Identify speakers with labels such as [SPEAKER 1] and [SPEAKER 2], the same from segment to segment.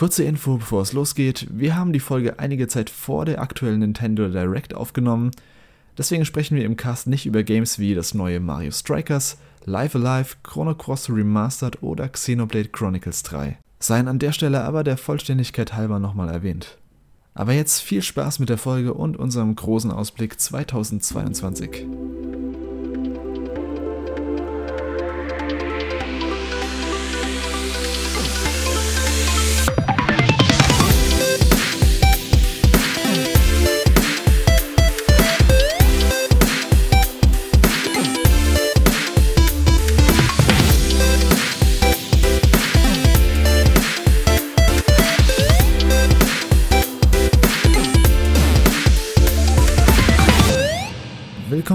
[SPEAKER 1] Kurze Info, bevor es losgeht. Wir haben die Folge einige Zeit vor der aktuellen Nintendo Direct aufgenommen. Deswegen sprechen wir im Cast nicht über Games wie das neue Mario Strikers, Live Alive, Chrono Cross Remastered oder Xenoblade Chronicles 3. Seien an der Stelle aber der Vollständigkeit halber nochmal erwähnt. Aber jetzt viel Spaß mit der Folge und unserem großen Ausblick 2022.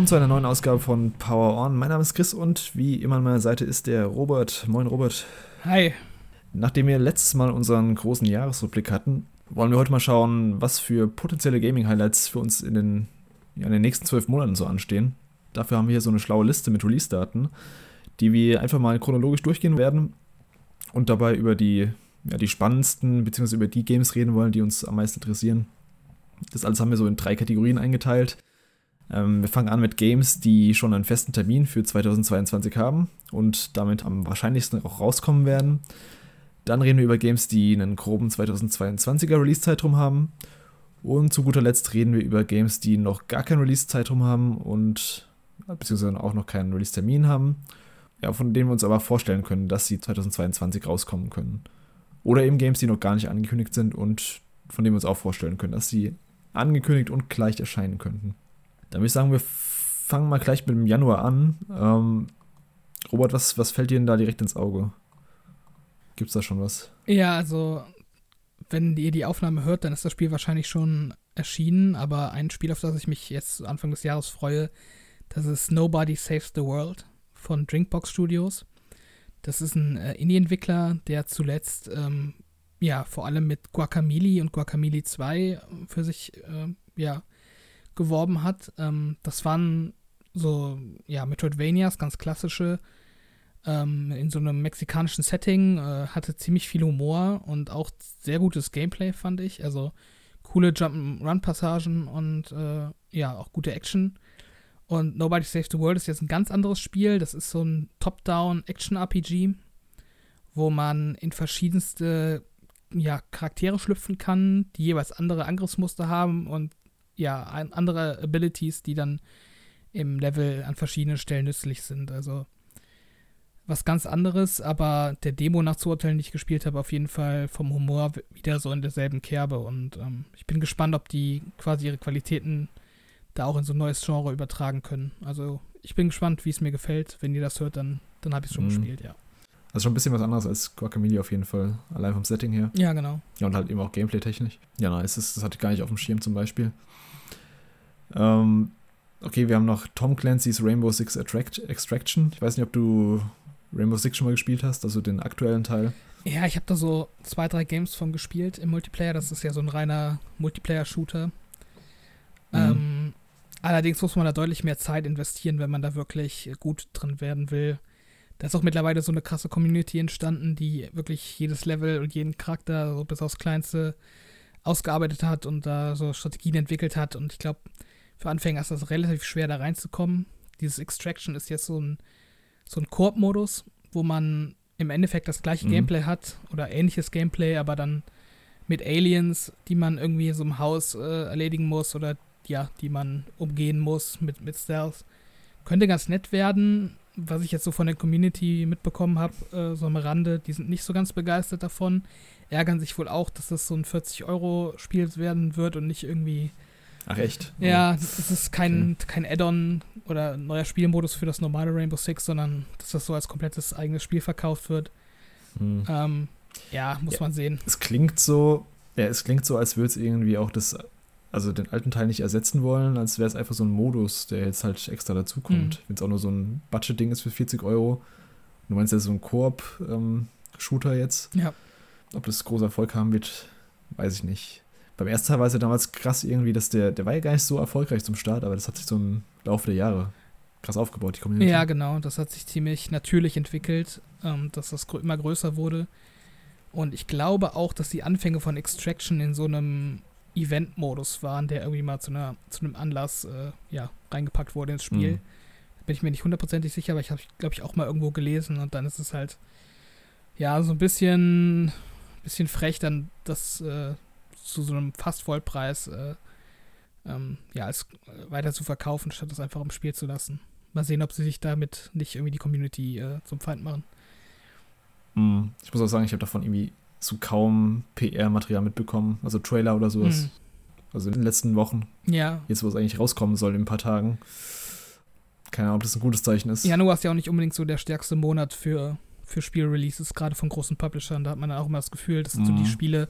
[SPEAKER 1] Willkommen zu einer neuen Ausgabe von Power On. Mein Name ist Chris und wie immer an meiner Seite ist der Robert. Moin Robert.
[SPEAKER 2] Hi.
[SPEAKER 1] Nachdem wir letztes Mal unseren großen Jahresrückblick hatten, wollen wir heute mal schauen, was für potenzielle Gaming-Highlights für uns in den, ja, in den nächsten zwölf Monaten so anstehen. Dafür haben wir hier so eine schlaue Liste mit Release-Daten, die wir einfach mal chronologisch durchgehen werden und dabei über die, ja, die spannendsten bzw. über die Games reden wollen, die uns am meisten interessieren. Das alles haben wir so in drei Kategorien eingeteilt. Ähm, wir fangen an mit Games, die schon einen festen Termin für 2022 haben und damit am wahrscheinlichsten auch rauskommen werden. Dann reden wir über Games, die einen groben 2022er Release-Zeitraum haben. Und zu guter Letzt reden wir über Games, die noch gar keinen Release-Zeitraum haben und beziehungsweise auch noch keinen Release-Termin haben. Ja, von denen wir uns aber vorstellen können, dass sie 2022 rauskommen können. Oder eben Games, die noch gar nicht angekündigt sind und von denen wir uns auch vorstellen können, dass sie angekündigt und gleich erscheinen könnten. Dann würde ich sagen, wir fangen mal gleich mit dem Januar an. Ähm, Robert, was, was fällt dir denn da direkt ins Auge? Gibt es da schon was?
[SPEAKER 2] Ja, also, wenn ihr die Aufnahme hört, dann ist das Spiel wahrscheinlich schon erschienen, aber ein Spiel, auf das ich mich jetzt Anfang des Jahres freue, das ist Nobody Saves the World von Drinkbox Studios. Das ist ein äh, Indie-Entwickler, der zuletzt ähm, ja vor allem mit Guacamole und Guacamole 2 für sich äh, ja geworben hat. Ähm, das waren so, ja, Metroidvanias, ganz klassische, ähm, in so einem mexikanischen Setting, äh, hatte ziemlich viel Humor und auch sehr gutes Gameplay, fand ich. Also coole Jump-Run-Passagen und äh, ja, auch gute Action. Und Nobody Saves the World ist jetzt ein ganz anderes Spiel. Das ist so ein Top-Down-Action-RPG, wo man in verschiedenste ja, Charaktere schlüpfen kann, die jeweils andere Angriffsmuster haben und ja, andere Abilities, die dann im Level an verschiedenen Stellen nützlich sind. Also was ganz anderes, aber der Demo nach zu urteilen, die ich gespielt habe, auf jeden Fall vom Humor wieder so in derselben Kerbe. Und ähm, ich bin gespannt, ob die quasi ihre Qualitäten da auch in so ein neues Genre übertragen können. Also ich bin gespannt, wie es mir gefällt. Wenn ihr das hört, dann, dann habe ich es schon mhm. gespielt, ja.
[SPEAKER 1] Also schon ein bisschen was anderes als Guacamole auf jeden Fall, allein vom Setting her.
[SPEAKER 2] Ja, genau.
[SPEAKER 1] Ja, und halt eben auch Gameplay-technisch. Ja, nice, das hatte ich gar nicht auf dem Schirm zum Beispiel. Ähm, okay, wir haben noch Tom Clancy's Rainbow Six Attract Extraction. Ich weiß nicht, ob du Rainbow Six schon mal gespielt hast, also den aktuellen Teil.
[SPEAKER 2] Ja, ich habe da so zwei, drei Games von gespielt im Multiplayer. Das ist ja so ein reiner Multiplayer-Shooter. Mhm. Ähm, allerdings muss man da deutlich mehr Zeit investieren, wenn man da wirklich gut drin werden will. Da ist auch mittlerweile so eine krasse Community entstanden, die wirklich jedes Level und jeden Charakter so bis aufs Kleinste ausgearbeitet hat und da so Strategien entwickelt hat. Und ich glaube, für Anfänger ist das relativ schwer, da reinzukommen. Dieses Extraction ist jetzt so ein, so ein Koop-Modus, wo man im Endeffekt das gleiche mhm. Gameplay hat oder ähnliches Gameplay, aber dann mit Aliens, die man irgendwie so im Haus äh, erledigen muss oder ja, die man umgehen muss mit, mit Stealth. Könnte ganz nett werden, was ich jetzt so von der Community mitbekommen habe, äh, so am Rande, die sind nicht so ganz begeistert davon. Ärgern sich wohl auch, dass das so ein 40-Euro-Spiel werden wird und nicht irgendwie.
[SPEAKER 1] Ach echt?
[SPEAKER 2] Ja, oh. es ist kein, okay. kein Add-on oder neuer Spielmodus für das normale Rainbow Six, sondern dass das so als komplettes eigenes Spiel verkauft wird. Hm. Ähm, ja, muss ja, man sehen.
[SPEAKER 1] Es klingt so, ja, es klingt so, als würde es irgendwie auch das also den alten Teil nicht ersetzen wollen, als wäre es einfach so ein Modus, der jetzt halt extra dazukommt. Mhm. Wenn es auch nur so ein Budget-Ding ist für 40 Euro. Du meinst ja so ein Koop-Shooter ähm, jetzt.
[SPEAKER 2] Ja.
[SPEAKER 1] Ob das großer Erfolg haben wird, weiß ich nicht. Beim ersten Teil war es ja damals krass irgendwie, dass der, der war ja gar nicht so erfolgreich zum Start, aber das hat sich so im Laufe der Jahre krass aufgebaut, die
[SPEAKER 2] Community. Ja, genau. Das hat sich ziemlich natürlich entwickelt, ähm, dass das immer größer wurde. Und ich glaube auch, dass die Anfänge von Extraction in so einem Event-Modus waren, der irgendwie mal zu, einer, zu einem Anlass äh, ja, reingepackt wurde ins Spiel. Mhm. Da bin ich mir nicht hundertprozentig sicher, aber ich habe, glaube ich, auch mal irgendwo gelesen und dann ist es halt, ja, so ein bisschen, bisschen frech, dann das äh, zu so einem fast Vollpreis äh, ähm, ja, als äh, weiter zu verkaufen, statt das einfach im Spiel zu lassen. Mal sehen, ob sie sich damit nicht irgendwie die Community äh, zum Feind machen.
[SPEAKER 1] Mhm. Ich muss auch sagen, ich habe davon irgendwie so kaum PR-Material mitbekommen, also Trailer oder sowas. Mhm. Also in den letzten Wochen.
[SPEAKER 2] Ja.
[SPEAKER 1] Jetzt, wo es eigentlich rauskommen soll in ein paar Tagen. Keine Ahnung, ob das ein gutes Zeichen ist.
[SPEAKER 2] Januar ist ja auch nicht unbedingt so der stärkste Monat für, für Spielreleases, gerade von großen Publishern. Da hat man dann auch immer das Gefühl, das sind mhm. so die mhm. Spiele,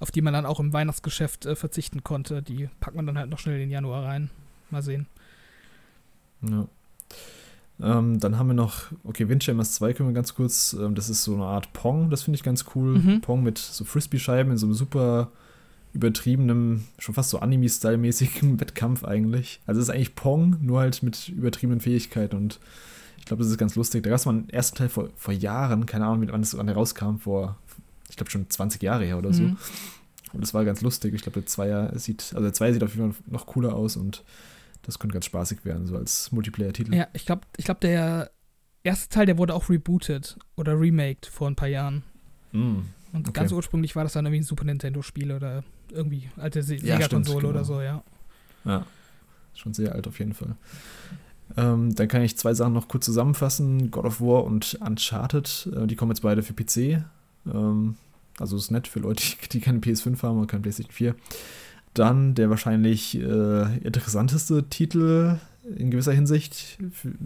[SPEAKER 2] auf die man dann auch im Weihnachtsgeschäft äh, verzichten konnte. Die packt man dann halt noch schnell in den Januar rein. Mal sehen.
[SPEAKER 1] Ja. Ähm, dann haben wir noch, okay, Windjammers 2 können wir ganz kurz, ähm, das ist so eine Art Pong, das finde ich ganz cool. Mhm. Pong mit so Frisbee-Scheiben in so einem super übertriebenem, schon fast so Anime-Style-mäßigen Wettkampf eigentlich. Also es ist eigentlich Pong, nur halt mit übertriebenen Fähigkeiten und ich glaube, das ist ganz lustig. Da gab es mal einen ersten Teil vor, vor Jahren, keine Ahnung, wann das rauskam, vor, ich glaube schon 20 Jahre her oder so. Mhm. Und das war ganz lustig. Ich glaube, der Zweier sieht, also der Zweier sieht auf jeden Fall noch cooler aus und das könnte ganz spaßig werden, so als Multiplayer-Titel.
[SPEAKER 2] Ja, ich glaube, ich glaub, der erste Teil, der wurde auch rebooted oder remaked vor ein paar Jahren.
[SPEAKER 1] Mm,
[SPEAKER 2] Und okay. ganz ursprünglich war das dann irgendwie ein Super Nintendo-Spiel oder irgendwie alte Se ja, Sega-Konsole genau. oder so, ja.
[SPEAKER 1] Ja, schon sehr alt auf jeden Fall. Ähm, dann kann ich zwei Sachen noch kurz zusammenfassen: God of War und Uncharted. Äh, die kommen jetzt beide für PC. Ähm, also ist nett für Leute, die keine PS5 haben oder keine PlayStation 4. Dann der wahrscheinlich äh, interessanteste Titel in gewisser Hinsicht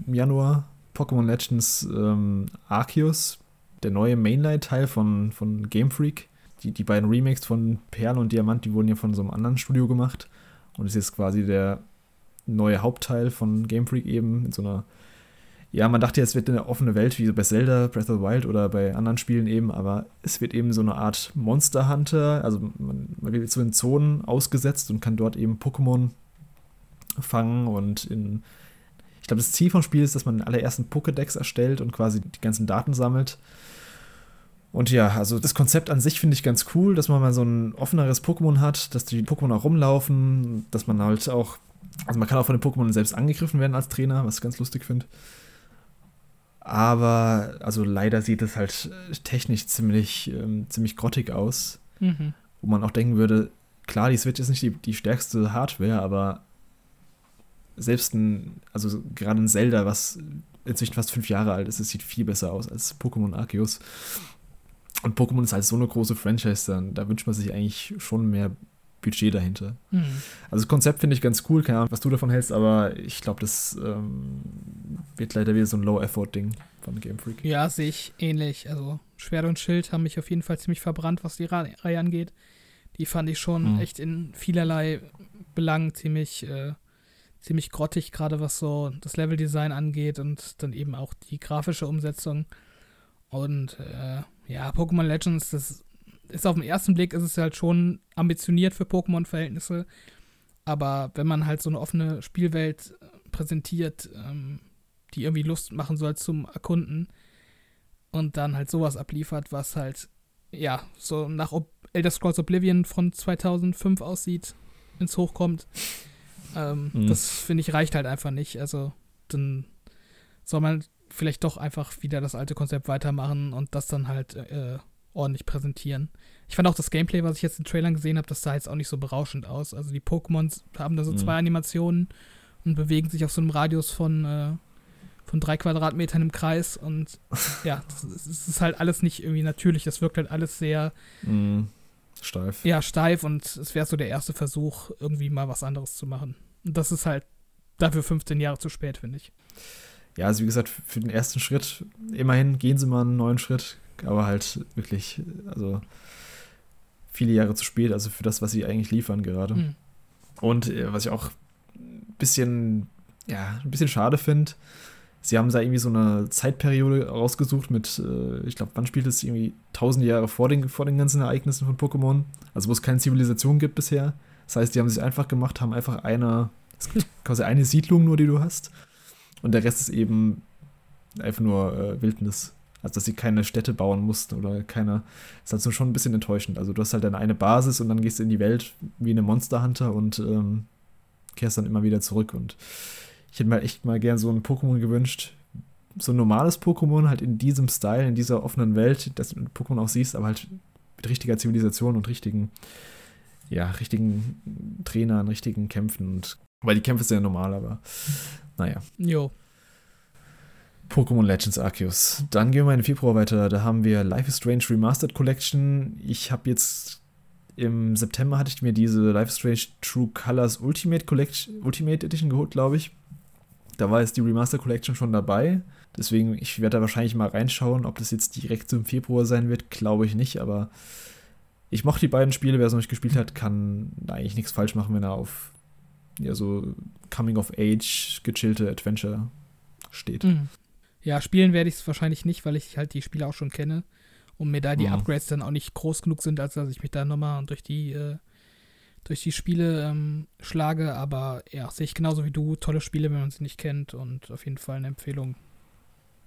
[SPEAKER 1] im Januar: Pokémon Legends ähm, Arceus, der neue Mainline-Teil von, von Game Freak. Die, die beiden Remakes von Perl und Diamant, die wurden ja von so einem anderen Studio gemacht. Und es ist quasi der neue Hauptteil von Game Freak eben in so einer ja, man dachte, es wird eine offene Welt wie bei Zelda, Breath of the Wild oder bei anderen Spielen eben, aber es wird eben so eine Art Monster Hunter. Also man, man wird so in Zonen ausgesetzt und kann dort eben Pokémon fangen und in. Ich glaube, das Ziel vom Spiel ist, dass man den allerersten Pokédex erstellt und quasi die ganzen Daten sammelt. Und ja, also das Konzept an sich finde ich ganz cool, dass man mal so ein offeneres Pokémon hat, dass die Pokémon auch rumlaufen, dass man halt auch, also man kann auch von den Pokémon selbst angegriffen werden als Trainer, was ich ganz lustig finde. Aber, also leider sieht es halt technisch ziemlich, ähm, ziemlich grottig aus. Mhm. Wo man auch denken würde, klar, die Switch ist nicht die, die stärkste Hardware, aber selbst ein, also gerade ein Zelda, was inzwischen fast fünf Jahre alt ist, es sieht viel besser aus als Pokémon Arceus. Und Pokémon ist halt so eine große Franchise, dann, da wünscht man sich eigentlich schon mehr Budget dahinter. Mhm. Also das Konzept finde ich ganz cool, keine Ahnung, was du davon hältst, aber ich glaube, das ähm, wird leider wieder so ein Low-Effort-Ding von Game Freak.
[SPEAKER 2] Ja, sehe ich ähnlich. Also Schwert und Schild haben mich auf jeden Fall ziemlich verbrannt, was die Reihe angeht. Die fand ich schon mhm. echt in vielerlei Belangen ziemlich, äh, ziemlich grottig, gerade was so das Leveldesign angeht und dann eben auch die grafische Umsetzung. Und äh, ja, Pokémon Legends, das ist auf den ersten Blick ist es halt schon ambitioniert für Pokémon-Verhältnisse. Aber wenn man halt so eine offene Spielwelt äh, präsentiert, ähm, die irgendwie Lust machen soll zum Erkunden und dann halt sowas abliefert, was halt, ja, so nach Ob Elder Scrolls Oblivion von 2005 aussieht, es hochkommt, ähm, mhm. das finde ich reicht halt einfach nicht. Also dann soll man vielleicht doch einfach wieder das alte Konzept weitermachen und das dann halt äh, ordentlich präsentieren. Ich fand auch das Gameplay, was ich jetzt in Trailern gesehen habe, das sah jetzt auch nicht so berauschend aus. Also die Pokémons haben da so mhm. zwei Animationen und bewegen sich auf so einem Radius von, äh, von drei Quadratmetern im Kreis und ja, das ist, halt alles nicht irgendwie natürlich. Das wirkt halt alles sehr
[SPEAKER 1] mhm. steif.
[SPEAKER 2] Ja, steif und es wäre so der erste Versuch, irgendwie mal was anderes zu machen. Und das ist halt dafür 15 Jahre zu spät, finde ich.
[SPEAKER 1] Ja, also wie gesagt, für den ersten Schritt, immerhin gehen sie mal einen neuen Schritt, aber halt wirklich, also viele Jahre zu spät, also für das, was sie eigentlich liefern gerade. Mhm. Und äh, was ich auch ein bisschen, ja, ein bisschen schade finde, sie haben da irgendwie so eine Zeitperiode rausgesucht mit, äh, ich glaube, wann spielt es irgendwie tausende Jahre vor den, vor den ganzen Ereignissen von Pokémon, also wo es keine Zivilisation gibt bisher. Das heißt, die haben sich einfach gemacht, haben einfach eine, quasi eine Siedlung nur, die du hast. Und der Rest ist eben einfach nur äh, Wildnis. Also, dass sie keine Städte bauen mussten oder keine. Das ist halt so schon ein bisschen enttäuschend. Also, du hast halt deine eine Basis und dann gehst du in die Welt wie eine Monster Hunter und ähm, kehrst dann immer wieder zurück. Und ich hätte mir echt mal gern so ein Pokémon gewünscht. So ein normales Pokémon, halt in diesem Style, in dieser offenen Welt, dass du Pokémon auch siehst, aber halt mit richtiger Zivilisation und richtigen, ja, richtigen Trainern, richtigen Kämpfen. Und, weil die Kämpfe sind ja normal, aber naja.
[SPEAKER 2] Jo.
[SPEAKER 1] Pokémon Legends Arceus. Dann gehen wir in den Februar weiter. Da haben wir Life is Strange Remastered Collection. Ich habe jetzt im September hatte ich mir diese Life is Strange True Colors Ultimate Collection, Ultimate Edition geholt, glaube ich. Da war jetzt die Remaster Collection schon dabei. Deswegen, ich werde da wahrscheinlich mal reinschauen, ob das jetzt direkt zum Februar sein wird, glaube ich nicht, aber ich mochte die beiden Spiele. Wer es noch nicht gespielt hat, kann eigentlich nichts falsch machen, wenn er auf ja, so Coming of Age, gechillte Adventure steht.
[SPEAKER 2] Mhm. Ja, spielen werde ich es wahrscheinlich nicht, weil ich halt die Spiele auch schon kenne und mir da die mhm. Upgrades dann auch nicht groß genug sind, als dass ich mich da nochmal durch die äh, durch die Spiele ähm, schlage. Aber ja, sehe ich genauso wie du. Tolle Spiele, wenn man sie nicht kennt und auf jeden Fall eine Empfehlung.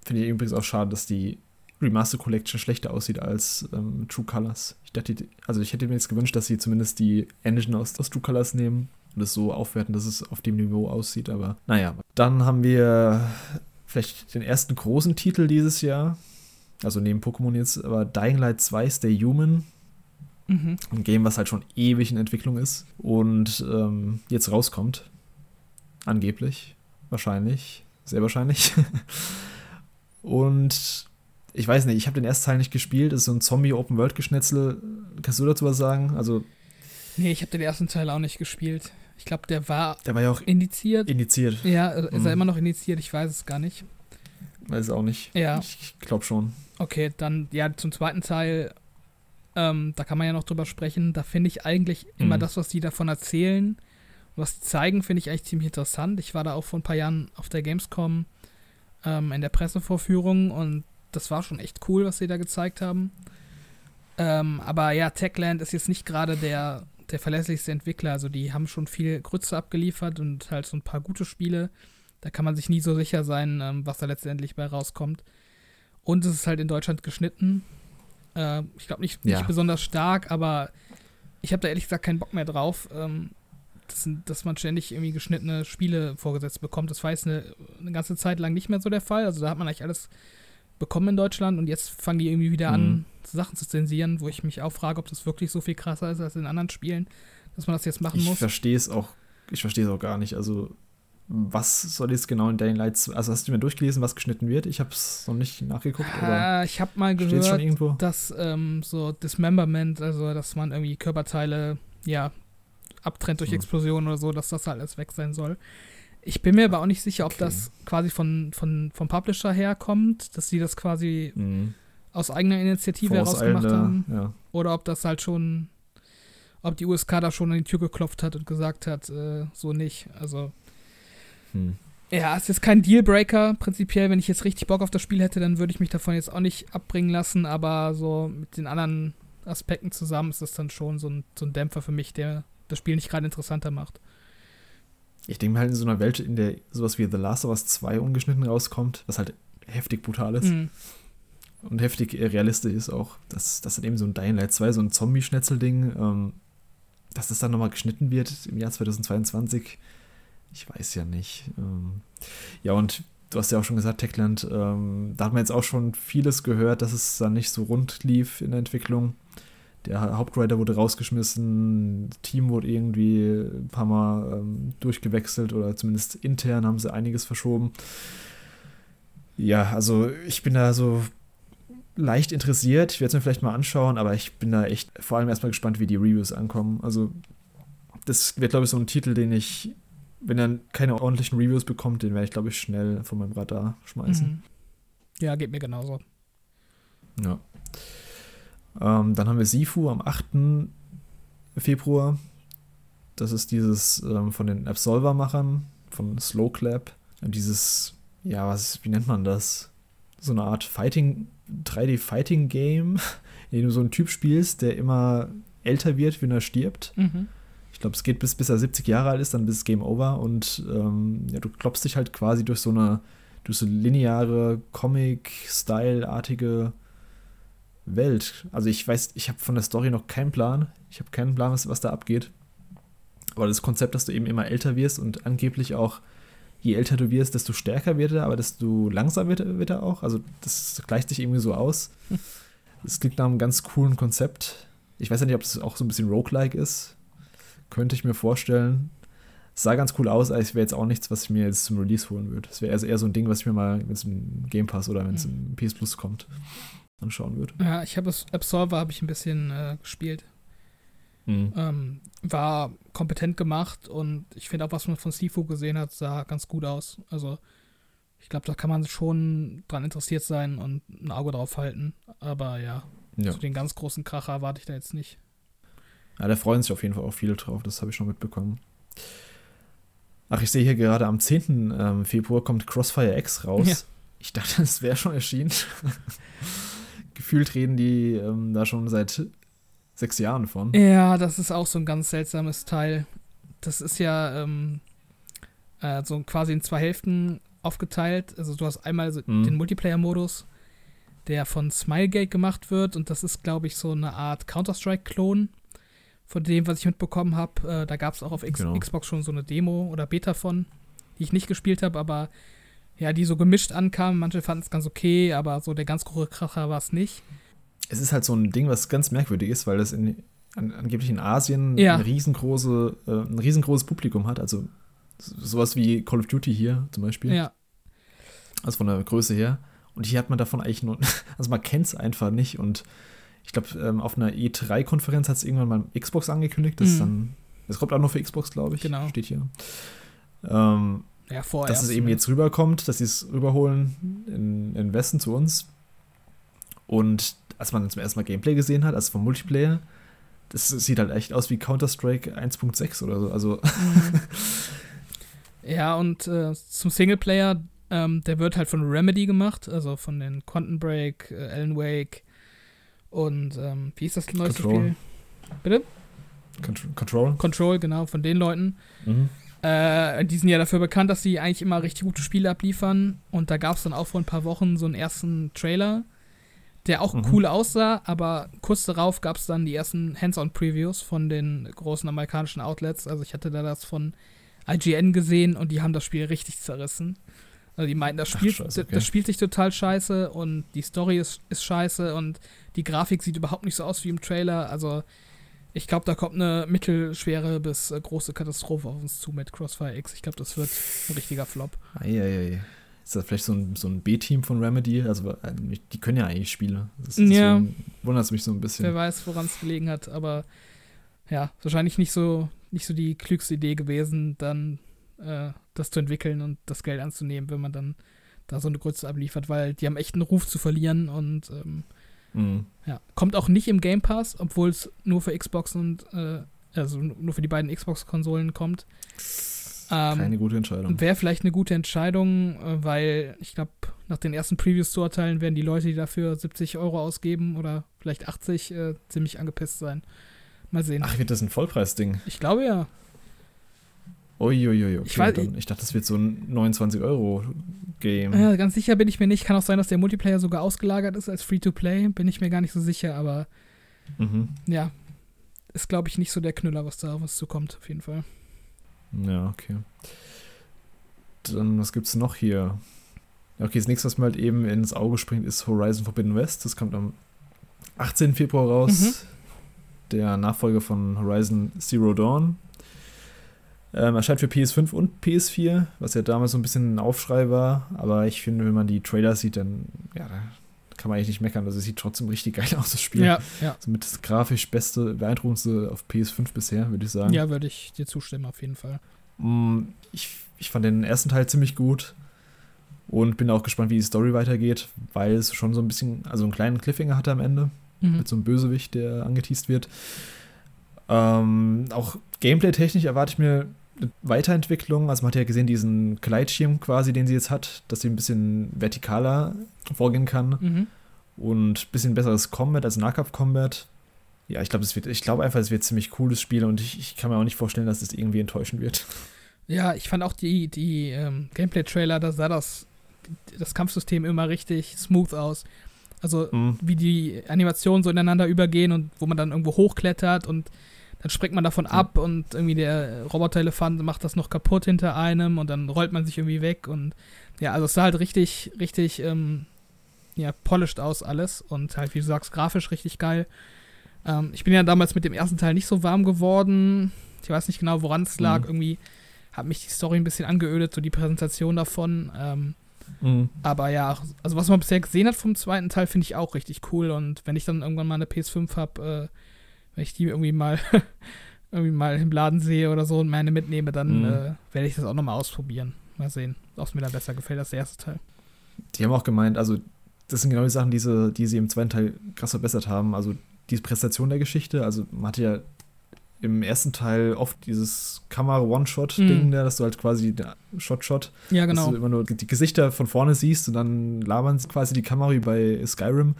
[SPEAKER 1] Finde ich übrigens auch schade, dass die Remaster Collection schlechter aussieht als ähm, True Colors. Ich dachte, also ich hätte mir jetzt gewünscht, dass sie zumindest die Engine aus, aus True Colors nehmen und es so aufwerten, dass es auf dem Niveau aussieht. Aber naja, dann haben wir vielleicht den ersten großen Titel dieses Jahr. Also neben Pokémon jetzt, aber Dying Light 2 Stay Human. Mhm. Ein Game, was halt schon ewig in Entwicklung ist und ähm, jetzt rauskommt. Angeblich. Wahrscheinlich. Sehr wahrscheinlich. und ich weiß nicht, ich habe den ersten Teil nicht gespielt. Das ist so ein Zombie-Open-World-Geschnetzel. Kannst du dazu was sagen? Also.
[SPEAKER 2] Nee, ich habe den ersten Teil auch nicht gespielt. Ich glaube, der war,
[SPEAKER 1] der war ja auch
[SPEAKER 2] indiziert.
[SPEAKER 1] Indiziert.
[SPEAKER 2] Ja, ist mhm. er immer noch indiziert? Ich weiß es gar nicht.
[SPEAKER 1] Weiß es auch nicht.
[SPEAKER 2] Ja.
[SPEAKER 1] Ich glaube schon.
[SPEAKER 2] Okay, dann ja zum zweiten Teil. Ähm, da kann man ja noch drüber sprechen. Da finde ich eigentlich mhm. immer das, was die davon erzählen, was die zeigen, finde ich eigentlich ziemlich interessant. Ich war da auch vor ein paar Jahren auf der Gamescom ähm, in der Pressevorführung und das war schon echt cool, was sie da gezeigt haben. Ähm, aber ja, Techland ist jetzt nicht gerade der der verlässlichste Entwickler. Also die haben schon viel Grütze abgeliefert und halt so ein paar gute Spiele. Da kann man sich nie so sicher sein, ähm, was da letztendlich bei rauskommt. Und es ist halt in Deutschland geschnitten. Äh, ich glaube nicht, nicht ja. besonders stark, aber ich habe da ehrlich gesagt keinen Bock mehr drauf, ähm, dass, dass, man ständig irgendwie geschnittene Spiele vorgesetzt bekommt. Das war jetzt eine, eine, ganze Zeit lang nicht mehr so der Fall. Also da hat man eigentlich alles bekommen in Deutschland und jetzt fangen die irgendwie wieder mhm. an, Sachen zu zensieren, wo ich mich auch frage, ob das wirklich so viel krasser ist als in anderen Spielen, dass man das jetzt machen
[SPEAKER 1] ich
[SPEAKER 2] muss.
[SPEAKER 1] Ich verstehe es auch, ich verstehe es auch gar nicht. Also, was soll jetzt genau in Dying Light, also hast du mir durchgelesen, was geschnitten wird? Ich habe es noch nicht nachgeguckt.
[SPEAKER 2] Äh, ich habe mal gehört, dass ähm, so Dismemberment, also dass man irgendwie Körperteile, ja, abtrennt durch hm. Explosionen oder so, dass das alles weg sein soll. Ich bin mir aber auch nicht sicher, ob okay. das quasi von, von, vom Publisher herkommt, dass sie das quasi mhm. Aus eigener Initiative herausgemacht haben. Ja. Oder ob das halt schon, ob die USK da schon an die Tür geklopft hat und gesagt hat, äh, so nicht. Also. Hm. Ja, es ist kein Dealbreaker. Prinzipiell, wenn ich jetzt richtig Bock auf das Spiel hätte, dann würde ich mich davon jetzt auch nicht abbringen lassen. Aber so mit den anderen Aspekten zusammen ist das dann schon so ein, so ein Dämpfer für mich, der das Spiel nicht gerade interessanter macht
[SPEAKER 1] ich denke mir halt in so einer Welt, in der sowas wie The Last of Us 2 ungeschnitten rauskommt, was halt heftig brutal ist mhm. Und heftig realistisch ist auch, dass das dann eben so ein Dying Light 2, so ein Zombie-Schnetzel-Ding, ähm, dass das dann nochmal geschnitten wird im Jahr 2022, ich weiß ja nicht. Ähm, ja, und du hast ja auch schon gesagt, Techland, ähm, da hat man jetzt auch schon vieles gehört, dass es dann nicht so rund lief in der Entwicklung. Der Hauptwriter wurde rausgeschmissen, Team wurde irgendwie ein paar Mal ähm, durchgewechselt oder zumindest intern haben sie einiges verschoben. Ja, also ich bin da so leicht interessiert. Ich werde es mir vielleicht mal anschauen, aber ich bin da echt vor allem erstmal gespannt, wie die Reviews ankommen. Also, das wird, glaube ich, so ein Titel, den ich, wenn er keine ordentlichen Reviews bekommt, den werde ich, glaube ich, schnell von meinem Radar schmeißen. Mhm.
[SPEAKER 2] Ja, geht mir genauso.
[SPEAKER 1] Ja. Ähm, dann haben wir Sifu am 8. Februar. Das ist dieses ähm, von den Absolver-Machern, von Slow Clap. Dieses, ja, was, wie nennt man das? So eine Art Fighting, 3D-Fighting-Game, in dem du so einen Typ spielst, der immer älter wird, wenn er stirbt. Mhm. Ich glaube, es geht bis, bis er 70 Jahre alt ist, dann bis Game Over und ähm, ja, du klopfst dich halt quasi durch so eine durch so lineare Comic-Style-artige Welt. Also ich weiß, ich habe von der Story noch keinen Plan. Ich habe keinen Plan, was, was da abgeht. Aber das Konzept, dass du eben immer älter wirst und angeblich auch, je älter du wirst, desto stärker wird er, aber desto langsamer wird, wird er auch. Also das gleicht sich irgendwie so aus. Das klingt nach einem ganz coolen Konzept. Ich weiß ja nicht, ob das auch so ein bisschen roguelike ist. Könnte ich mir vorstellen. Es sah ganz cool aus, aber es wäre jetzt auch nichts, was ich mir jetzt zum Release holen würde. Es wäre also eher so ein Ding, was ich mir mal, wenn es im Game Pass oder wenn es im PS Plus kommt, anschauen würde.
[SPEAKER 2] Ja, ich habe Absolver habe ich ein bisschen äh, gespielt. Mhm. Ähm, war kompetent gemacht und ich finde auch, was man von Sifu gesehen hat, sah ganz gut aus. Also ich glaube, da kann man schon dran interessiert sein und ein Auge drauf halten. Aber ja, ja. so den ganz großen Kracher erwarte ich da jetzt nicht.
[SPEAKER 1] Ja, da freuen sich auf jeden Fall auch viele drauf, das habe ich schon mitbekommen. Ach, ich sehe hier gerade am 10. Ähm, Februar kommt Crossfire X raus. Ja. Ich dachte, es wäre schon erschienen. Gefühlt reden die ähm, da schon seit sechs Jahren von.
[SPEAKER 2] Ja, das ist auch so ein ganz seltsames Teil. Das ist ja ähm, äh, so quasi in zwei Hälften aufgeteilt. Also du hast einmal mhm. den Multiplayer-Modus, der von Smilegate gemacht wird und das ist, glaube ich, so eine Art Counter-Strike-Klon von dem, was ich mitbekommen habe. Äh, da gab es auch auf X genau. Xbox schon so eine Demo oder Beta von, die ich nicht gespielt habe, aber ja, die so gemischt ankam. Manche fanden es ganz okay, aber so der ganz große Kracher war es nicht
[SPEAKER 1] es ist halt so ein Ding, was ganz merkwürdig ist, weil das in, an, angeblich in Asien ja. ein, riesengroße, äh, ein riesengroßes Publikum hat. Also sowas wie Call of Duty hier zum Beispiel.
[SPEAKER 2] Ja.
[SPEAKER 1] Also von der Größe her. Und hier hat man davon eigentlich nur, also man kennt es einfach nicht. Und ich glaube, ähm, auf einer E3-Konferenz hat es irgendwann mal Xbox angekündigt. Das mhm. dann, das kommt auch nur für Xbox, glaube ich.
[SPEAKER 2] Genau.
[SPEAKER 1] Steht hier. Ähm,
[SPEAKER 2] ja, vorher.
[SPEAKER 1] Dass es eben jetzt rüberkommt, dass sie es rüberholen in, in Westen zu uns. Und als man zum ersten Mal Gameplay gesehen hat, also vom Multiplayer, das sieht halt echt aus wie Counter-Strike 1.6 oder so. Also
[SPEAKER 2] ja, und äh, zum Singleplayer, ähm, der wird halt von Remedy gemacht, also von den Quantum Break, äh, Alan Wake und ähm, wie ist das neueste Control. Spiel? Bitte?
[SPEAKER 1] Control.
[SPEAKER 2] Control, genau, von den Leuten. Mhm. Äh, die sind ja dafür bekannt, dass sie eigentlich immer richtig gute Spiele abliefern. Und da gab es dann auch vor ein paar Wochen so einen ersten Trailer der auch mhm. cool aussah, aber kurz darauf gab es dann die ersten Hands-on-Previews von den großen amerikanischen Outlets. Also ich hatte da das von IGN gesehen und die haben das Spiel richtig zerrissen. Also die meinten, das, Spiel, Ach, scheiße, okay. das spielt sich total scheiße und die Story ist, ist scheiße und die Grafik sieht überhaupt nicht so aus wie im Trailer. Also ich glaube, da kommt eine mittelschwere bis äh, große Katastrophe auf uns zu mit Crossfire X. Ich glaube, das wird ein richtiger Flop.
[SPEAKER 1] Eieiei. Ist das vielleicht so ein, so ein B-Team von Remedy? Also, äh, die können ja eigentlich Spiele.
[SPEAKER 2] Das, ja.
[SPEAKER 1] Wundert es mich so ein bisschen.
[SPEAKER 2] Wer weiß, woran es gelegen hat, aber ja, wahrscheinlich nicht so, nicht so die klügste Idee gewesen, dann äh, das zu entwickeln und das Geld anzunehmen, wenn man dann da so eine Größe abliefert, weil die haben echt einen Ruf zu verlieren und ähm, mhm. ja, kommt auch nicht im Game Pass, obwohl es nur für Xbox und äh, also nur für die beiden Xbox-Konsolen kommt.
[SPEAKER 1] Ähm, Keine gute Entscheidung.
[SPEAKER 2] Wäre vielleicht eine gute Entscheidung, äh, weil ich glaube, nach den ersten Previews zu urteilen, werden die Leute, die dafür 70 Euro ausgeben oder vielleicht 80, äh, ziemlich angepisst sein. Mal sehen.
[SPEAKER 1] Ach, wird das ein Vollpreisding?
[SPEAKER 2] Ich glaube ja.
[SPEAKER 1] Uiuiui, okay. Ich, weiß, ich, dachte, das wird so ein 29 Euro Game.
[SPEAKER 2] Ja, ganz sicher bin ich mir nicht. Kann auch sein, dass der Multiplayer sogar ausgelagert ist als Free-to-Play. Bin ich mir gar nicht so sicher, aber mhm. ja, ist, glaube ich, nicht so der Knüller, was da auf uns zukommt, auf jeden Fall.
[SPEAKER 1] Ja, okay. Dann, was gibt's noch hier? Okay, das nächste, was mir halt eben ins Auge springt, ist Horizon Forbidden West. Das kommt am 18. Februar raus. Mhm. Der Nachfolger von Horizon Zero Dawn. Ähm, erscheint für PS5 und PS4, was ja damals so ein bisschen ein Aufschrei war. Aber ich finde, wenn man die Trailer sieht, dann ja, kann man eigentlich nicht meckern. Also es sieht trotzdem richtig geil aus, das Spiel.
[SPEAKER 2] Ja, ja.
[SPEAKER 1] Somit das grafisch beste, beeindruckendste auf PS5 bisher, würde ich sagen.
[SPEAKER 2] Ja, würde ich dir zustimmen, auf jeden Fall.
[SPEAKER 1] Mm, ich, ich fand den ersten Teil ziemlich gut und bin auch gespannt, wie die Story weitergeht, weil es schon so ein bisschen, also einen kleinen Cliffhanger hatte am Ende mhm. mit so einem Bösewicht, der angeteased wird. Ähm, auch Gameplay-technisch erwarte ich mir Weiterentwicklung. Also man hat ja gesehen, diesen Gleitschirm quasi, den sie jetzt hat, dass sie ein bisschen vertikaler vorgehen kann mhm. und ein bisschen besseres Combat, also Nahkampf-Combat. Ja, ich glaube, ich glaube einfach, es wird ein ziemlich cooles Spiel und ich, ich kann mir auch nicht vorstellen, dass es irgendwie enttäuschen wird.
[SPEAKER 2] Ja, ich fand auch die, die ähm, Gameplay-Trailer, da sah das das Kampfsystem immer richtig smooth aus. Also mhm. wie die Animationen so ineinander übergehen und wo man dann irgendwo hochklettert und dann springt man davon ab und irgendwie der Roboter-Elefant macht das noch kaputt hinter einem und dann rollt man sich irgendwie weg und ja, also es sah halt richtig, richtig, ähm, ja, polished aus alles und halt, wie du sagst, grafisch richtig geil. Ähm, ich bin ja damals mit dem ersten Teil nicht so warm geworden. Ich weiß nicht genau, woran es lag. Mhm. Irgendwie hat mich die Story ein bisschen angeödet, so die Präsentation davon. Ähm, mhm. Aber ja, also was man bisher gesehen hat vom zweiten Teil, finde ich auch richtig cool. Und wenn ich dann irgendwann mal eine PS5 habe, äh, wenn ich die irgendwie mal irgendwie mal im Laden sehe oder so und meine mitnehme, dann mhm. äh, werde ich das auch nochmal ausprobieren. Mal sehen, ob es mir da besser gefällt als der erste Teil.
[SPEAKER 1] Die haben auch gemeint, also das sind genau die Sachen, die sie, die sie im zweiten Teil krass verbessert haben. Also die Präsentation der Geschichte, also man hatte ja im ersten Teil oft dieses Kamera-One-Shot-Ding, mm. dass du halt quasi Shot-Shot,
[SPEAKER 2] ja, genau.
[SPEAKER 1] dass du immer nur die Gesichter von vorne siehst und dann labern sie quasi die Kamera wie bei Skyrim.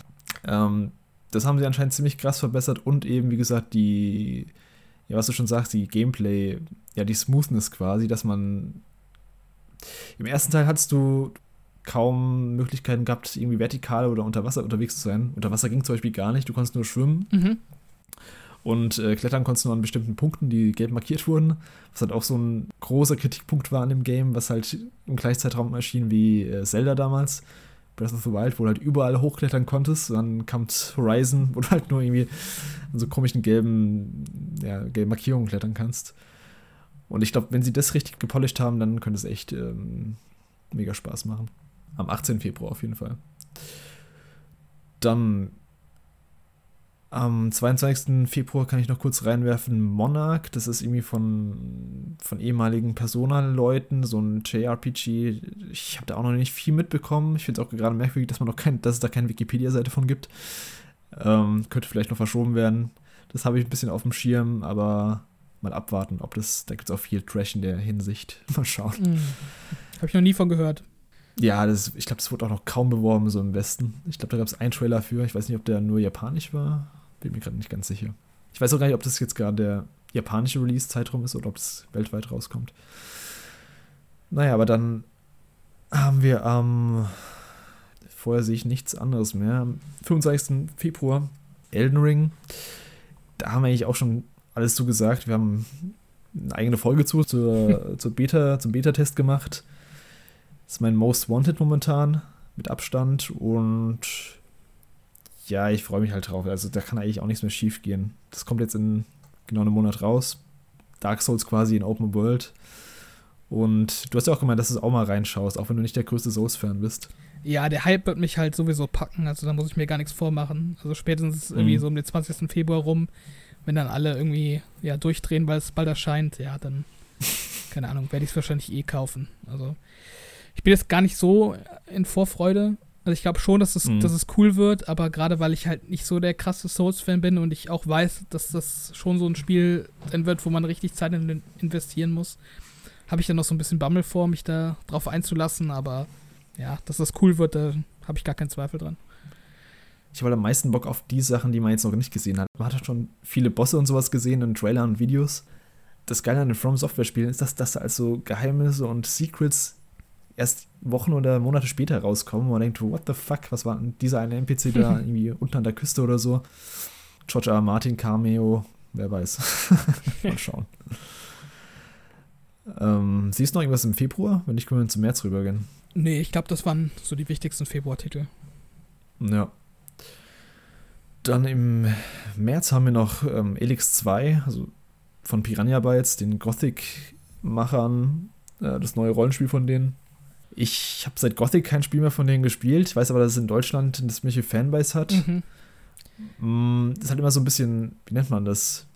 [SPEAKER 1] Ähm, das haben sie anscheinend ziemlich krass verbessert und eben, wie gesagt, die, ja, was du schon sagst, die Gameplay, ja, die Smoothness quasi, dass man. Im ersten Teil hattest du kaum Möglichkeiten gehabt, irgendwie vertikal oder unter Wasser unterwegs zu sein. Unter Wasser ging zum Beispiel gar nicht, du konntest nur schwimmen. Mhm. Und äh, klettern konntest du nur an bestimmten Punkten, die gelb markiert wurden. Was halt auch so ein großer Kritikpunkt war an dem Game, was halt im Gleichzeitraum erschien wie äh, Zelda damals. Breath of the Wild, wo du halt überall hochklettern konntest. Dann kam Horizon, wo du halt nur irgendwie an so komischen gelben, ja, gelben Markierungen klettern kannst. Und ich glaube, wenn sie das richtig gepolished haben, dann könnte es echt ähm, mega Spaß machen. Am 18. Februar auf jeden Fall. Dann am 22. Februar kann ich noch kurz reinwerfen Monarch. Das ist irgendwie von, von ehemaligen Persona-Leuten, so ein JRPG. Ich habe da auch noch nicht viel mitbekommen. Ich finde es auch gerade merkwürdig, dass, man noch kein, dass es da keine Wikipedia-Seite von gibt. Ähm, könnte vielleicht noch verschoben werden. Das habe ich ein bisschen auf dem Schirm, aber mal abwarten, ob das, da gibt es auch viel Trash in der Hinsicht. Mal schauen. Mhm.
[SPEAKER 2] Habe ich noch nie von gehört.
[SPEAKER 1] Ja, das, ich glaube, das wurde auch noch kaum beworben, so im Westen. Ich glaube, da gab es einen Trailer für. Ich weiß nicht, ob der nur japanisch war. Bin mir gerade nicht ganz sicher. Ich weiß auch gar nicht, ob das jetzt gerade der japanische Release-Zeitraum ist oder ob es weltweit rauskommt. Naja, aber dann haben wir am. Ähm, vorher sehe ich nichts anderes mehr. Am 25. Februar Elden Ring. Da haben wir eigentlich auch schon alles zu gesagt. Wir haben eine eigene Folge zu, zur, zur Beta, zum Beta-Test gemacht. Das ist mein Most Wanted momentan, mit Abstand. Und ja, ich freue mich halt drauf. Also da kann eigentlich auch nichts mehr schief gehen. Das kommt jetzt in genau einem Monat raus. Dark Souls quasi in Open World. Und du hast ja auch gemeint, dass du auch mal reinschaust, auch wenn du nicht der größte Souls-Fan bist.
[SPEAKER 2] Ja, der Hype wird mich halt sowieso packen, also da muss ich mir gar nichts vormachen. Also spätestens mhm. irgendwie so um den 20. Februar rum, wenn dann alle irgendwie ja, durchdrehen, weil es bald erscheint, ja, dann, keine Ahnung, werde ich es wahrscheinlich eh kaufen. Also ich bin jetzt gar nicht so in Vorfreude, also ich glaube schon, dass es, mhm. dass es cool wird, aber gerade weil ich halt nicht so der krasse Souls-Fan bin und ich auch weiß, dass das schon so ein Spiel sein wird, wo man richtig Zeit in investieren muss, habe ich dann noch so ein bisschen Bammel vor, mich da drauf einzulassen, aber ja, dass das cool wird, da habe ich gar keinen Zweifel dran.
[SPEAKER 1] Ich habe am meisten Bock auf die Sachen, die man jetzt noch nicht gesehen hat. Man hat schon viele Bosse und sowas gesehen in Trailern und Videos. Das Geile an den From Software Spielen ist, dass das also Geheimnisse und Secrets erst Wochen oder Monate später rauskommen, wo man denkt, what the fuck, was war denn dieser eine NPC da irgendwie unten an der Küste oder so? George R. Martin Cameo, wer weiß. Mal schauen. ähm, siehst du noch irgendwas im Februar? Wenn nicht, können wir zum März rübergehen.
[SPEAKER 2] Nee, ich glaube, das waren so die wichtigsten Februartitel.
[SPEAKER 1] Ja. Dann im März haben wir noch ähm, Elix 2, also von Piranha Bytes, den Gothic-Machern, äh, das neue Rollenspiel von denen. Ich habe seit Gothic kein Spiel mehr von denen gespielt. Weiß aber, dass es in Deutschland eine ziemliche Fanbase hat. Mhm. Mm, das ist halt immer so ein bisschen, wie nennt man das?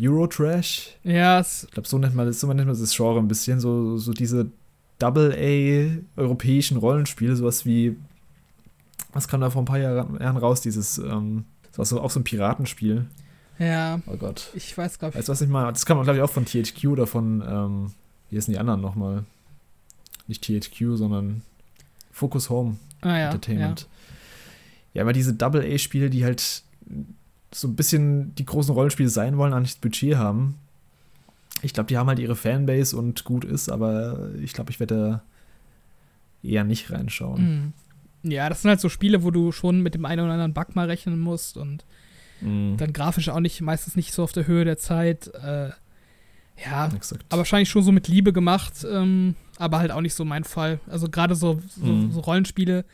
[SPEAKER 1] Eurotrash?
[SPEAKER 2] Ja.
[SPEAKER 1] Ich glaube, so nennt man das, so nennt man das Genre ein bisschen. So, so diese Double-A europäischen Rollenspiele, sowas wie, was kam da vor ein paar Jahren, raus, dieses, ähm, das war auch so ein Piratenspiel.
[SPEAKER 2] Ja.
[SPEAKER 1] Oh Gott.
[SPEAKER 2] Ich weiß, glaube
[SPEAKER 1] ich. Weißt du, was ich meine? Das kam, glaube ich, auch von THQ oder von, ähm, wie heißen die anderen nochmal? Nicht THQ, sondern Focus Home
[SPEAKER 2] ah, ja,
[SPEAKER 1] Entertainment. Ja. ja, aber diese Double-A-Spiele, die halt so ein bisschen die großen Rollenspiele sein wollen, an nicht das Budget haben. Ich glaube, die haben halt ihre Fanbase und gut ist, aber ich glaube, ich werde eher nicht reinschauen.
[SPEAKER 2] Mhm. Ja, das sind halt so Spiele, wo du schon mit dem einen oder anderen Bug mal rechnen musst und mhm. dann grafisch auch nicht, meistens nicht so auf der Höhe der Zeit. Äh, ja, Exakt. aber wahrscheinlich schon so mit Liebe gemacht, ähm, aber halt auch nicht so mein Fall. Also gerade so, so, mhm. so, Rollenspiele,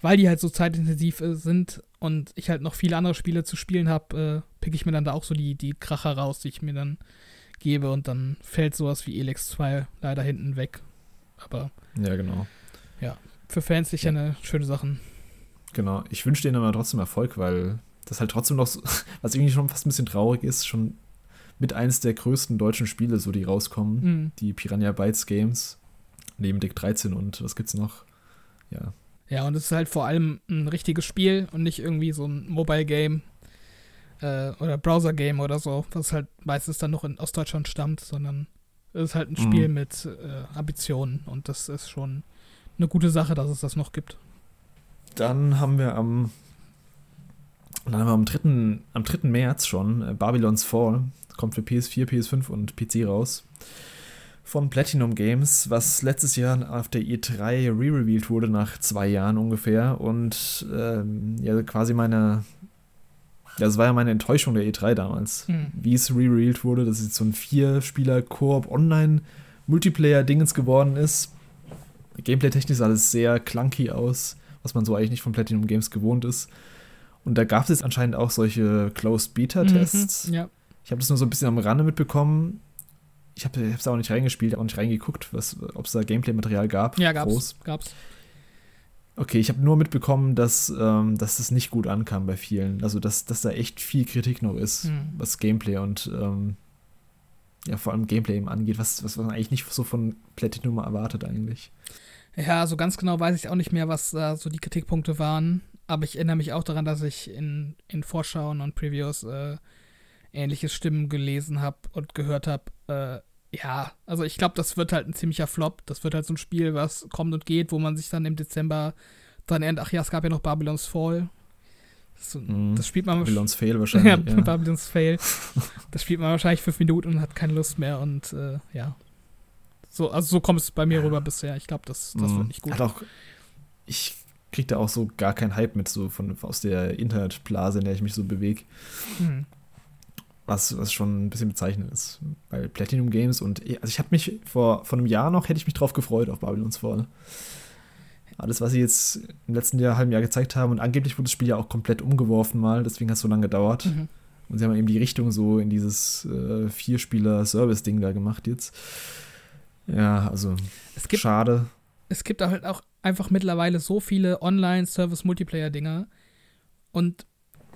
[SPEAKER 2] weil die halt so zeitintensiv äh, sind und ich halt noch viele andere Spiele zu spielen habe, äh, pick ich mir dann da auch so die, die Kracher raus, die ich mir dann gebe und dann fällt sowas wie Elex 2 leider hinten weg. Aber.
[SPEAKER 1] Ja, genau.
[SPEAKER 2] Ja, für Fans sicher ja. eine schöne Sache.
[SPEAKER 1] Genau, ich wünsche denen aber trotzdem Erfolg, weil das halt trotzdem noch, so, was irgendwie schon fast ein bisschen traurig ist, schon mit eines der größten deutschen Spiele, so die rauskommen, mhm. die Piranha Bytes Games, neben Deck 13 und was gibt's noch? Ja.
[SPEAKER 2] Ja, und es ist halt vor allem ein richtiges Spiel und nicht irgendwie so ein Mobile-Game äh, oder Browser-Game oder so, was halt meistens dann noch in, aus Deutschland stammt, sondern es ist halt ein Spiel mhm. mit äh, Ambitionen und das ist schon eine gute Sache, dass es das noch gibt.
[SPEAKER 1] Dann haben wir am, dann haben wir am 3. Am 3. März schon äh, Babylon's Fall. Kommt für PS4, PS5 und PC raus. Von Platinum Games, was letztes Jahr auf der E3 re-revealed wurde, nach zwei Jahren ungefähr. Und ähm, ja, quasi meine. Das war ja meine Enttäuschung der E3 damals. Mhm. Wie es re-revealed wurde, dass es so ein Vier-Spieler-Koop-Online-Multiplayer-Dingens geworden ist. Gameplay-technisch sah alles sehr clunky aus, was man so eigentlich nicht von Platinum Games gewohnt ist. Und da gab es jetzt anscheinend auch solche Closed Beta-Tests.
[SPEAKER 2] Mhm, ja.
[SPEAKER 1] Ich habe das nur so ein bisschen am Rande mitbekommen. Ich habe es auch nicht reingespielt, auch nicht reingeguckt, ob es da Gameplay-Material gab.
[SPEAKER 2] Ja, gab's. Groß. gab's.
[SPEAKER 1] Okay, ich habe nur mitbekommen, dass, ähm, dass das nicht gut ankam bei vielen. Also, dass, dass da echt viel Kritik noch ist, hm. was Gameplay und ähm, ja, vor allem Gameplay eben angeht, was, was man eigentlich nicht so von Platinum erwartet eigentlich.
[SPEAKER 2] Ja, so ganz genau weiß ich auch nicht mehr, was da so die Kritikpunkte waren. Aber ich erinnere mich auch daran, dass ich in, in Vorschauen und Previews äh, ähnliche Stimmen gelesen habe und gehört habe. Äh, ja, also ich glaube, das wird halt ein ziemlicher Flop. Das wird halt so ein Spiel, was kommt und geht, wo man sich dann im Dezember dann erinnert, ach ja, es gab ja noch Babylon's Fall. Das, mm, das spielt man
[SPEAKER 1] Babylon's Fail wahrscheinlich. ja,
[SPEAKER 2] ja. Babylon's Fail. Das spielt man wahrscheinlich fünf Minuten und hat keine Lust mehr und äh, ja. So, also so kommt es bei mir rüber bisher. Ich glaube, das, das mm. wird nicht gut.
[SPEAKER 1] Hat auch, ich kriege da auch so gar keinen Hype mit, so von, aus der Internetblase, in der ich mich so bewege. Mhm was, was schon ein bisschen bezeichnend ist. Bei Platinum Games und also ich habe mich vor, vor einem Jahr noch, hätte ich mich drauf gefreut auf Babylon's Fall. Alles, was sie jetzt im letzten Jahr, halben Jahr gezeigt haben und angeblich wurde das Spiel ja auch komplett umgeworfen mal, deswegen hat es so lange gedauert. Mhm. Und sie haben eben die Richtung so in dieses äh, Vierspieler-Service-Ding da gemacht jetzt. Ja, also
[SPEAKER 2] es gibt,
[SPEAKER 1] schade.
[SPEAKER 2] Es gibt halt auch einfach mittlerweile so viele Online-Service-Multiplayer-Dinger und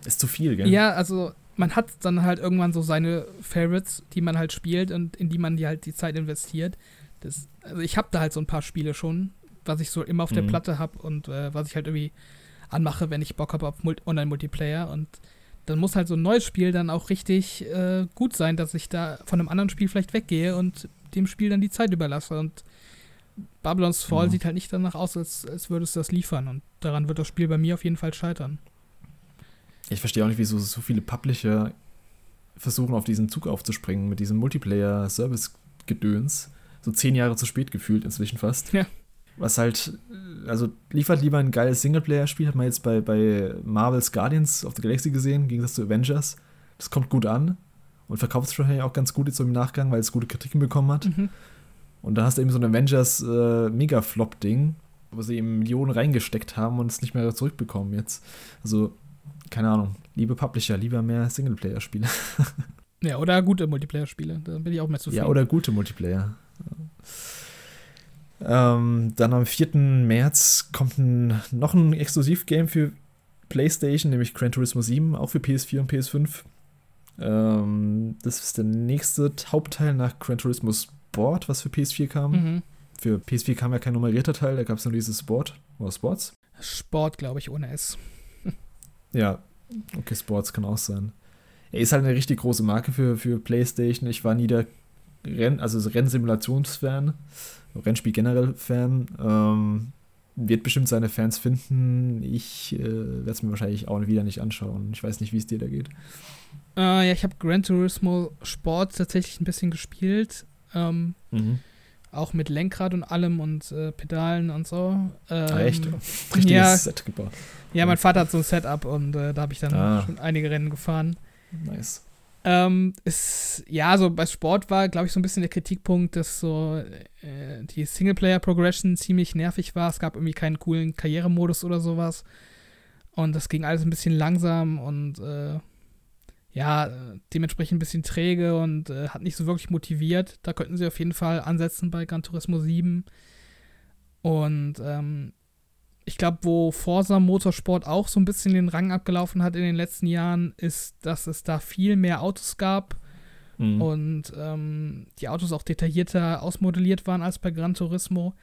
[SPEAKER 1] ist zu viel, gell?
[SPEAKER 2] Ja, also man hat dann halt irgendwann so seine Favorites, die man halt spielt und in die man die halt die Zeit investiert. Das, also ich habe da halt so ein paar Spiele schon, was ich so immer auf mhm. der Platte habe und äh, was ich halt irgendwie anmache, wenn ich Bock habe auf Mul Online-Multiplayer. Und dann muss halt so ein neues Spiel dann auch richtig äh, gut sein, dass ich da von einem anderen Spiel vielleicht weggehe und dem Spiel dann die Zeit überlasse. Und Babylon's Fall mhm. sieht halt nicht danach aus, als, als würde es das liefern. Und daran wird das Spiel bei mir auf jeden Fall scheitern.
[SPEAKER 1] Ich verstehe auch nicht, wieso so viele Publisher versuchen, auf diesen Zug aufzuspringen mit diesem Multiplayer-Service-Gedöns. So zehn Jahre zu spät gefühlt inzwischen fast.
[SPEAKER 2] Ja.
[SPEAKER 1] Was halt, also liefert lieber ein geiles Singleplayer-Spiel, hat man jetzt bei, bei Marvel's Guardians of the Galaxy gesehen, im Gegensatz zu Avengers. Das kommt gut an und verkauft es wahrscheinlich auch ganz gut jetzt so im Nachgang, weil es gute Kritiken bekommen hat. Mhm. Und dann hast du eben so ein Avengers äh, wo sie eben Millionen reingesteckt haben und es nicht mehr zurückbekommen jetzt. Also keine Ahnung, liebe Publisher, lieber mehr Singleplayer-Spiele.
[SPEAKER 2] ja, oder gute Multiplayer-Spiele, da bin ich auch mehr zufrieden.
[SPEAKER 1] Ja, oder gute Multiplayer. Ähm, dann am 4. März kommt ein, noch ein Exklusivgame für PlayStation, nämlich Gran Turismo 7, auch für PS4 und PS5. Ähm, das ist der nächste Hauptteil nach Gran Turismo Sport, was für PS4 kam. Mhm. Für PS4 kam ja kein nummerierter Teil, da gab es nur dieses Sport oder Sports.
[SPEAKER 2] Sport, glaube ich, ohne S.
[SPEAKER 1] Ja, okay, Sports kann auch sein. Er ist halt eine richtig große Marke für, für PlayStation. Ich war nie der Renn, also Rennsimulationsfan, Rennspiel generell Fan. Ähm, wird bestimmt seine Fans finden. Ich äh, werde es mir wahrscheinlich auch wieder nicht anschauen. Ich weiß nicht, wie es dir da geht.
[SPEAKER 2] Äh, ja, ich habe Gran Turismo Sport tatsächlich ein bisschen gespielt. Ähm, mhm. Auch mit Lenkrad und allem und äh, Pedalen und so. Ähm,
[SPEAKER 1] ah, echt? Richtiges
[SPEAKER 2] ja,
[SPEAKER 1] Set gebaut.
[SPEAKER 2] Ja, mein Vater hat so ein Setup und äh, da habe ich dann
[SPEAKER 1] Ah.
[SPEAKER 2] schon einige Rennen gefahren.
[SPEAKER 1] Nice.
[SPEAKER 2] Ähm, ist, ja, so bei Sport war, glaube ich, so ein bisschen der Kritikpunkt, dass so äh, die Singleplayer-Progression ziemlich nervig war. Es gab irgendwie keinen coolen Karrieremodus oder sowas. Und das ging alles ein bisschen langsam und äh, ja, äh, dementsprechend ein bisschen träge und äh, hat nicht so wirklich motiviert. Da könnten sie auf jeden Fall ansetzen bei Gran Turismo 7. Und ähm, ich glaube, wo Forza Motorsport auch so ein bisschen den Rang abgelaufen hat in den letzten Jahren, ist, dass es da viel mehr Autos gab
[SPEAKER 1] Mhm.
[SPEAKER 2] und ähm, die Autos auch detaillierter ausmodelliert waren als bei Gran Turismo.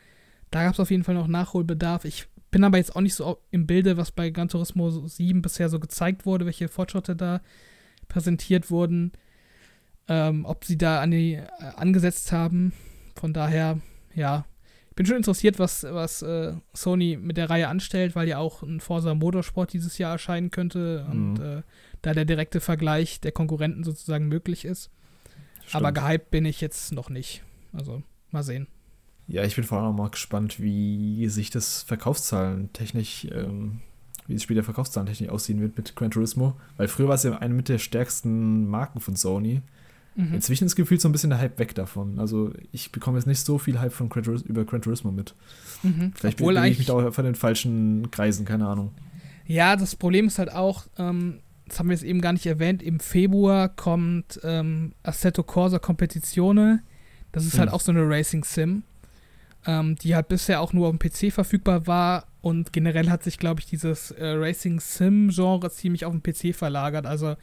[SPEAKER 2] Da gab es auf jeden Fall noch Nachholbedarf. Ich bin aber jetzt auch nicht so im Bilde, was bei Gran Turismo 7 bisher so gezeigt wurde, welche Fortschritte da präsentiert wurden, ähm, ob sie da an die, äh, angesetzt haben. Von daher, ja, ich bin schon interessiert, was, was äh, Sony mit der Reihe anstellt, weil ja auch ein Forza Motorsport dieses Jahr erscheinen könnte und
[SPEAKER 1] Mhm.
[SPEAKER 2] äh, da der direkte Vergleich der Konkurrenten sozusagen möglich ist. Aber
[SPEAKER 1] Stimmt.
[SPEAKER 2] gehypt bin ich jetzt noch nicht. Also, mal sehen.
[SPEAKER 1] Ja, ich bin vor allem auch mal gespannt, wie sich das Verkaufszahlen technisch, ähm, wie das Spiel der Verkaufszahlen technisch aussehen wird mit Gran Turismo. Weil früher war es ja eine mit der stärksten Marken von Sony.
[SPEAKER 2] Mhm.
[SPEAKER 1] Inzwischen ist gefühlt so ein bisschen der Hype weg davon. Also ich bekomme jetzt nicht so viel Hype von Gran über Gran Turismo mit.
[SPEAKER 2] Mhm.
[SPEAKER 1] Vielleicht
[SPEAKER 2] Obwohl
[SPEAKER 1] bin ich mich auch von den falschen Kreisen, keine Ahnung.
[SPEAKER 2] ja, das Problem ist halt auch, ähm, das haben wir jetzt eben gar nicht erwähnt, im Februar kommt ähm, Assetto Corsa Competizione. Das ist halt
[SPEAKER 1] Hm.
[SPEAKER 2] auch so eine Racing Sim, ähm, die halt bisher auch nur auf dem PC verfügbar war und generell hat sich, glaube ich, dieses äh, Racing Sim-Genre ziemlich auf den PC verlagert. Also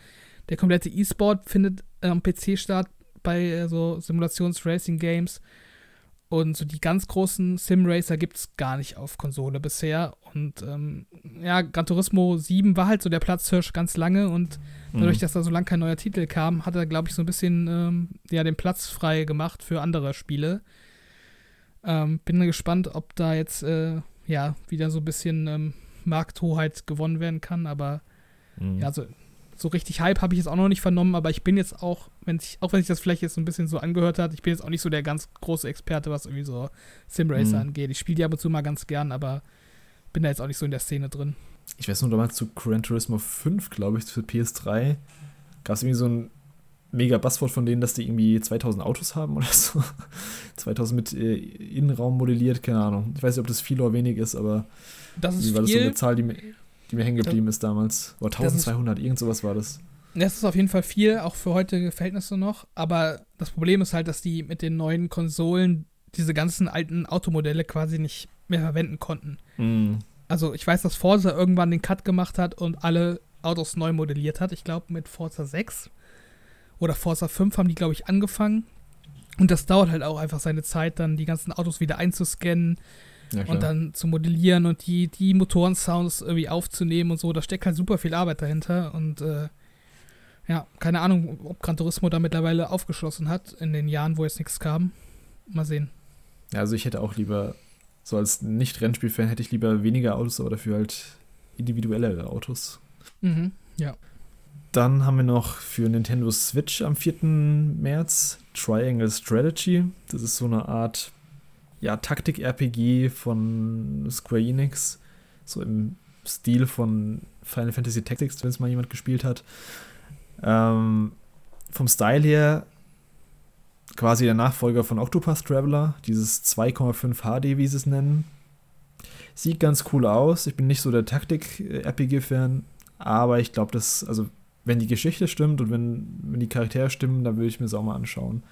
[SPEAKER 2] der komplette E-Sport findet äh, am PC statt bei äh, so Simulations-Racing-Games. Und so die ganz großen Sim-Racer gibt es gar nicht auf Konsole bisher. Und ähm, ja, Gran Turismo 7 war halt so der Platzhirsch ganz lange und dadurch,
[SPEAKER 1] Mhm.
[SPEAKER 2] dass da so lange kein neuer Titel kam, hat er, glaube ich, so ein bisschen ähm, ja, den Platz frei gemacht für andere Spiele. Ähm, bin gespannt, ob da jetzt äh, ja wieder so ein bisschen ähm, Markthoheit gewonnen werden kann, aber
[SPEAKER 1] Mhm.
[SPEAKER 2] ja, so, so richtig Hype habe ich jetzt auch noch nicht vernommen, aber ich bin jetzt auch, wenn ich, auch wenn sich das vielleicht jetzt so ein bisschen so angehört hat, ich bin jetzt auch nicht so der ganz große Experte, was irgendwie so Simracer
[SPEAKER 1] Mhm.
[SPEAKER 2] angeht. Ich spiele die ab und zu mal ganz gern, aber bin da jetzt auch nicht so in der Szene drin.
[SPEAKER 1] Ich weiß nur, damals zu Gran Turismo 5, glaube ich, für PS3, gab es irgendwie so ein mega Buzzword von denen, dass die irgendwie 2000 Autos haben oder so. 2000 mit äh, Innenraum modelliert, keine Ahnung. Ich weiß nicht, ob das viel oder wenig ist, aber
[SPEAKER 2] Das ist
[SPEAKER 1] war das so eine Zahl, die mir, die mir hängen geblieben ist damals. Oder
[SPEAKER 2] Das ist-
[SPEAKER 1] 1200, irgend sowas war das.
[SPEAKER 2] Das ist auf jeden Fall viel, auch für heutige Verhältnisse noch. Aber das Problem ist halt, dass die mit den neuen Konsolen diese ganzen alten Automodelle quasi nicht mehr verwenden konnten.
[SPEAKER 1] Mhm.
[SPEAKER 2] Also ich weiß, dass Forza irgendwann den Cut gemacht hat und alle Autos neu modelliert hat. Ich glaube mit Forza 6 oder Forza 5 haben die, glaube ich, angefangen. Und das dauert halt auch einfach seine Zeit, dann die ganzen Autos wieder einzuscannen
[SPEAKER 1] Ja,
[SPEAKER 2] und dann zu modellieren und die, die Motorensounds irgendwie aufzunehmen und so. Da steckt halt super viel Arbeit dahinter und äh, ja, keine Ahnung, ob Gran Turismo da mittlerweile aufgeschlossen hat in den Jahren, wo jetzt nichts kam. Mal sehen.
[SPEAKER 1] ja, also ich hätte auch lieber, so als Nicht-Rennspiel-Fan, hätte ich lieber weniger Autos, aber dafür halt individuellere Autos.
[SPEAKER 2] Mhm, ja.
[SPEAKER 1] Dann haben wir noch für Nintendo Switch am 4. März Triangle Strategy. Das ist so eine Art ja, Taktik-RPG von Square Enix. So im Stil von Final Fantasy Tactics, wenn es mal jemand gespielt hat. Ähm, vom Style her quasi der Nachfolger von Octopath Traveler, dieses 2,5 HD, wie sie es nennen. Sieht ganz cool aus. Ich bin nicht so der Taktik-RPG-Fan, aber ich glaube, dass, also wenn die Geschichte stimmt und wenn, wenn die Charaktere stimmen, dann würde ich mir das auch mal anschauen.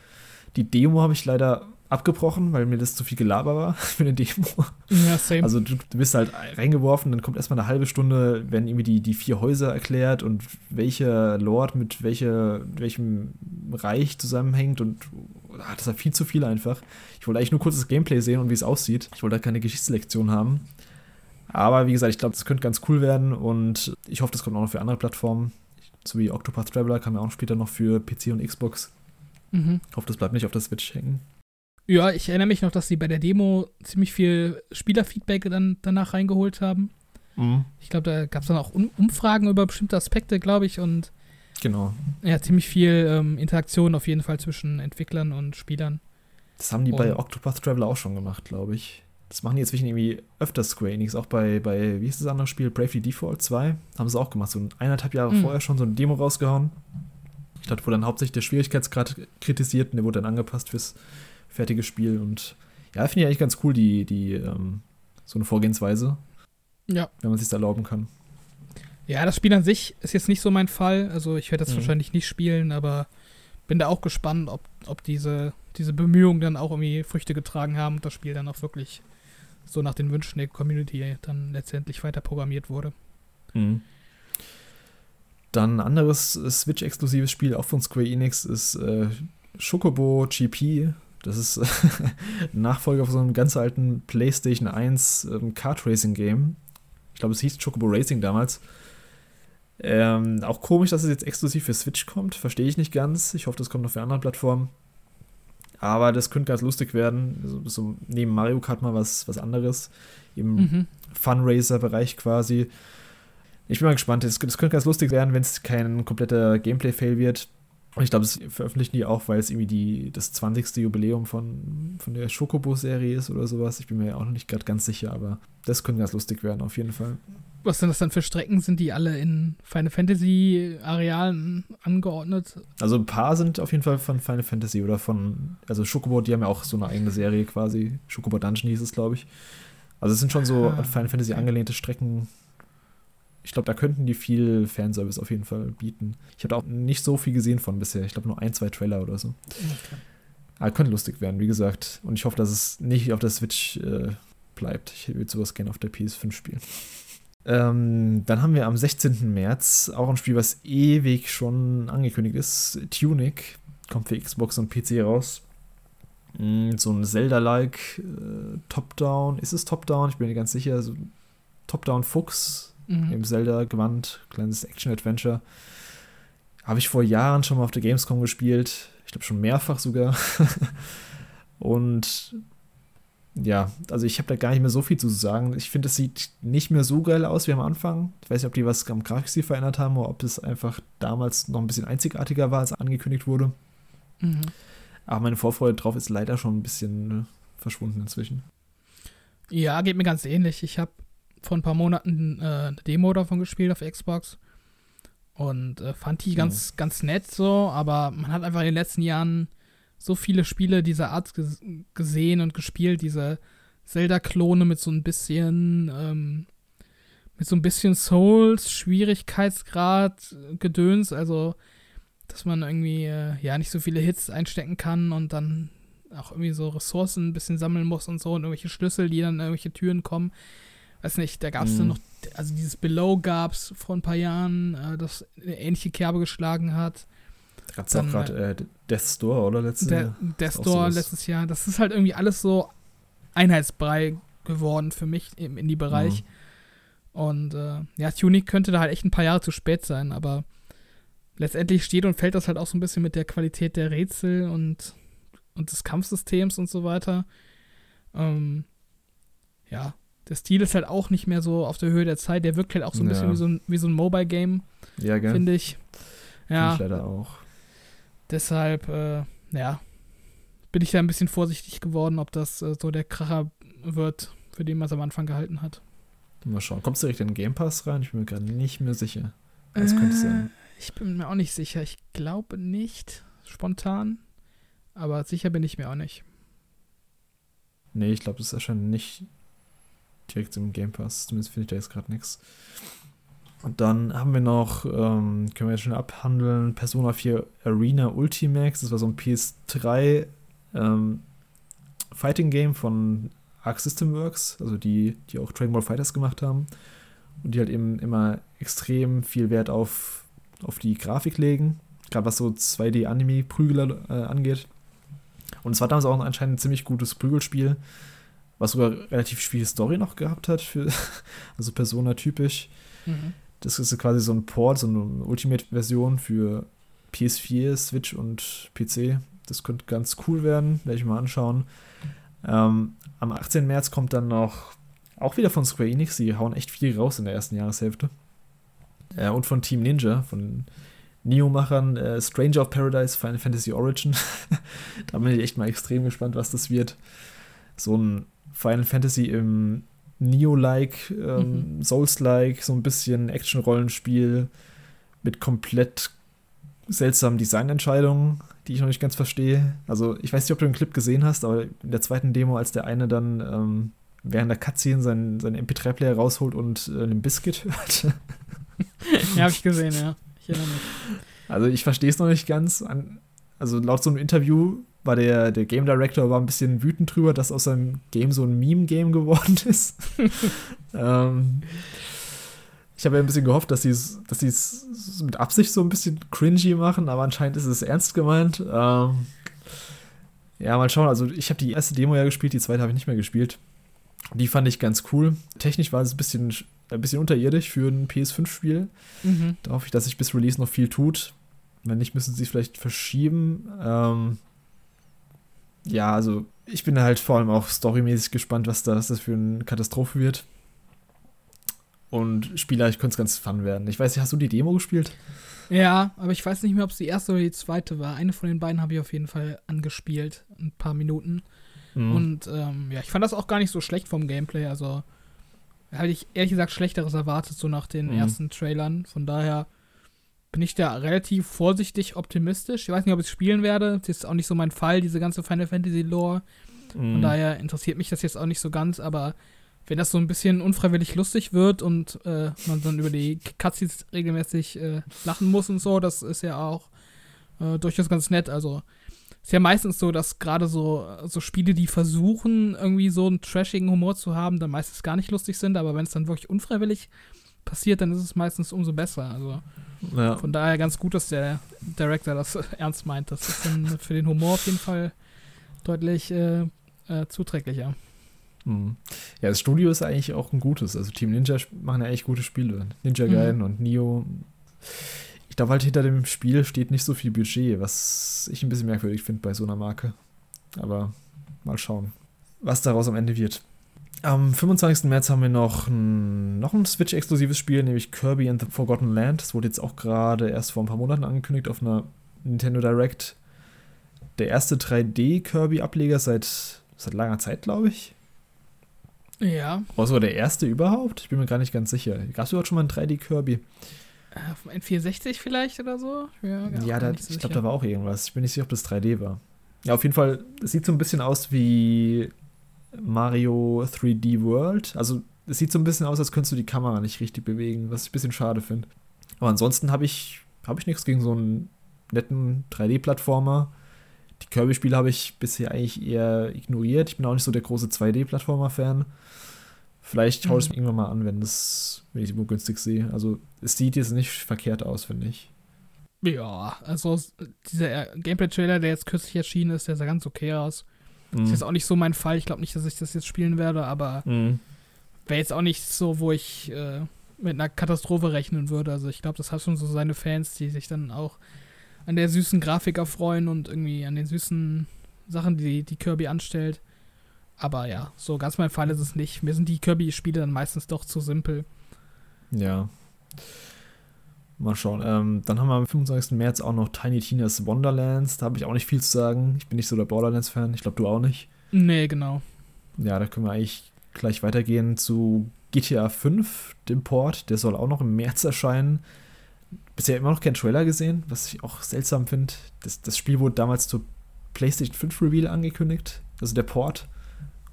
[SPEAKER 1] Die Demo habe ich leider abgebrochen, weil mir das zu viel Gelaber war für eine Demo.
[SPEAKER 2] Ja, same.
[SPEAKER 1] Also du, du bist halt reingeworfen, dann kommt erstmal eine halbe Stunde, werden irgendwie die, die vier Häuser erklärt und welcher Lord mit welcher, welchem Reich zusammenhängt und ah, das war viel zu viel einfach. Ich wollte eigentlich nur kurz das Gameplay sehen und wie es aussieht. Ich wollte da keine Geschichtslektion haben. Aber wie gesagt, ich glaube, das könnte ganz cool werden und ich hoffe, das kommt auch noch für andere Plattformen. So wie Octopath Traveler kam ja auch später noch für PC und Xbox.
[SPEAKER 2] mhm.
[SPEAKER 1] Ich hoffe, das bleibt nicht auf der Switch hängen.
[SPEAKER 2] Ja, ich erinnere mich noch, dass sie bei der Demo ziemlich viel Spielerfeedback dann danach reingeholt haben. Ich glaube, da gab es dann auch um Umfragen über bestimmte Aspekte, glaube ich, und
[SPEAKER 1] Genau.
[SPEAKER 2] ja, ziemlich viel ähm, Interaktion auf jeden Fall zwischen Entwicklern und Spielern.
[SPEAKER 1] Das haben die und bei Octopath Traveler auch schon gemacht, glaube ich. Das machen die jetzt irgendwie öfter Square Enix, auch bei, bei, wie ist das andere Spiel? Bravely Default 2 haben sie auch gemacht. So eineinhalb Jahre mhm. vorher schon so eine Demo rausgehauen. Ich glaube, wo dann hauptsächlich der Schwierigkeitsgrad kritisiert und der wurde dann angepasst fürs fertige Spiel. Und ja, finde ich eigentlich ganz cool, die, die, ähm, so eine Vorgehensweise.
[SPEAKER 2] Ja.
[SPEAKER 1] Wenn man sich erlauben kann.
[SPEAKER 2] Ja, das Spiel an sich ist jetzt nicht so mein Fall. Also ich werde das mhm. wahrscheinlich nicht spielen, aber bin da auch gespannt, ob, ob diese, diese Bemühungen dann auch irgendwie Früchte getragen haben und das Spiel dann auch wirklich so nach den Wünschen der Community dann letztendlich weiter programmiert wurde.
[SPEAKER 1] Mhm. Dann ein anderes Switch-exklusives Spiel, auch von Square Enix, ist äh, Chocobo GP. Das ist Nachfolger von so einem ganz alten PlayStation 1 ähm, Kart Racing Game. Ich glaube, es hieß Chocobo Racing damals. Ähm, auch komisch, dass es jetzt exklusiv für Switch kommt. Verstehe ich nicht ganz. Ich hoffe, das kommt noch für andere Plattformen. Aber das könnte ganz lustig werden. So, so neben Mario Kart mal was, was anderes. Im mhm. Funracer-Bereich quasi. Ich bin mal gespannt. Das, das könnte ganz lustig werden, wenn es kein kompletter Gameplay-Fail wird. Und ich glaube, das veröffentlichen die auch, weil es irgendwie die, das 20. Jubiläum von, von der Schokobo-Serie ist oder sowas. Ich bin mir auch noch nicht gerade ganz sicher, aber das könnte ganz lustig werden, auf jeden Fall.
[SPEAKER 2] Was sind das dann für Strecken? Sind die alle in Final Fantasy Arealen angeordnet?
[SPEAKER 1] Also ein paar sind auf jeden Fall von Final Fantasy oder von, also Schokobo, die haben ja auch so eine eigene Serie quasi. Schokobo Dungeon hieß es, glaube ich. Also es sind schon so ah, an Final Fantasy angelehnte Strecken. Ich glaube, da könnten die viel Fanservice auf jeden Fall bieten. Ich habe auch nicht so viel gesehen von bisher. Ich glaube nur ein, zwei Trailer oder so. Okay. Aber könnte lustig werden, wie gesagt. Und ich hoffe, dass es nicht auf der Switch äh, bleibt. Ich würde sowas gerne auf der PS5 spielen. Ähm, dann haben wir am 16. März auch ein Spiel, was ewig schon angekündigt ist. Tunic kommt für Xbox und PC raus. Mm, so ein Zelda-like äh, Top-Down. Ist es Top-Down? Ich bin mir ganz sicher. So Top-Down-Fuchs mhm. im Zelda-Gewand. Kleines Action-Adventure. Habe ich vor Jahren schon mal auf der Gamescom gespielt. Ich glaube schon mehrfach sogar. und ja, also ich habe da gar nicht mehr so viel zu sagen. Ich finde, es sieht nicht mehr so geil aus wie am Anfang. Ich weiß nicht, ob die was am Grafikstil verändert haben oder ob es einfach damals noch ein bisschen einzigartiger war, als angekündigt wurde. Mhm. Aber meine Vorfreude drauf ist leider schon ein bisschen ne, verschwunden inzwischen.
[SPEAKER 2] Ja, geht mir ganz ähnlich. Ich habe vor ein paar Monaten äh, eine Demo davon gespielt auf Xbox und äh, fand die ganz, mhm. ganz nett so, aber man hat einfach in den letzten Jahren so viele Spiele dieser Art gesehen und gespielt, diese Zelda-Klone mit so ein bisschen, ähm, mit so ein bisschen Souls, Schwierigkeitsgrad, Gedöns, also dass man irgendwie äh, ja nicht so viele Hits einstecken kann und dann auch irgendwie so Ressourcen ein bisschen sammeln muss und so und irgendwelche Schlüssel, die dann in irgendwelche Türen kommen. Weiß nicht, da gab es mhm. dann noch, also dieses Below gab es vor ein paar Jahren, äh, das eine ähnliche Kerbe geschlagen hat.
[SPEAKER 1] Da gab es auch gerade äh, Death Store, oder?
[SPEAKER 2] Letztes Jahr. Death Store letztes Jahr. Das ist halt irgendwie alles so Einheitsbrei geworden für mich im Indie-Bereich. Mhm. Und äh, ja, Tunic könnte da halt echt ein paar Jahre zu spät sein, aber letztendlich steht und fällt das halt auch so ein bisschen mit der Qualität der Rätsel und, und des Kampfsystems und so weiter. Ähm, ja, der Stil ist halt auch nicht mehr so auf der Höhe der Zeit. Der wirkt halt auch so ein ja. bisschen wie so ein, wie so ein Mobile-Game,
[SPEAKER 1] ja,
[SPEAKER 2] finde ich. Ja.
[SPEAKER 1] Find ich leider auch.
[SPEAKER 2] Deshalb, äh, ja, bin ich da ein bisschen vorsichtig geworden, ob das äh, so der Kracher wird, für den man es am Anfang gehalten hat.
[SPEAKER 1] Mal schauen. Kommst du direkt in den Game Pass rein? Ich bin mir gerade nicht mehr sicher. Das äh, könnte sein.
[SPEAKER 2] Ich bin mir auch nicht sicher. Ich glaube nicht spontan. Aber sicher bin ich mir auch nicht.
[SPEAKER 1] Nee, ich glaube, das erscheint nicht direkt im Game Pass. Zumindest finde ich da jetzt gerade nichts. Und dann haben wir noch, ähm, können wir jetzt schon abhandeln, Persona 4 Arena Ultimax. Das war so ein PS3 ähm, Fighting Game von Arc System Works, also die, die auch Dragon Ball Fighters gemacht haben. Und die halt eben immer extrem viel Wert auf, auf die Grafik legen. Gerade was so 2D-Anime-Prügler äh, angeht. Und es war damals auch anscheinend ein ziemlich gutes Prügelspiel, was sogar relativ viel Story noch gehabt hat, für, also Persona-typisch. Mhm. Das ist quasi so ein Port, so eine Ultimate-Version für PS4, Switch und PC. Das könnte ganz cool werden, werde ich mal anschauen. Ähm, am 18. März kommt dann noch auch wieder von Square Enix. Sie hauen echt viel raus in der ersten Jahreshälfte. Äh, und von Team Ninja, von Neo-Machern äh, Stranger of Paradise Final Fantasy Origin. da bin ich echt mal extrem gespannt, was das wird. So ein Final Fantasy im Neo-like, ähm, mhm. Souls-like, so ein bisschen Action-Rollenspiel mit komplett seltsamen Designentscheidungen, die ich noch nicht ganz verstehe. Also, ich weiß nicht, ob du den Clip gesehen hast, aber in der zweiten Demo, als der eine dann ähm, während der Cutscene seinen, seinen MP3-Player rausholt und äh, den Biscuit hört.
[SPEAKER 2] ja, habe ich gesehen, ja. Ich erinnere mich.
[SPEAKER 1] Also, ich verstehe es noch nicht ganz. Also, laut so einem Interview war der, der Game Director war ein bisschen wütend drüber, dass aus seinem Game so ein Meme-Game geworden ist. ähm, ich habe ja ein bisschen gehofft, dass sie es dass mit Absicht so ein bisschen cringy machen, aber anscheinend ist es ernst gemeint. Ähm, ja, mal schauen. Also, ich habe die erste Demo ja gespielt, die zweite habe ich nicht mehr gespielt. Die fand ich ganz cool. Technisch war es ein bisschen, ein bisschen unterirdisch für ein PS5-Spiel. Mhm. Da hoffe ich, dass sich bis Release noch viel tut. Wenn nicht, müssen sie es vielleicht verschieben. Ähm, ja, also ich bin halt vor allem auch storymäßig gespannt, was, da, was das für eine Katastrophe wird. Und Spieler, ich könnte es ganz fun werden. Ich weiß nicht, hast du die Demo gespielt?
[SPEAKER 2] Ja, aber ich weiß nicht mehr, ob es die erste oder die zweite war. Eine von den beiden habe ich auf jeden Fall angespielt. Ein paar Minuten. Mhm. Und ähm, ja, ich fand das auch gar nicht so schlecht vom Gameplay. Also hatte ich ehrlich gesagt Schlechteres erwartet, so nach den mhm. ersten Trailern. Von daher bin ich da relativ vorsichtig optimistisch. Ich weiß nicht, ob ich es spielen werde. Das ist auch nicht so mein Fall, diese ganze Final Fantasy Lore. Mhm. Von daher interessiert mich das jetzt auch nicht so ganz, aber wenn das so ein bisschen unfreiwillig lustig wird und äh, man dann über die Cutscenes regelmäßig äh, lachen muss und so, das ist ja auch äh, durchaus ganz nett. Also ist ja meistens so, dass gerade so, so Spiele, die versuchen, irgendwie so einen trashigen Humor zu haben, dann meistens gar nicht lustig sind, aber wenn es dann wirklich unfreiwillig passiert, dann ist es meistens umso besser. Also ja. von daher ganz gut, dass der Director das ernst meint. Das ist dann für den Humor auf jeden Fall deutlich äh, äh, zuträglicher.
[SPEAKER 1] Mhm. Ja, das Studio ist eigentlich auch ein gutes. Also Team Ninja machen ja echt gute Spiele. Ninja mhm. Gaiden mhm. und Nio. Ich glaube halt, hinter dem Spiel steht nicht so viel Budget, was ich ein bisschen merkwürdig finde bei so einer Marke. Aber mal schauen, was daraus am Ende wird. Am 25. März haben wir noch ein, noch ein Switch-exklusives Spiel, nämlich Kirby and the Forgotten Land. Das wurde jetzt auch gerade erst vor ein paar Monaten angekündigt auf einer Nintendo Direct. Der erste 3D-Kirby-Ableger seit, seit langer Zeit, glaube ich.
[SPEAKER 2] Ja.
[SPEAKER 1] War sogar der erste überhaupt? Ich bin mir gar nicht ganz sicher. Gab es überhaupt schon mal einen 3D-Kirby?
[SPEAKER 2] Äh, auf dem N64 vielleicht oder so?
[SPEAKER 1] Ja, ja da, so ich glaube, da war auch irgendwas. Ich bin nicht sicher, ob das 3D war. Ja, auf jeden Fall, es sieht so ein bisschen aus wie Mario 3D World. Also, es sieht so ein bisschen aus, als könntest du die Kamera nicht richtig bewegen, was ich ein bisschen schade finde. Aber ansonsten habe ich, hab ich nichts gegen so einen netten 3D-Plattformer. Die Kirby-Spiele habe ich bisher eigentlich eher ignoriert. Ich bin auch nicht so der große 2D-Plattformer-Fan. Vielleicht schaue ich es mhm. mir irgendwann mal an, wenn, das, wenn ich es irgendwo günstig sehe. Also, es sieht jetzt nicht verkehrt aus, finde ich.
[SPEAKER 2] Ja, also dieser Gameplay-Trailer, der jetzt kürzlich erschienen ist, der sah ganz okay aus. Mhm. Ist jetzt auch nicht so mein Fall. Ich glaube nicht, dass ich das jetzt spielen werde, aber mhm. wäre jetzt auch nicht so, wo ich äh, mit einer Katastrophe rechnen würde. Also ich glaube, das hat schon so seine Fans, die sich dann auch an der süßen Grafik erfreuen und irgendwie an den süßen Sachen, die die Kirby anstellt. Aber ja, so ganz mein Fall ist es nicht. Mir sind die Kirby-Spiele dann meistens doch zu simpel.
[SPEAKER 1] Ja. Mal schauen. Ähm, dann haben wir am 25. März auch noch Tiny Tina's Wonderlands. Da habe ich auch nicht viel zu sagen. Ich bin nicht so der Borderlands-Fan. Ich glaube, du auch nicht.
[SPEAKER 2] Nee, genau.
[SPEAKER 1] Ja, da können wir eigentlich gleich weitergehen zu GTA 5, dem Port. Der soll auch noch im März erscheinen bisher immer noch keinen Trailer gesehen, was ich auch seltsam finde. Das, das Spiel wurde damals zur PlayStation 5 Reveal angekündigt, also der Port,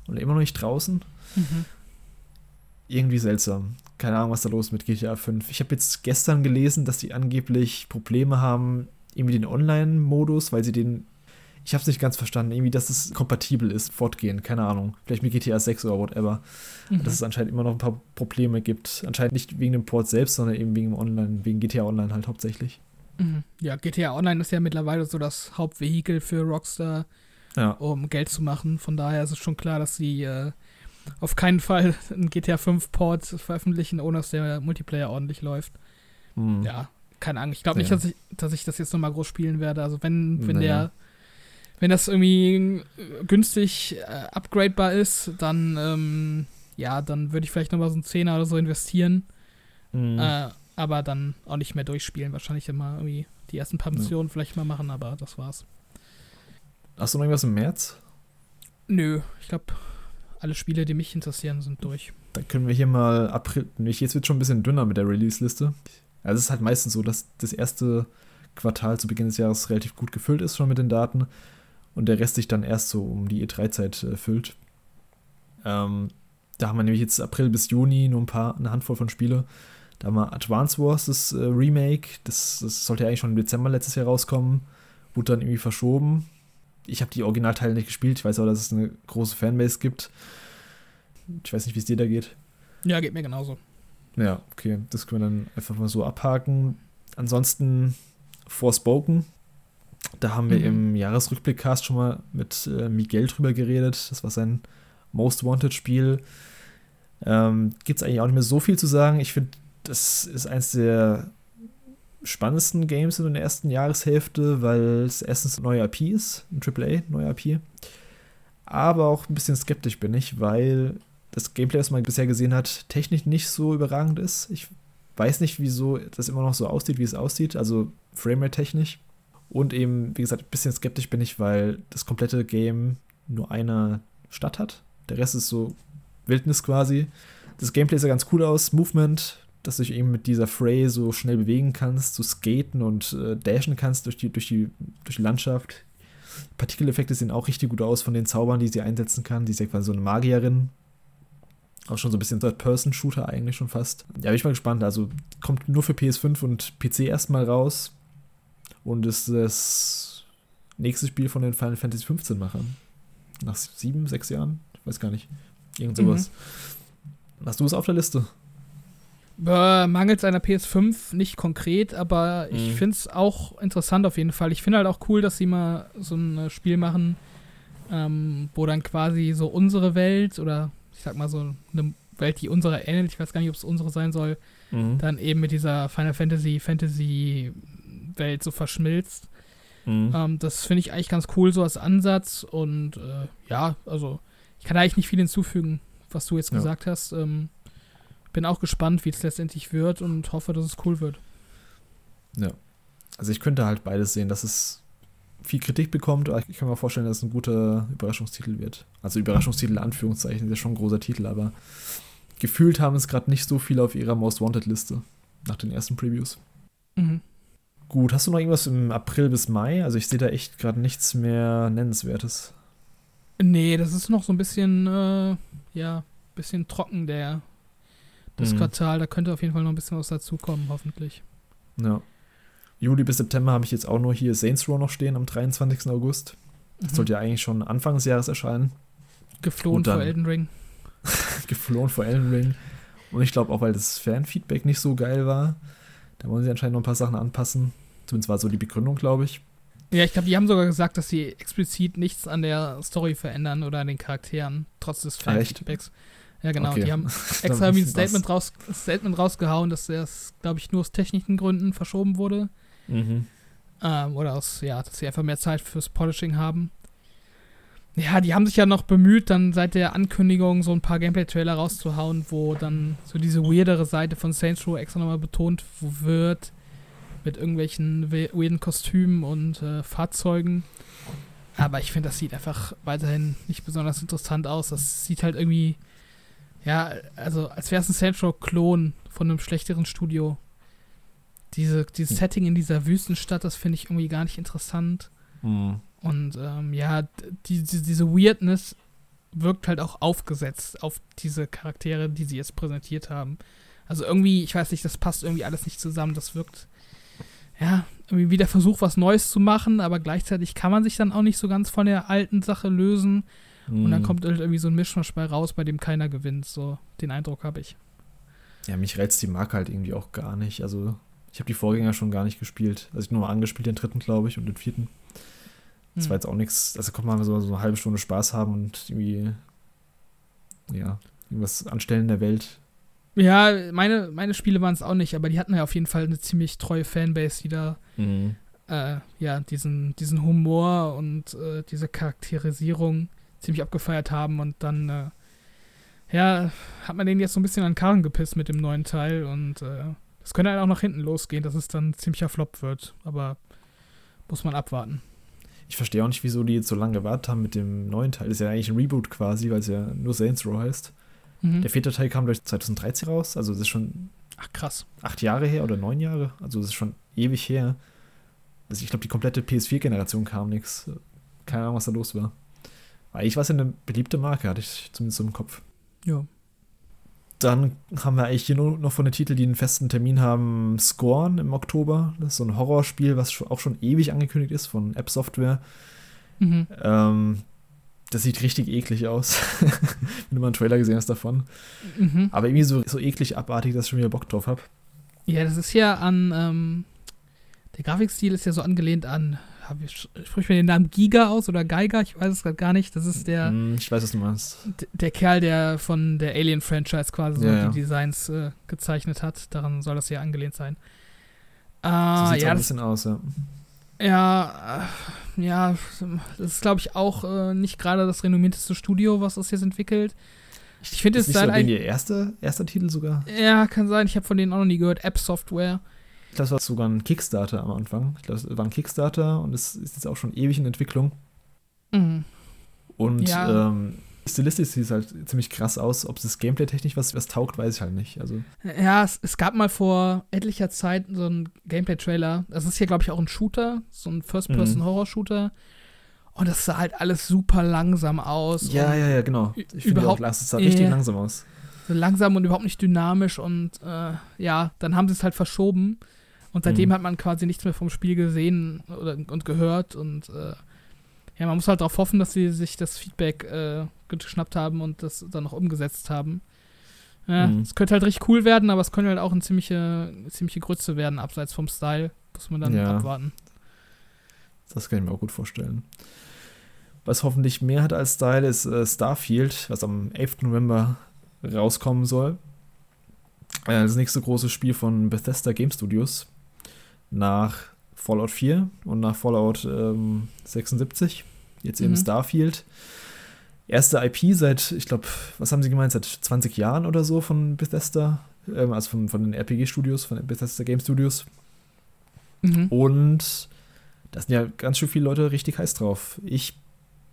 [SPEAKER 1] und immer noch nicht draußen. Mhm. Irgendwie seltsam. Keine Ahnung, was da los ist mit GTA 5. Ich habe jetzt gestern gelesen, dass die angeblich Probleme haben, irgendwie den Online-Modus, weil sie den ich habe es nicht ganz verstanden, irgendwie, dass es kompatibel ist, fortgehend, keine Ahnung. Vielleicht mit GTA 6 oder whatever. Mhm. Dass es anscheinend immer noch ein paar Probleme gibt. Anscheinend nicht wegen dem Port selbst, sondern eben wegen Online, wegen GTA Online halt hauptsächlich.
[SPEAKER 2] Mhm. Ja, GTA Online ist ja mittlerweile so das Hauptvehikel für Rockstar, ja. um Geld zu machen. Von daher ist es schon klar, dass sie äh, auf keinen Fall einen GTA 5 Port veröffentlichen, ohne dass der Multiplayer ordentlich läuft. Mhm. Ja, keine Ahnung. Ich glaube nicht, dass ich, dass ich das jetzt nochmal groß spielen werde. Also wenn, wenn naja. der wenn das irgendwie äh, günstig äh, upgradebar ist, dann, ähm, ja, dann würde ich vielleicht nochmal so einen Zehner oder so investieren. Mhm. Äh, aber dann auch nicht mehr durchspielen. Wahrscheinlich immer irgendwie die ersten paar Missionen ja. vielleicht mal machen, aber das war's.
[SPEAKER 1] Hast du noch irgendwas im März?
[SPEAKER 2] Nö, ich glaube, alle Spiele, die mich interessieren, sind durch.
[SPEAKER 1] Dann können wir hier mal April. Jetzt wird schon ein bisschen dünner mit der Release-Liste. Also es ist halt meistens so, dass das erste Quartal zu Beginn des Jahres relativ gut gefüllt ist schon mit den Daten und der Rest sich dann erst so um die E3-Zeit äh, füllt. Ähm, da haben wir nämlich jetzt April bis Juni nur ein paar, eine Handvoll von Spiele. Da haben wir Advance Wars, das äh, Remake, das, das sollte ja eigentlich schon im Dezember letztes Jahr rauskommen, wurde dann irgendwie verschoben. Ich habe die Originalteile nicht gespielt, ich weiß aber, dass es eine große Fanbase gibt. Ich weiß nicht, wie es dir da geht.
[SPEAKER 2] Ja, geht mir genauso.
[SPEAKER 1] Ja, okay, das können wir dann einfach mal so abhaken. Ansonsten Forspoken, da haben wir mhm. im Jahresrückblickcast schon mal mit äh, Miguel drüber geredet. Das war sein Most Wanted Spiel. Ähm, Gibt es eigentlich auch nicht mehr so viel zu sagen. Ich finde, das ist eins der spannendsten Games in der ersten Jahreshälfte, weil es erstens ein neuer IP ist, ein AAA, neuer IP. Aber auch ein bisschen skeptisch bin ich, weil das Gameplay, was man bisher gesehen hat, technisch nicht so überragend ist. Ich weiß nicht, wieso das immer noch so aussieht, wie es aussieht, also Framerate-technisch. Und eben, wie gesagt, ein bisschen skeptisch bin ich, weil das komplette Game nur eine Stadt hat. Der Rest ist so Wildnis quasi. Das Gameplay sah ganz cool aus. Movement, dass du dich eben mit dieser Fray so schnell bewegen kannst, so skaten und äh, dashen kannst durch die, durch, die, durch die Landschaft. Partikeleffekte sehen auch richtig gut aus von den Zaubern, die sie einsetzen kann. Die ist ja quasi so eine Magierin. Auch schon so ein bisschen Third-Person-Shooter eigentlich schon fast. Ja, bin ich mal gespannt. Also kommt nur für PS5 und PC erstmal raus. Und ist das nächste Spiel von den Final Fantasy 15 Machern. Nach sieben, sechs Jahren? Ich weiß gar nicht. Irgend sowas. Mhm. Hast du es auf der Liste?
[SPEAKER 2] Äh, mangels einer PS5 nicht konkret, aber ich mhm. finde es auch interessant auf jeden Fall. Ich finde halt auch cool, dass sie mal so ein Spiel machen, ähm, wo dann quasi so unsere Welt oder ich sag mal so eine Welt, die unserer ähnelt, ich weiß gar nicht, ob es unsere sein soll, mhm. dann eben mit dieser Final Fantasy Fantasy Welt so verschmilzt. Mhm. Ähm, das finde ich eigentlich ganz cool, so als Ansatz. Und äh, ja, also ich kann eigentlich nicht viel hinzufügen, was du jetzt ja. gesagt hast. Ähm, bin auch gespannt, wie es letztendlich wird und hoffe, dass es cool wird.
[SPEAKER 1] Ja. Also ich könnte halt beides sehen, dass es viel Kritik bekommt, aber ich kann mir vorstellen, dass es ein guter Überraschungstitel wird. Also Überraschungstitel in Anführungszeichen ist ja schon ein großer Titel, aber gefühlt haben es gerade nicht so viele auf ihrer Most Wanted Liste nach den ersten Previews. Mhm. Gut, hast du noch irgendwas im April bis Mai? Also ich sehe da echt gerade nichts mehr Nennenswertes.
[SPEAKER 2] Nee, das ist noch so ein bisschen, äh, ja, bisschen trocken, der, das mhm. Quartal. Da könnte auf jeden Fall noch ein bisschen was dazukommen, hoffentlich.
[SPEAKER 1] Ja. Juli bis September habe ich jetzt auch nur hier Saints Row noch stehen am 23. August. Das mhm. sollte ja eigentlich schon Anfang des Jahres erscheinen.
[SPEAKER 2] Geflohen vor Elden Ring.
[SPEAKER 1] geflohen vor Elden Ring. Und ich glaube auch, weil das Fanfeedback nicht so geil war, da wollen sie anscheinend noch ein paar Sachen anpassen. Zumindest war so die Begründung, glaube ich.
[SPEAKER 2] Ja, ich glaube, die haben sogar gesagt, dass sie explizit nichts an der Story verändern oder an den Charakteren, trotz des Fanfeedbacks. Ja, genau. Okay. Die haben extra ein Statement, raus, Statement rausgehauen, dass das, glaube ich, nur aus technischen Gründen verschoben wurde. Mhm. Ähm, oder aus, ja, dass sie einfach mehr Zeit fürs Polishing haben. Ja, die haben sich ja noch bemüht, dann seit der Ankündigung so ein paar Gameplay-Trailer rauszuhauen, wo dann so diese weirdere Seite von Saints Row extra nochmal betont wird, mit irgendwelchen weirden Kostümen und äh, Fahrzeugen. Aber ich finde, das sieht einfach weiterhin nicht besonders interessant aus. Das sieht halt irgendwie, ja, also als wäre es ein Saints Row-Klon von einem schlechteren Studio. Diese, dieses hm. Setting in dieser Wüstenstadt, das finde ich irgendwie gar nicht interessant. Mhm. Und ähm, ja, die, die, diese Weirdness wirkt halt auch aufgesetzt auf diese Charaktere, die sie jetzt präsentiert haben. Also irgendwie, ich weiß nicht, das passt irgendwie alles nicht zusammen. Das wirkt, ja, irgendwie wie der Versuch, was Neues zu machen, aber gleichzeitig kann man sich dann auch nicht so ganz von der alten Sache lösen. Mhm. Und dann hm. kommt halt irgendwie so ein Mischmasch bei raus, bei dem keiner gewinnt. So, den Eindruck habe ich.
[SPEAKER 1] Ja, mich reizt die Marke halt irgendwie auch gar nicht. Also, ich habe die Vorgänger schon gar nicht gespielt. Also, ich nur mal angespielt, den dritten, glaube ich, und den vierten. Das hm. war jetzt auch nichts, also konnte man so, so eine halbe Stunde Spaß haben und irgendwie, ja, irgendwas anstellen in der Welt.
[SPEAKER 2] Ja, meine, meine Spiele waren es auch nicht, aber die hatten ja auf jeden Fall eine ziemlich treue Fanbase, die da mhm. äh, ja, diesen, diesen Humor und äh, diese Charakterisierung ziemlich abgefeiert haben und dann äh, ja, hat man den jetzt so ein bisschen an Karren gepisst mit dem neuen Teil und äh, Das könnte halt auch nach hinten losgehen, dass es dann ziemlicher Flop wird. Aber muss man abwarten.
[SPEAKER 1] Ich verstehe auch nicht, wieso die jetzt so lange gewartet haben mit dem neuen Teil. Das ist ja eigentlich ein Reboot quasi, weil es ja nur Saints Row heißt.
[SPEAKER 2] Mhm.
[SPEAKER 1] Der vierte Teil kam durch 2013 raus, also das ist schon
[SPEAKER 2] Ach, krass.
[SPEAKER 1] acht Jahre her oder neun Jahre. Also das ist schon ewig her. Also ich glaube, die komplette PS4-Generation kam nichts. Keine Ahnung, was da los war. Eigentlich war es ja eine beliebte Marke, hatte ich zumindest so im Kopf.
[SPEAKER 2] Ja.
[SPEAKER 1] Dann haben wir eigentlich hier nur noch von den Titeln, die einen festen Termin haben, Scorn im Oktober. Das ist so ein Horrorspiel, was auch schon ewig angekündigt ist von App Software.
[SPEAKER 2] Mhm.
[SPEAKER 1] Ähm, das sieht richtig eklig aus, wenn du mal einen Trailer gesehen hast davon.
[SPEAKER 2] Mhm.
[SPEAKER 1] Aber irgendwie so, so eklig abartig, dass ich schon wieder Bock drauf habe.
[SPEAKER 2] Ja, das ist ja an, ähm, der Grafikstil ist ja so angelehnt an, ich, sprich mir den Namen Giga aus oder Geiger, ich weiß es gerade gar nicht. Das ist der,
[SPEAKER 1] Hm, ich weiß, was du meinst.
[SPEAKER 2] der Kerl, der von der Alien-Franchise quasi so
[SPEAKER 1] Ja,
[SPEAKER 2] die Designs äh, gezeichnet hat. Daran soll das ja angelehnt sein.
[SPEAKER 1] So
[SPEAKER 2] Ah,
[SPEAKER 1] sieht's auch
[SPEAKER 2] ja,
[SPEAKER 1] ein
[SPEAKER 2] das,
[SPEAKER 1] bisschen aus, ja.
[SPEAKER 2] ja, äh, ja, das ist, glaube ich, auch äh, nicht gerade das renommierteste Studio, was das jetzt entwickelt. Ich finde
[SPEAKER 1] Ist
[SPEAKER 2] es
[SPEAKER 1] nicht so
[SPEAKER 2] sein
[SPEAKER 1] denen ihr erster, erster Titel sogar?
[SPEAKER 2] Ja, kann sein. Ich habe von denen auch noch nie gehört. App Software.
[SPEAKER 1] Ich glaube, es war sogar ein Kickstarter am Anfang. Ich glaube, es war ein Kickstarter und es ist jetzt auch schon ewig in Entwicklung.
[SPEAKER 2] Mhm.
[SPEAKER 1] Und
[SPEAKER 2] Ja.
[SPEAKER 1] ähm, stilistisch sieht es halt ziemlich krass aus. Ob es Gameplay-technisch was, was taugt, weiß ich halt nicht. Also,
[SPEAKER 2] Ja, es, es gab mal vor etlicher Zeit so einen Gameplay-Trailer. Das ist hier, glaube ich, auch ein Shooter, so ein First-Person-Horror-Shooter. Und das sah halt alles super langsam aus.
[SPEAKER 1] ja, ja, ja, genau. Ich finde auch, es sah richtig langsam aus.
[SPEAKER 2] So langsam und überhaupt nicht dynamisch. Und äh, ja, dann haben sie es halt verschoben. Und seitdem
[SPEAKER 1] Mhm.
[SPEAKER 2] hat man quasi nichts mehr vom Spiel gesehen oder, und gehört. Und äh, ja, man muss halt darauf hoffen, dass sie sich das Feedback äh, geschnappt haben und das dann noch umgesetzt haben. Ja,
[SPEAKER 1] Mhm.
[SPEAKER 2] Es könnte halt richtig cool werden, aber es könnte halt auch eine ziemliche, ziemliche Grütze werden, abseits vom Style. Muss man dann
[SPEAKER 1] Ja.
[SPEAKER 2] abwarten.
[SPEAKER 1] Das kann ich mir auch gut vorstellen. Was hoffentlich mehr hat als Style ist äh, Starfield, was am 11. November rauskommen soll. Äh, das nächste große Spiel von Bethesda Game Studios nach Fallout 4 und nach Fallout ähm, 76. Jetzt eben
[SPEAKER 2] Mhm.
[SPEAKER 1] Starfield. Erste IP seit, ich glaube, was haben sie gemeint, seit 20 Jahren oder so von Bethesda, ähm, also von, von den RPG-Studios, von den Bethesda Game Studios.
[SPEAKER 2] Mhm.
[SPEAKER 1] Und da sind ja ganz schön viele Leute richtig heiß drauf. Ich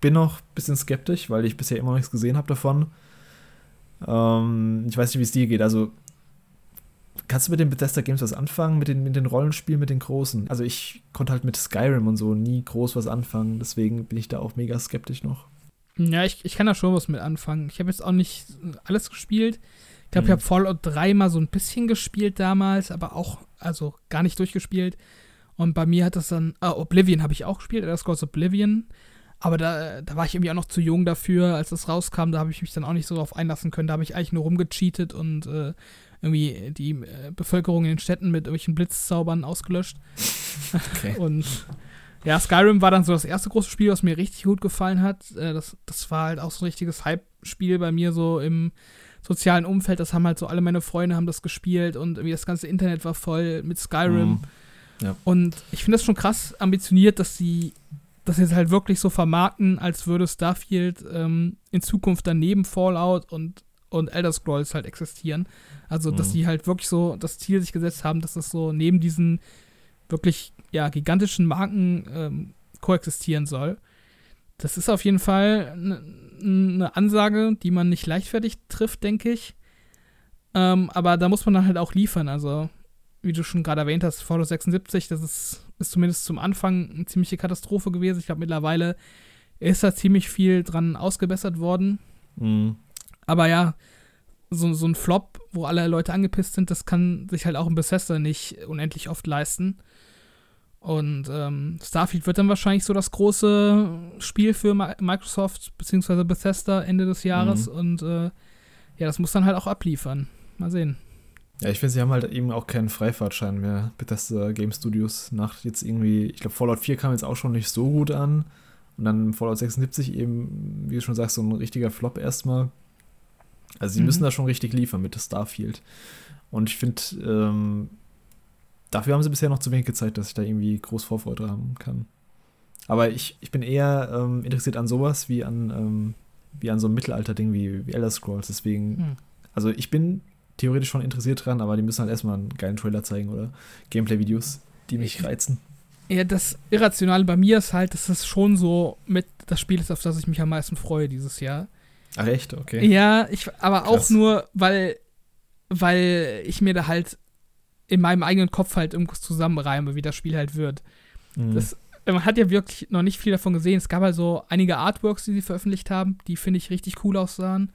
[SPEAKER 1] bin noch ein bisschen skeptisch, weil ich bisher immer noch nichts gesehen habe davon. Ähm, ich weiß nicht, wie es dir geht. Also, kannst du mit den Bethesda Games was anfangen? Mit den, mit den Rollenspielen, mit den großen? Also, ich konnte halt mit Skyrim und so nie groß was anfangen. Deswegen bin ich da auch mega skeptisch noch.
[SPEAKER 2] Ja, ich, ich kann da schon was mit anfangen. Ich habe jetzt auch nicht alles gespielt. Ich glaube,
[SPEAKER 1] Mhm.
[SPEAKER 2] ich habe Fallout 3 mal so ein bisschen gespielt damals, aber auch, also gar nicht durchgespielt. Und bei mir hat das dann, ah, Oblivion habe ich auch gespielt, Elder Scrolls Oblivion. Aber da, da war ich irgendwie auch noch zu jung dafür, als das rauskam. Da habe ich mich dann auch nicht so drauf einlassen können. Da habe ich eigentlich nur rumgecheatet und äh, irgendwie die äh, Bevölkerung in den Städten mit irgendwelchen Blitzzaubern ausgelöscht.
[SPEAKER 1] Okay.
[SPEAKER 2] Und ja, Skyrim war dann so das erste große Spiel, was mir richtig gut gefallen hat. Äh, Das, das war halt auch so ein richtiges Hype-Spiel bei mir so im sozialen Umfeld. Das haben halt so alle meine Freunde haben das gespielt und irgendwie das ganze Internet war voll mit Skyrim.
[SPEAKER 1] Mhm.
[SPEAKER 2] Und ich finde das schon krass ambitioniert, dass sie das jetzt halt wirklich so vermarkten, als würde Starfield ähm, in Zukunft daneben Fallout und, und Elder Scrolls halt existieren. Also, dass
[SPEAKER 1] Mhm.
[SPEAKER 2] sie halt wirklich so das Ziel sich gesetzt haben, dass das so neben diesen wirklich ja, gigantischen Marken ähm, koexistieren soll. Das ist auf jeden Fall eine ne Ansage, die man nicht leichtfertig trifft, denke ich. Ähm, aber da muss man dann halt auch liefern. Also, wie du schon gerade erwähnt hast, Fallout 76, das ist, ist zumindest zum Anfang eine ziemliche Katastrophe gewesen. Ich glaube, mittlerweile ist da ziemlich viel dran ausgebessert worden.
[SPEAKER 1] Mhm.
[SPEAKER 2] Aber ja, so, so ein Flop, wo alle Leute angepisst sind, das kann sich halt auch ein Bethesda nicht unendlich oft leisten. Und ähm, Starfield wird dann wahrscheinlich so das große Spiel für Mi- Microsoft bzw. Bethesda Ende des Jahres.
[SPEAKER 1] Mhm.
[SPEAKER 2] Und äh, ja, das muss dann halt auch abliefern. Mal sehen.
[SPEAKER 1] Ja, ich finde, sie haben halt eben auch keinen Freifahrtschein mehr, Bethesda Game Studios. Nach jetzt irgendwie, ich glaube, Fallout 4 kam jetzt auch schon nicht so gut an. Und dann Fallout 76 eben, wie du schon sagst, so ein richtiger Flop erstmal. Also sie
[SPEAKER 2] Mhm.
[SPEAKER 1] müssen da schon richtig liefern mit Starfield. Und ich finde, ähm, dafür haben sie bisher noch zu wenig gezeigt, dass ich da irgendwie groß Vorfreude haben kann. Aber ich, ich bin eher ähm, interessiert an sowas wie an, ähm, wie an so einem Mittelalter-Ding wie, wie Elder Scrolls. Deswegen
[SPEAKER 2] Hm.
[SPEAKER 1] also ich bin theoretisch schon interessiert dran, aber die müssen halt erstmal einen geilen Trailer zeigen oder Gameplay-Videos, die mich reizen.
[SPEAKER 2] Ja, das Irrationale bei mir ist halt, dass es schon so mit das Spiel ist, auf das ich mich am meisten freue dieses Jahr.
[SPEAKER 1] Ach echt, okay.
[SPEAKER 2] Ja, ich, aber Krass. auch nur, weil, weil ich mir da halt in meinem eigenen Kopf halt irgendwas zusammenreime, wie das Spiel halt wird. Mhm. Das, man hat ja wirklich noch nicht viel davon gesehen. Es gab halt so einige Artworks, die sie veröffentlicht haben, die finde ich richtig cool aussahen.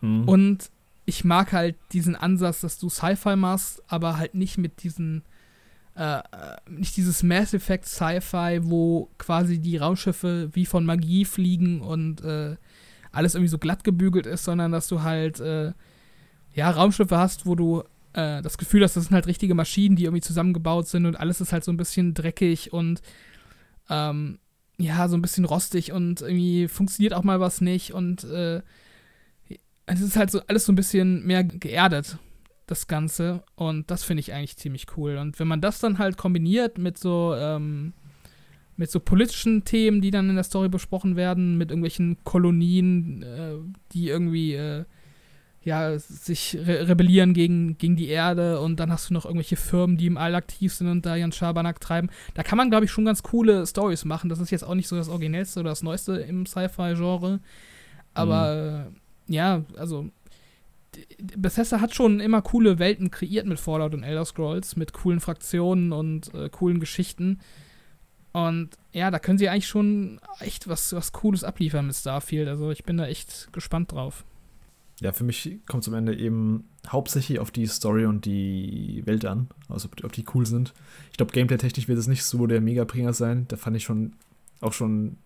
[SPEAKER 2] Mhm. Und ich mag halt diesen Ansatz, dass du Sci-Fi machst, aber halt nicht mit diesen, äh, äh, nicht dieses Mass Effect Sci-Fi, wo quasi die Raumschiffe wie von Magie fliegen und äh, alles irgendwie so glatt gebügelt ist, sondern dass du halt, äh, ja, Raumschiffe hast, wo du äh, das Gefühl hast, das sind halt richtige Maschinen, die irgendwie zusammengebaut sind und alles ist halt so ein bisschen dreckig und ähm, ja, so ein bisschen rostig und irgendwie funktioniert auch mal was nicht und äh, es ist halt so alles so ein bisschen mehr geerdet, das Ganze. Und das finde ich eigentlich ziemlich cool. Und wenn man das dann halt kombiniert mit so, ähm, mit so politischen Themen, die dann in der Story besprochen werden, mit irgendwelchen Kolonien, äh, die irgendwie äh, ja, sich re rebellieren gegen, gegen die Erde und dann hast du noch irgendwelche Firmen, die im All aktiv sind und da ihren Schabernack treiben. Da kann man, glaube ich, schon ganz coole Stories machen. Das ist jetzt auch nicht so das Originellste oder das Neueste im Sci-Fi-Genre. Aber mhm. ja, also Bethesda hat schon immer coole Welten kreiert mit Fallout und Elder Scrolls, mit coolen Fraktionen und äh, coolen Geschichten. Und ja, da können sie eigentlich schon echt was, was Cooles abliefern mit Starfield. Also ich bin da echt gespannt drauf
[SPEAKER 1] ja, für mich kommt es am Ende eben hauptsächlich auf die Story und die Welt an, also ob, die cool sind. Ich glaube, gameplay-technisch wird es nicht so der Mega-Bringer sein. Da fand ich schon auch schon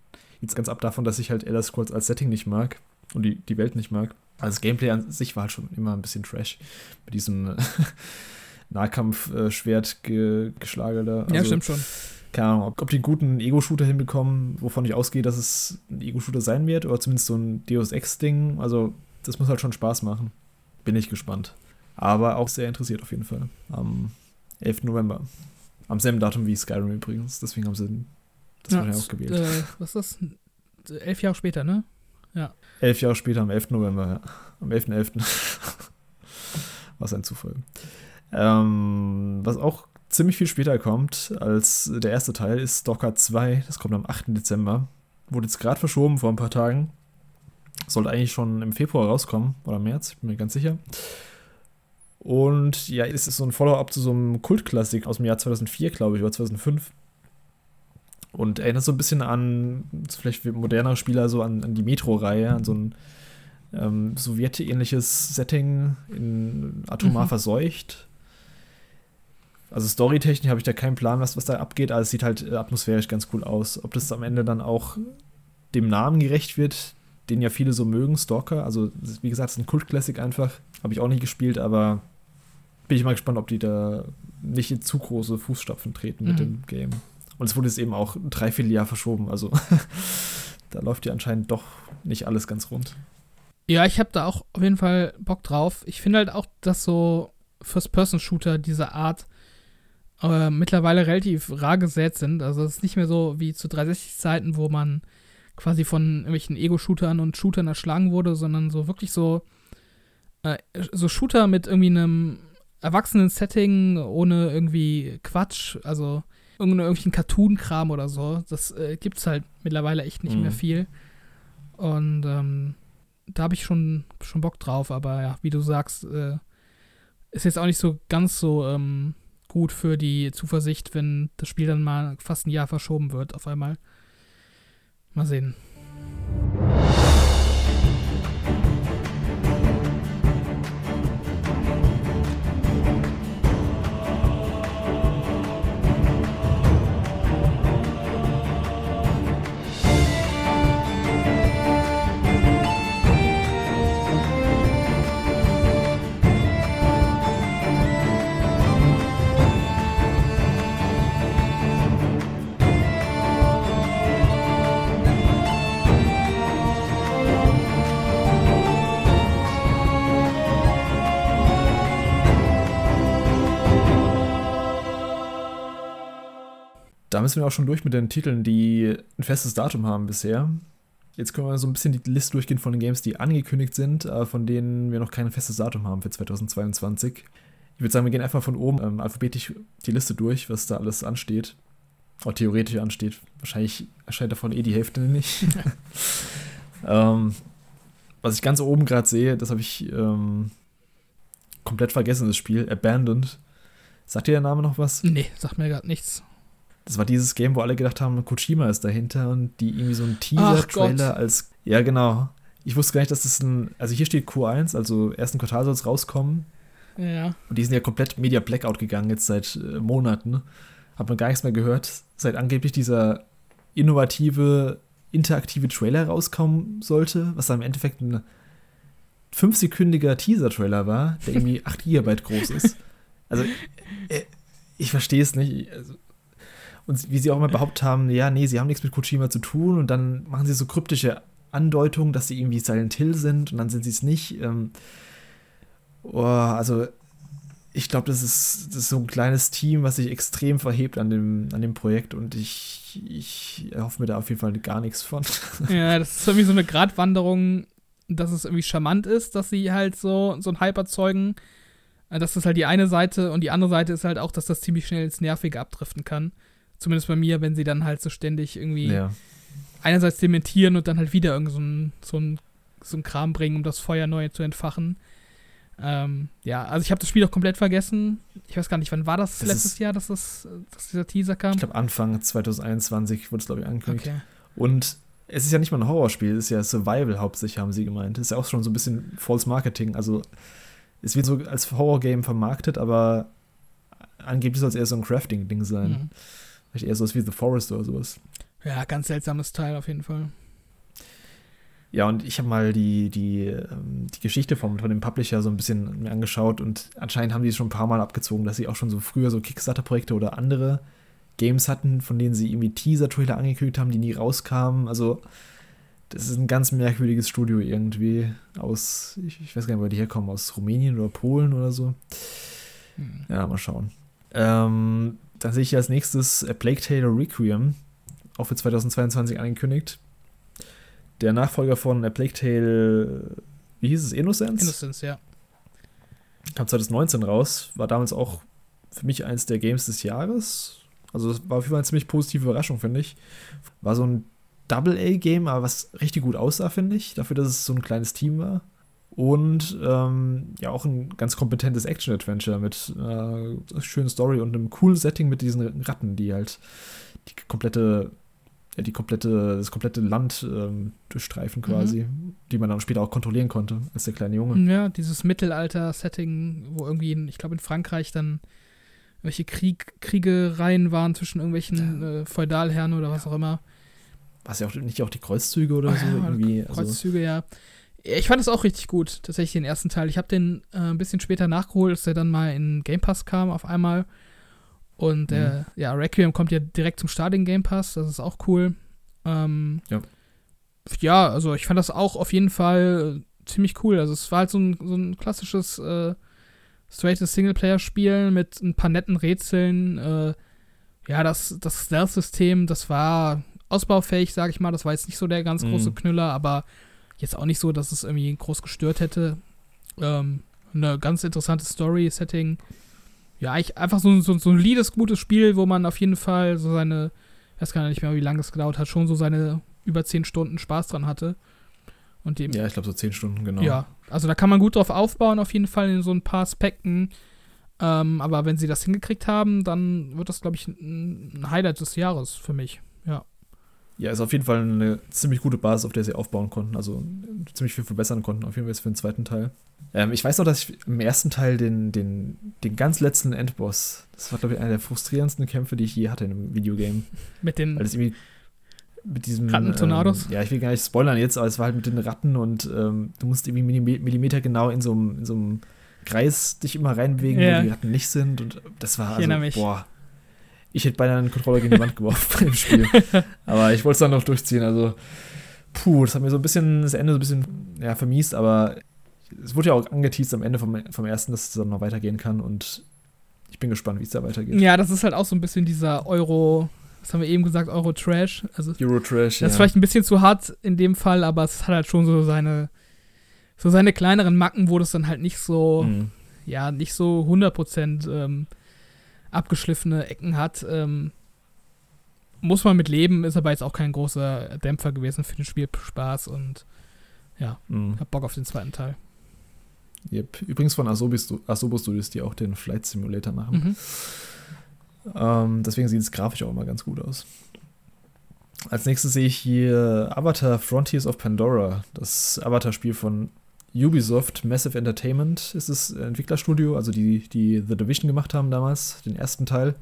[SPEAKER 1] jetzt ganz ab davon, dass ich halt Elder Scrolls als Setting nicht mag und die, die Welt nicht mag. Also das Gameplay an sich war halt schon immer ein bisschen trash mit diesem Nahkampf-Schwert-Geschlage da.
[SPEAKER 2] Also, ja, stimmt schon.
[SPEAKER 1] Keine Ahnung, ob, ob die einen guten Ego-Shooter hinbekommen, wovon ich ausgehe, dass es ein Ego-Shooter sein wird, oder zumindest so ein Deus Ex-Ding. Also das muss halt schon Spaß machen. Bin ich gespannt. Aber auch sehr interessiert auf jeden Fall. Am 11. November. Am selben Datum wie Skyrim übrigens. Deswegen haben sie das ja, wahrscheinlich auch gewählt.
[SPEAKER 2] Äh, was ist das? Elf Jahre später, ne?
[SPEAKER 1] Ja. Elf Jahre später, am 11. November, ja. Am 11.11. .11. was ein Zufall. Ähm, was auch ziemlich viel später kommt als der erste Teil, ist Stalker 2. Das kommt am 8. Dezember. Wurde jetzt gerade verschoben vor ein paar Tagen. Sollte eigentlich schon im Februar rauskommen oder März, ich bin mir ganz sicher. Und ja, es ist so ein Follow-up zu so einem Kultklassik aus dem Jahr 2004, glaube ich, oder 2005. Und erinnert so ein bisschen an, vielleicht modernere Spieler, so an, an die Metro-Reihe, an so ein ähm, sowjetähnliches Setting, in atomar mhm. verseucht. Also storytechnisch habe ich da keinen Plan, was, was da abgeht, aber es sieht halt atmosphärisch ganz cool aus. Ob das am Ende dann auch dem Namen gerecht wird, den ja viele so mögen, Stalker. Also, wie gesagt, es ist ein Kult-Classic einfach. Habe ich auch nicht gespielt, aber bin ich mal gespannt, ob die da nicht in zu große Fußstapfen treten mhm. mit dem Game. Und es wurde jetzt eben auch ein Dreivierteljahr verschoben. Also, da läuft ja anscheinend doch nicht alles ganz rund.
[SPEAKER 2] Ja, ich habe da auch auf jeden Fall Bock drauf. Ich finde halt auch, dass so First-Person-Shooter dieser Art äh, mittlerweile relativ rar gesät sind. Also es ist nicht mehr so wie zu 360-Zeiten, wo man quasi von irgendwelchen Ego-Shootern und Shootern erschlagen wurde, sondern so wirklich so, äh, so Shooter mit irgendwie einem erwachsenen Setting, ohne irgendwie Quatsch, also irgendwelchen Cartoon-Kram oder so. Das äh, gibt's halt mittlerweile echt nicht mhm. mehr viel. Und ähm, da habe ich schon, schon Bock drauf, aber ja, wie du sagst, äh, ist jetzt auch nicht so ganz so ähm, gut für die Zuversicht, wenn das Spiel dann mal fast ein Jahr verschoben wird auf einmal. Mal sehen.
[SPEAKER 1] Da müssen wir auch schon durch mit den Titeln, die ein festes Datum haben bisher. Jetzt können wir so ein bisschen die Liste durchgehen von den Games, die angekündigt sind, aber von denen wir noch kein festes Datum haben für 2022. Ich würde sagen, wir gehen einfach von oben ähm, alphabetisch die Liste durch, was da alles ansteht. Oder theoretisch ansteht. Wahrscheinlich erscheint davon eh die Hälfte nicht. ähm, was ich ganz oben gerade sehe, das habe ich ähm, komplett vergessen, das Spiel. Abandoned. Sagt dir der Name noch was?
[SPEAKER 2] Nee, sagt mir gerade nichts.
[SPEAKER 1] Das war dieses Game, wo alle gedacht haben, Kojima ist dahinter und die irgendwie so einen Teaser-Trailer als. Ja, genau. Ich wusste gar nicht, dass das ein. Also hier steht Q1, also ersten Quartal soll es rauskommen.
[SPEAKER 2] Ja.
[SPEAKER 1] Und die sind ja komplett Media Blackout gegangen jetzt seit äh, Monaten. Hat man gar nichts mehr gehört, seit angeblich dieser innovative, interaktive Trailer rauskommen sollte, was dann im Endeffekt ein fünfsekündiger Teaser-Trailer war, der irgendwie 8 GB groß ist. Also, äh, ich verstehe es nicht. Also, und wie sie auch immer behauptet haben, ja, nee, sie haben nichts mit Kojima zu tun und dann machen sie so kryptische Andeutungen, dass sie irgendwie Silent Hill sind und dann sind sie es nicht. Ähm, oh, also ich glaube, das ist, das ist so ein kleines Team, was sich extrem verhebt an dem, an dem Projekt und ich, ich hoffe mir da auf jeden Fall gar nichts von.
[SPEAKER 2] Ja, das ist irgendwie so eine Gratwanderung, dass es irgendwie charmant ist, dass sie halt so, so ein Hype erzeugen. Das ist halt die eine Seite und die andere Seite ist halt auch, dass das ziemlich schnell ins Nervige abdriften kann. Zumindest bei mir, wenn sie dann halt so ständig irgendwie
[SPEAKER 1] Ja.
[SPEAKER 2] einerseits dementieren und dann halt wieder irgend so ein, so ein, so ein Kram bringen, um das Feuer neu zu entfachen. Ähm, ja, also ich habe das Spiel auch komplett vergessen. Ich weiß gar nicht, wann war das,
[SPEAKER 1] Das
[SPEAKER 2] letztes
[SPEAKER 1] ist-
[SPEAKER 2] Jahr, dass, das, dass dieser Teaser kam?
[SPEAKER 1] Ich glaube, Anfang 2021 wurde es, glaube ich, angekündigt.
[SPEAKER 2] okay.
[SPEAKER 1] Und es ist ja nicht mal ein Horrorspiel, es ist ja Survival hauptsächlich, haben sie gemeint. Es ist ja auch schon so ein bisschen False Marketing. Also, es wird so als Horror-Game vermarktet, aber angeblich soll es eher so ein Crafting-Ding sein.
[SPEAKER 2] Mhm.
[SPEAKER 1] Vielleicht eher sowas wie The Forest oder sowas.
[SPEAKER 2] Ja, ganz seltsames Teil auf jeden Fall.
[SPEAKER 1] Ja, und ich habe mal die, die, ähm, die Geschichte vom, von dem Publisher so ein bisschen mir angeschaut und anscheinend haben die es schon ein paar Mal abgezogen, dass sie auch schon so früher so Kickstarter-Projekte oder andere Games hatten, von denen sie irgendwie Teaser-Trailer angekündigt haben, die nie rauskamen. Also, das ist ein ganz merkwürdiges Studio irgendwie aus, ich, ich weiß gar nicht, wo die herkommen, aus Rumänien oder Polen oder so.
[SPEAKER 2] Hm.
[SPEAKER 1] Ja, mal schauen. Ähm, dann sehe ich als nächstes A Plague Tale Requiem, auch für 2022 angekündigt. Der Nachfolger von A Plague Tale, wie hieß es, Innocence?
[SPEAKER 2] Innocence, ja.
[SPEAKER 1] Kam 2019 raus, war damals auch für mich eins der Games des Jahres. Also es war auf jeden Fall eine ziemlich positive Überraschung, finde ich. War so ein Double-A-Game, aber was richtig gut aussah, finde ich, dafür, dass es so ein kleines Team war. Und ähm, ja, auch ein ganz kompetentes Action-Adventure mit einer schönen Story und einem coolen Setting mit diesen Ratten, die halt die komplette, ja, die komplette, das komplette Land ähm, durchstreifen quasi, die man dann später auch kontrollieren konnte, als der kleine Junge.
[SPEAKER 2] Ja, dieses Mittelalter-Setting, wo irgendwie, in, ich glaube in Frankreich dann welche Krieg, Kriegereien waren zwischen irgendwelchen äh, Feudalherren oder was auch immer.
[SPEAKER 1] Was ja auch nicht auch die Kreuzzüge oder so
[SPEAKER 2] Ja,
[SPEAKER 1] irgendwie. Also,
[SPEAKER 2] Kreuzzüge, ja. Ich fand es auch richtig gut, tatsächlich den ersten Teil. Ich habe den äh, ein bisschen später nachgeholt, als der dann mal in Game Pass kam auf einmal. Und äh, ja, Requiem kommt ja direkt zum Start in Game Pass, das ist auch cool. Ähm,
[SPEAKER 1] Ja.
[SPEAKER 2] Ja, also ich fand das auch auf jeden Fall ziemlich cool. Also es war halt so ein, so ein klassisches äh, straightes Singleplayer-Spiel mit ein paar netten Rätseln. Äh, ja, das, das Stealth-System, das war ausbaufähig, sag ich mal. Das war jetzt nicht so der ganz
[SPEAKER 1] Mhm.
[SPEAKER 2] große Knüller, aber jetzt auch nicht so, dass es irgendwie groß gestört hätte. Ähm, eine ganz interessante Story-Setting. Ja, ich, einfach so, ein- so ein solides, gutes Spiel, wo man auf jeden Fall so seine, ich weiß gar nicht mehr, wie lange es gedauert hat, schon so seine über 10 Stunden Spaß dran hatte. Und dem,
[SPEAKER 1] ja, ich glaube so zehn Stunden, genau.
[SPEAKER 2] ja, also da kann man gut drauf aufbauen, auf jeden Fall in so ein paar Aspekten. Ähm, aber wenn sie das hingekriegt haben, dann wird das, glaube ich, ein Highlight des Jahres für mich. Ja.
[SPEAKER 1] Ja, ist auf jeden Fall eine ziemlich gute Basis, auf der sie aufbauen konnten. Also ziemlich viel verbessern konnten, auf jeden Fall jetzt für den zweiten Teil. Ähm, ich weiß noch, dass ich im ersten Teil den, den, den ganz letzten Endboss, das war, glaube ich, einer der frustrierendsten Kämpfe, die ich je hatte in einem Videogame.
[SPEAKER 2] Mit den
[SPEAKER 1] Weil irgendwie mit diesem.
[SPEAKER 2] Rattentornados?
[SPEAKER 1] Ähm, ja, ich will gar nicht spoilern jetzt, aber es war halt mit den Ratten und ähm, du musst irgendwie Millime- Millimeter genau in so einem, in so einem Kreis dich immer reinbewegen,
[SPEAKER 2] Ja.
[SPEAKER 1] wo die Ratten nicht sind. Und das war also, boah. Ich hätte beinahe einen Controller gegen die Wand geworfen bei dem Spiel. Aber ich wollte es dann noch durchziehen. Also, puh, das hat mir so ein bisschen das Ende so ein bisschen ja, vermiest, aber es wurde ja auch angeteased am Ende vom, vom ersten, dass es dann noch weitergehen kann und ich bin gespannt, wie es da weitergeht.
[SPEAKER 2] Ja, das ist halt auch so ein bisschen dieser was haben wir eben gesagt, Euro-Trash. Also,
[SPEAKER 1] Euro-Trash,
[SPEAKER 2] Das ist vielleicht ein bisschen zu hart in dem Fall, aber es hat halt schon so seine, so seine kleineren Macken, wo das dann halt nicht so,
[SPEAKER 1] Mhm.
[SPEAKER 2] ja, nicht so 100% ähm, abgeschliffene Ecken hat. Ähm, muss man mit leben, ist aber jetzt auch kein großer Dämpfer gewesen für den Spielspaß und
[SPEAKER 1] Mhm.
[SPEAKER 2] hab Bock auf den zweiten Teil.
[SPEAKER 1] Yep. Übrigens von Asobi, Stu- Asobo Studios, die auch den Flight Simulator machen.
[SPEAKER 2] Mhm.
[SPEAKER 1] Ähm, deswegen sieht es grafisch auch immer ganz gut aus. Als nächstes sehe ich hier Avatar Frontiers of Pandora, das Avatar-Spiel von Ubisoft Massive Entertainment ist das Entwicklerstudio, also die, die The Division gemacht haben damals, den ersten Teil.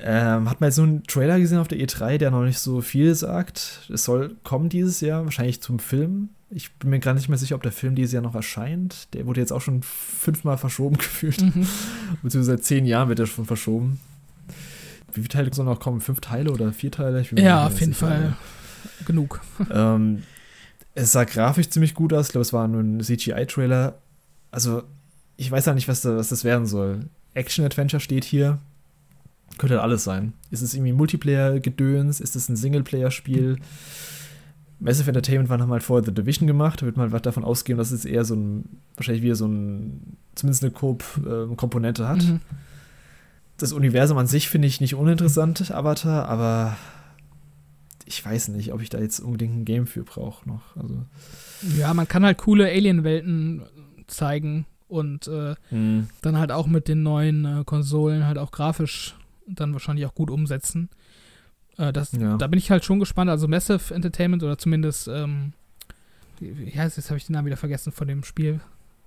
[SPEAKER 1] Ähm, hat man jetzt so einen Trailer gesehen auf der E3, der noch nicht so viel sagt. Es soll kommen dieses Jahr, wahrscheinlich zum Film. Ich bin mir gar nicht mehr sicher, ob der Film dieses Jahr noch erscheint. Der wurde jetzt auch schon fünfmal verschoben gefühlt.
[SPEAKER 2] Mhm.
[SPEAKER 1] Beziehungsweise seit zehn Jahren wird er schon verschoben. Wie viele Teile sollen noch kommen? Fünf Teile oder vier Teile?
[SPEAKER 2] Ja, auf jeden
[SPEAKER 1] sicher.
[SPEAKER 2] Fall genug.
[SPEAKER 1] Ähm, es sah grafisch ziemlich gut aus. Ich glaube, es war nur ein CGI-Trailer. Also, ich weiß ja nicht, was, da, was das werden soll. Action-Adventure steht hier. Könnte halt alles sein. Ist es irgendwie Multiplayer-Gedöns? Ist es ein Singleplayer-Spiel? Massive Entertainment waren haben halt vorher The Division gemacht. Da wird man halt davon ausgehen, dass es eher so ein, wahrscheinlich wieder so ein, zumindest eine Coop-Komponente hat.
[SPEAKER 2] Mhm.
[SPEAKER 1] Das Universum an sich finde ich nicht uninteressant, Avatar, aber ich weiß nicht, ob ich da jetzt unbedingt ein Game für brauche noch. Also,
[SPEAKER 2] Ja, man kann halt coole Alien-Welten zeigen und äh, dann halt auch mit den neuen äh, Konsolen halt auch grafisch dann wahrscheinlich auch gut umsetzen. Äh, das,
[SPEAKER 1] Ja.
[SPEAKER 2] Da bin ich halt schon gespannt. Also Massive Entertainment oder zumindest, ähm, wie, heißt es, jetzt habe ich den Namen wieder vergessen von dem Spiel,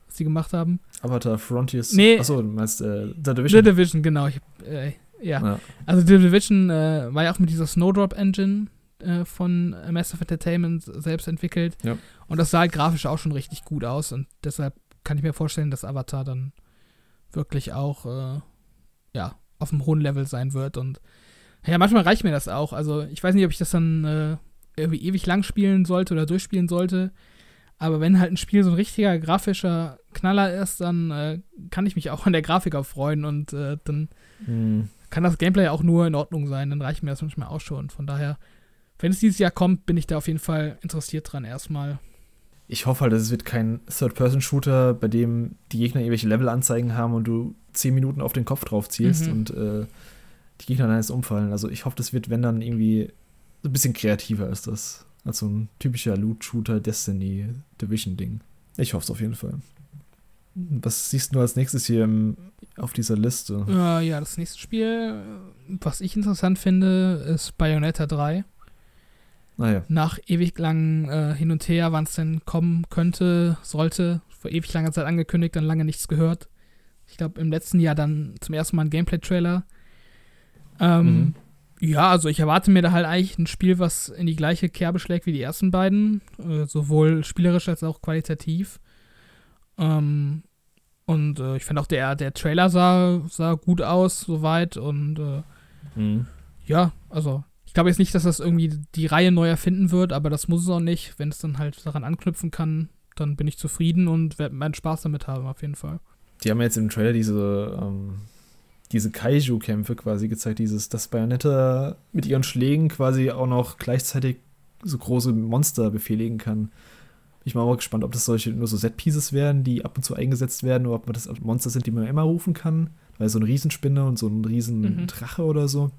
[SPEAKER 2] was sie gemacht haben.
[SPEAKER 1] Avatar Frontiers.
[SPEAKER 2] Nee.
[SPEAKER 1] Achso, du meinst äh, The
[SPEAKER 2] The
[SPEAKER 1] Division.
[SPEAKER 2] Division, genau. Ich, äh, ja.
[SPEAKER 1] ja.
[SPEAKER 2] Also The Division äh, war ja auch mit dieser Snowdrop Engine äh, von Massive Entertainment selbst entwickelt.
[SPEAKER 1] Ja.
[SPEAKER 2] Und das sah halt grafisch auch schon richtig gut aus und deshalb kann ich mir vorstellen, dass Avatar dann wirklich auch äh, ja, auf einem hohen Level sein wird und ja, manchmal reicht mir das auch. Also ich weiß nicht, ob ich das dann äh, irgendwie ewig lang spielen sollte oder durchspielen sollte. Aber wenn halt ein Spiel so ein richtiger grafischer Knaller ist, dann äh, kann ich mich auch an der Grafik freuen und äh, dann
[SPEAKER 1] Hm.
[SPEAKER 2] kann das Gameplay auch nur in Ordnung sein, dann reicht mir das manchmal auch schon. Von daher, wenn es dieses Jahr kommt, bin ich da auf jeden Fall interessiert dran erstmal.
[SPEAKER 1] Ich hoffe halt, dass es wird kein Third-Person-Shooter, bei dem die Gegner irgendwelche Level-Anzeigen haben und du zehn Minuten auf den Kopf drauf zielst
[SPEAKER 2] Mhm.
[SPEAKER 1] und äh, die Gegner dann erst umfallen. Also ich hoffe, das wird, wenn dann irgendwie so ein bisschen kreativer als das. Als so ein typischer Loot-Shooter, Destiny, Division-Ding. Ich hoffe es auf jeden Fall. Was siehst du als nächstes hier im, auf dieser Liste?
[SPEAKER 2] Äh, ja, das nächste Spiel, was ich interessant finde, ist Bayonetta 3.
[SPEAKER 1] Naja,
[SPEAKER 2] Nach ewig langen äh, Hin und Her, wann es denn kommen könnte, sollte, vor ewig langer Zeit angekündigt, dann lange nichts gehört. Ich glaube, im letzten Jahr dann zum ersten Mal ein Gameplay-Trailer. Ähm,
[SPEAKER 1] Mhm.
[SPEAKER 2] Ja, also ich erwarte mir da halt eigentlich ein Spiel, was in die gleiche Kerbe schlägt wie die ersten beiden, äh, sowohl spielerisch als auch qualitativ. Ähm, und äh, ich finde auch der, der Trailer sah, sah gut aus, soweit. Und äh,
[SPEAKER 1] mhm.
[SPEAKER 2] ja, also ich glaube jetzt nicht, dass das irgendwie die Reihe neu erfinden wird, aber das muss es auch nicht. Wenn es dann halt daran anknüpfen kann, dann bin ich zufrieden und werde meinen Spaß damit haben, auf jeden Fall.
[SPEAKER 1] Die haben jetzt im Trailer diese, ähm, diese Kaiju-Kämpfe quasi gezeigt, dieses, dass Bayonetta mit ihren Schlägen quasi auch noch gleichzeitig so große Monster befehligen kann. Bin ich mal auch gespannt, ob das solche nur so Set-Pieces werden, die ab und zu eingesetzt werden, oder ob das Monster sind, die man immer rufen kann. Weil so eine Riesenspinne und so ein riesen
[SPEAKER 2] Mhm.
[SPEAKER 1] Oder so.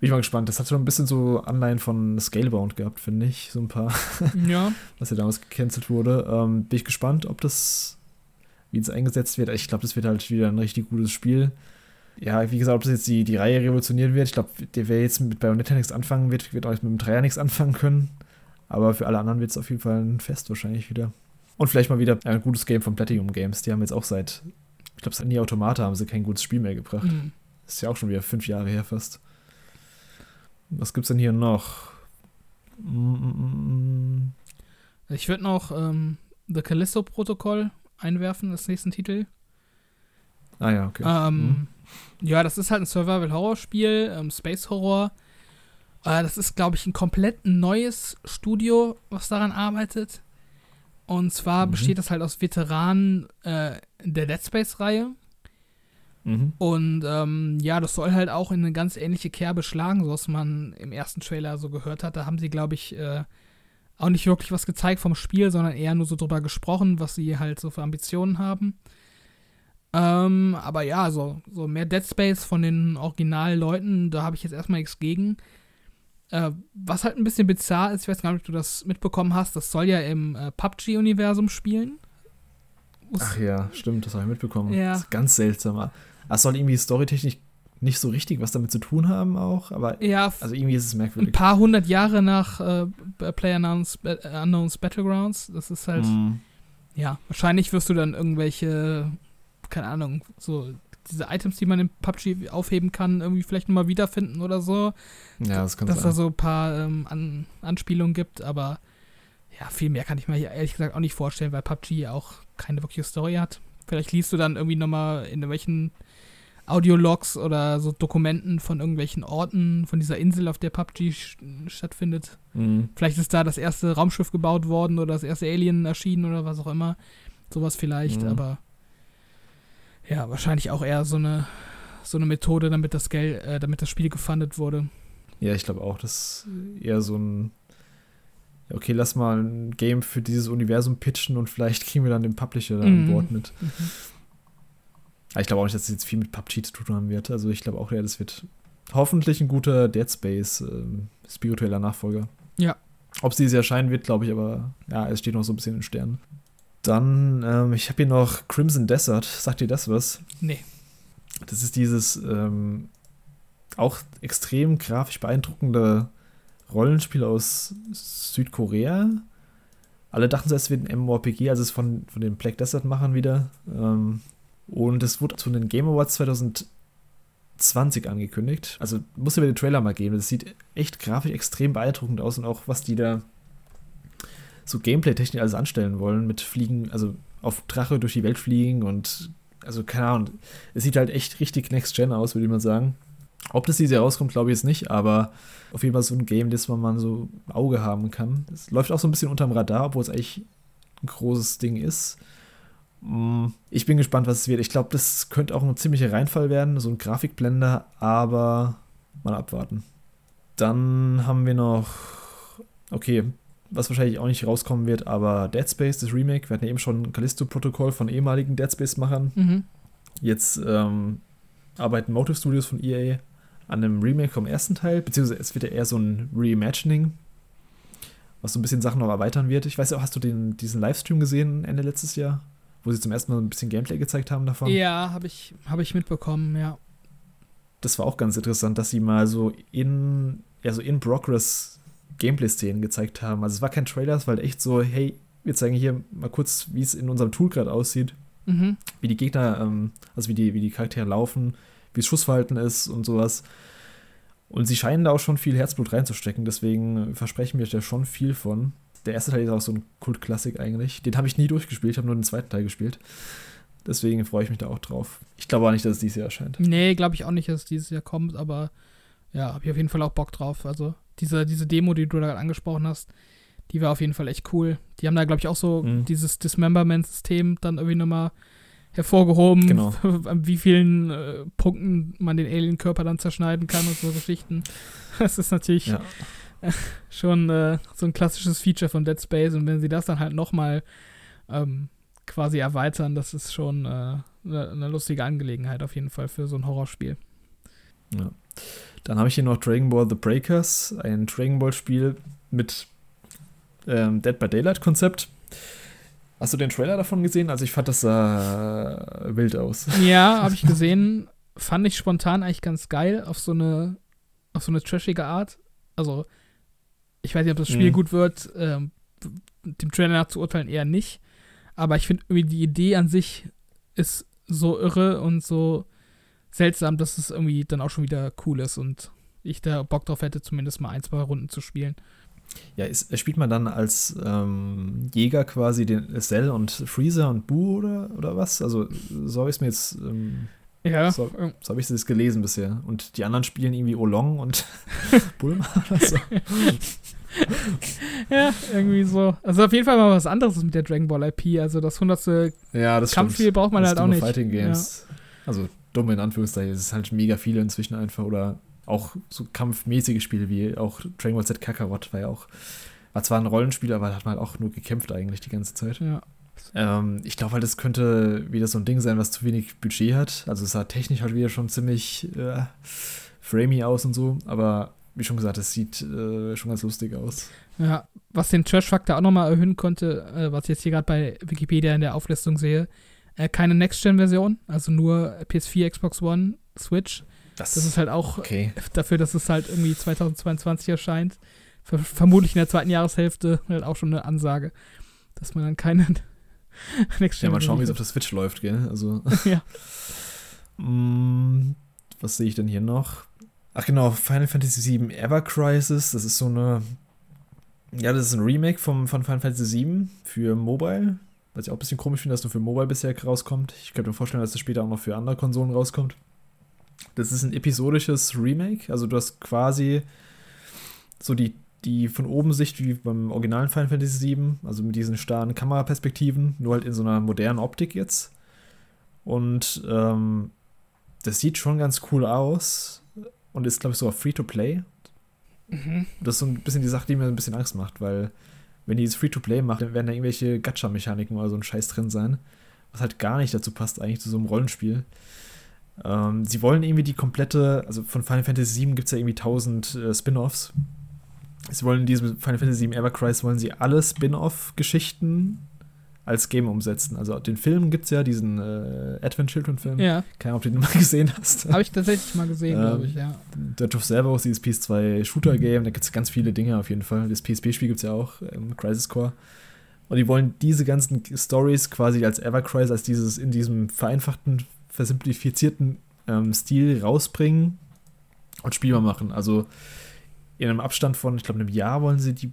[SPEAKER 1] Bin ich mal gespannt. Das hat schon ein bisschen so Anleihen von Scalebound gehabt, finde ich. So ein paar
[SPEAKER 2] ja,
[SPEAKER 1] was ja damals gecancelt wurde. Ähm, bin ich gespannt, ob das, wie es eingesetzt wird. Ich glaube, das wird halt wieder ein richtig gutes Spiel. Ja, wie gesagt, ob das jetzt die, die Reihe revolutionieren wird. Ich glaube, der, wer jetzt mit Bayonetta nichts anfangen wird, wird auch mit dem Dreier nichts anfangen können. Aber für alle anderen wird es auf jeden Fall ein Fest wahrscheinlich wieder. Und vielleicht mal wieder ein gutes Game von Platinum Games. Die haben jetzt auch seit, ich glaube, seit Nie Automata haben sie kein gutes Spiel mehr gebracht.
[SPEAKER 2] mhm.
[SPEAKER 1] Ist ja auch schon wieder fünf Jahre her fast. Was gibt's denn hier noch?
[SPEAKER 2] Ich würde noch ähm, The Callisto-Protokoll einwerfen als nächsten Titel.
[SPEAKER 1] Ah ja, okay.
[SPEAKER 2] Ähm,
[SPEAKER 1] Mhm.
[SPEAKER 2] Ja, das ist halt ein Survival-Horror-Spiel, ähm, Space-Horror. Äh, das ist, glaube ich, ein komplett neues Studio, was daran arbeitet. Und zwar
[SPEAKER 1] Mhm.
[SPEAKER 2] besteht das halt aus Veteranen äh, der Dead Space-Reihe.
[SPEAKER 1] Mhm.
[SPEAKER 2] Und ähm, ja, das soll halt auch in eine ganz ähnliche Kerbe schlagen, so was man im ersten Trailer so gehört hat. Da haben sie, glaube ich, äh, auch nicht wirklich was gezeigt vom Spiel, sondern eher nur so drüber gesprochen, was sie halt so für Ambitionen haben. Ähm, aber ja, so, so mehr Dead Space von den Originalleuten, da habe ich jetzt erstmal nichts gegen. Äh, was halt ein bisschen bizarr ist, ich weiß gar nicht, ob du das mitbekommen hast, das soll ja im äh, PUBG-Universum spielen.
[SPEAKER 1] Ach ja, stimmt, das habe ich mitbekommen.
[SPEAKER 2] Ja.
[SPEAKER 1] Das ist ganz seltsam. Ah, Es soll irgendwie storytechnisch nicht so richtig was damit zu tun haben auch, aber
[SPEAKER 2] Ja,
[SPEAKER 1] also irgendwie ist es
[SPEAKER 2] ein
[SPEAKER 1] merkwürdig.
[SPEAKER 2] paar hundert Jahre nach äh, PlayerUnknown's Unknown's Battlegrounds. Das ist halt,
[SPEAKER 1] Mhm.
[SPEAKER 2] ja, wahrscheinlich wirst du dann irgendwelche, keine Ahnung, so diese Items, die man im PUBG aufheben kann, irgendwie vielleicht nochmal wiederfinden oder so.
[SPEAKER 1] Ja, das kann
[SPEAKER 2] dass da
[SPEAKER 1] sein.
[SPEAKER 2] so ein paar ähm, An Anspielungen gibt, aber ja, viel mehr kann ich mir hier ehrlich gesagt auch nicht vorstellen, weil PUBG auch keine wirkliche Story hat. Vielleicht liest du dann irgendwie nochmal in irgendwelchen Audiologs oder so Dokumenten von irgendwelchen Orten, von dieser Insel, auf der PUBG stattfindet.
[SPEAKER 1] Mhm.
[SPEAKER 2] Vielleicht ist da das erste Raumschiff gebaut worden oder das erste Alien erschienen oder was auch immer. Sowas vielleicht,
[SPEAKER 1] Mhm.
[SPEAKER 2] aber ja, wahrscheinlich auch eher so eine, so eine Methode, damit das Geld, äh, damit das Spiel gefundet wurde.
[SPEAKER 1] Ja, ich glaube auch, das ist eher so ein okay, lass mal ein Game für dieses Universum pitchen und vielleicht kriegen wir dann den Publisher da an
[SPEAKER 2] Mhm.
[SPEAKER 1] Bord mit.
[SPEAKER 2] Mhm.
[SPEAKER 1] Ich glaube auch nicht, dass es jetzt viel mit PUBG zu tun haben wird. Also ich glaube auch, ja, das wird hoffentlich ein guter Dead Space ähm, spiritueller Nachfolger.
[SPEAKER 2] Ja.
[SPEAKER 1] Ob es dieses Jahr erscheinen wird, glaube ich, aber ja, es steht noch so ein bisschen in Sternen. Dann, ähm, ich habe hier noch Crimson Desert. Sagt dir das was?
[SPEAKER 2] Nee.
[SPEAKER 1] Das ist dieses ähm, auch extrem grafisch beeindruckende Rollenspiel aus Südkorea. Alle dachten zuerst, es wird ein MMORPG, also es ist von, von den Black Desert-Machern wieder. Ähm, und es wurde zu den Game Awards 2020 angekündigt. Also muss ja den Trailer mal geben. Das sieht echt grafisch extrem beeindruckend aus und auch was die da so Gameplay-technisch alles anstellen wollen mit Fliegen, also auf Drache durch die Welt fliegen und also keine Ahnung. Es sieht halt echt richtig Next Gen aus, würde ich mal sagen. Ob das dieses Jahr rauskommt, glaube ich jetzt nicht, aber auf jeden Fall so ein Game, das man mal so im Auge haben kann. Es läuft auch so ein bisschen unterm Radar, obwohl es eigentlich ein großes Ding ist. Mm, Ich bin gespannt, was es wird. Ich glaube, das könnte auch ein ziemlicher Reinfall werden, so ein Grafikblender, aber mal abwarten. Dann haben wir noch, okay, was wahrscheinlich auch nicht rauskommen wird, aber Dead Space, das Remake. Wir hatten ja eben schon ein Callisto-Protokoll von ehemaligen Dead Space-Machern.
[SPEAKER 2] Mhm.
[SPEAKER 1] Jetzt ähm, arbeiten Motive Studios von EA an einem Remake vom ersten Teil, beziehungsweise es wird ja eher so ein Reimagining, was so ein bisschen Sachen noch erweitern wird. Ich weiß ja, hast du den, diesen Livestream gesehen Ende letztes Jahr, wo sie zum ersten Mal ein bisschen Gameplay gezeigt haben davon?
[SPEAKER 2] Ja, habe ich, hab ich mitbekommen, ja.
[SPEAKER 1] Das war auch ganz interessant, dass sie mal so in, ja, so in Progress Gameplay-Szenen gezeigt haben. Also es war kein Trailer, es war halt echt so, hey, wir zeigen hier mal kurz, wie es in unserem Tool gerade aussieht.
[SPEAKER 2] Mhm.
[SPEAKER 1] wie die Gegner, ähm, also wie die, wie die Charaktere laufen, wie das Schussverhalten ist und sowas. Und sie scheinen da auch schon viel Herzblut reinzustecken, deswegen versprechen wir da schon viel von. Der erste Teil ist auch so ein Kultklassik eigentlich. Den habe ich nie durchgespielt, ich habe nur den zweiten Teil gespielt. Deswegen freue ich mich da auch drauf. Ich glaube auch nicht, dass es dieses Jahr erscheint.
[SPEAKER 2] Nee, glaube ich auch nicht, dass es dieses Jahr kommt, aber ja, habe ich auf jeden Fall auch Bock drauf. Also diese, diese Demo, die du da gerade angesprochen hast, die war auf jeden Fall echt cool. Die haben da, glaube ich, auch so
[SPEAKER 1] Mhm.
[SPEAKER 2] dieses Dismemberment-System dann irgendwie nochmal hervorgehoben,
[SPEAKER 1] Genau.
[SPEAKER 2] an wie vielen äh, Punkten man den Alien-Körper dann zerschneiden kann und so Geschichten. Das ist natürlich
[SPEAKER 1] Ja.
[SPEAKER 2] schon äh, so ein klassisches Feature von Dead Space und wenn sie das dann halt nochmal ähm, quasi erweitern, das ist schon eine äh, ne lustige Angelegenheit auf jeden Fall für so ein Horrorspiel.
[SPEAKER 1] Ja. Dann habe ich hier noch Dragon Ball The Breakers, ein Dragon Ball Spiel mit ähm, Dead by Daylight Konzept. Hast du den Trailer davon gesehen? Also ich fand das sah wild aus.
[SPEAKER 2] Ja, habe ich gesehen. Fand ich spontan eigentlich ganz geil auf so eine, auf so eine trashige Art. Also, ich weiß nicht, ob das Spiel
[SPEAKER 1] Mhm.
[SPEAKER 2] gut wird. Ähm, dem Trailer nach zu urteilen eher nicht. Aber ich finde irgendwie die Idee an sich ist so irre und so seltsam, dass es irgendwie dann auch schon wieder cool ist und ich da Bock drauf hätte, zumindest mal ein, zwei Runden zu spielen.
[SPEAKER 1] Ja, ist, spielt man dann als ähm, Jäger quasi den Cell und Freezer und Boo oder, oder was? Also so habe ich es mir jetzt, ähm,
[SPEAKER 2] Ja,
[SPEAKER 1] So. so habe ich es gelesen bisher. Und die anderen spielen irgendwie Olong und Bulma oder so.
[SPEAKER 2] ja, irgendwie so. Also auf jeden Fall mal was anderes mit der Dragon Ball IP. Also das hundertste
[SPEAKER 1] Ja, das
[SPEAKER 2] Kampfspiel braucht man
[SPEAKER 1] Das
[SPEAKER 2] halt auch nicht.
[SPEAKER 1] Fighting Games. Also dumm in Anführungszeichen. Es ist halt mega viele inzwischen einfach oder auch so kampfmäßige Spiele wie auch Dragon Ball Z Kakarot war ja auch, war zwar ein Rollenspiel, aber hat man halt auch nur gekämpft eigentlich die ganze Zeit.
[SPEAKER 2] Ja.
[SPEAKER 1] Ähm, ich glaube halt, das könnte wieder so ein Ding sein, was zu wenig Budget hat. Also es sah technisch halt wieder schon ziemlich äh, framey aus und so, aber wie schon gesagt, es sieht äh, schon ganz lustig aus.
[SPEAKER 2] Ja, was den Trash-Faktor auch nochmal erhöhen konnte, äh, was ich jetzt hier gerade bei Wikipedia in der Auflistung sehe, äh, keine Next-Gen-Version, also nur PS4, Xbox One, Switch. Das, das ist halt auch okay. dafür, dass es halt irgendwie 2022 erscheint, ver vermutlich in der zweiten Jahreshälfte halt auch schon eine Ansage, dass man dann keine
[SPEAKER 1] Next-Gen. Ja, mal schauen, wie es auf der Switch läuft, gell? Also.
[SPEAKER 2] ja.
[SPEAKER 1] mm, was sehe ich denn hier noch? Ach genau, Final Fantasy VII Ever Crisis, das ist so eine. Ja, das ist ein Remake vom, von Final Fantasy VII für Mobile. Was ich auch ein bisschen komisch finde, dass nur für Mobile bisher rauskommt. Ich könnte mir vorstellen, dass das später auch noch für andere Konsolen rauskommt. Das ist ein episodisches Remake. Also du hast quasi so die, die von oben Sicht wie beim originalen Final Fantasy VII, also mit diesen starren Kameraperspektiven, nur halt in so einer modernen Optik jetzt. Und ähm, das sieht schon ganz cool aus und ist, glaube ich, sogar Free-to-Play. Mhm. Das ist so ein bisschen die Sache, die mir ein bisschen Angst macht, weil wenn die jetzt Free-to-Play machen, dann werden da irgendwelche Gacha-Mechaniken oder so ein Scheiß drin sein, was halt gar nicht dazu passt eigentlich zu so einem Rollenspiel. Ähm, sie wollen irgendwie die komplette, also von Final Fantasy VII gibt es ja irgendwie 1000 äh, Spin-Offs. Sie wollen in diesem Final Fantasy VII Evercrise wollen sie alle Spin-off-Geschichten als Game umsetzen. Also den Film gibt es ja, diesen äh, Advent Children-Film.
[SPEAKER 2] Ja.
[SPEAKER 1] Keine Ahnung, ob du den mal gesehen hast.
[SPEAKER 2] Habe ich tatsächlich mal gesehen, ähm, glaube ich, ja.
[SPEAKER 1] Der of Cerberus, dieses PS2 Shooter-Game, da gibt es ganz viele Dinge auf jeden Fall. Das PSP-Spiel gibt es ja auch, ähm, Crisis Core. Und die wollen diese ganzen Stories quasi als Evercrise, als dieses in diesem vereinfachten versimplifizierten ähm, Stil rausbringen und spielbar machen. Also in einem Abstand von, ich glaube, einem Jahr wollen sie die,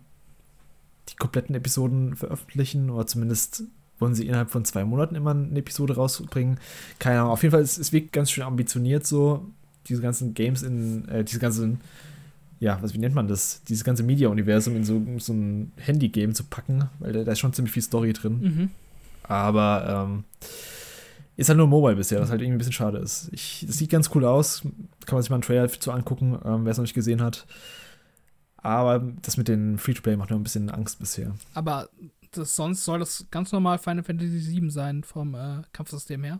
[SPEAKER 1] die kompletten Episoden veröffentlichen oder zumindest wollen sie innerhalb von zwei Monaten immer eine Episode rausbringen. Keine Ahnung. Auf jeden Fall ist es wirkt ganz schön ambitioniert so, diese ganzen Games in, äh, diese ganzen, ja, was, wie nennt man das? Dieses ganze Media-Universum in so, so ein Handy-Game zu packen, weil da, da, ist schon ziemlich viel Story drin. Mhm. Aber, ähm, ist halt nur Mobile bisher, was halt irgendwie ein bisschen schade ist. Ich, das sieht ganz cool aus. Kann man sich mal einen Trailer zu angucken, ähm, wer es noch nicht gesehen hat. Aber das mit den Free-to-Play macht mir ein bisschen Angst bisher.
[SPEAKER 2] Aber das, sonst soll das ganz normal Final Fantasy VII sein vom äh, Kampfsystem her?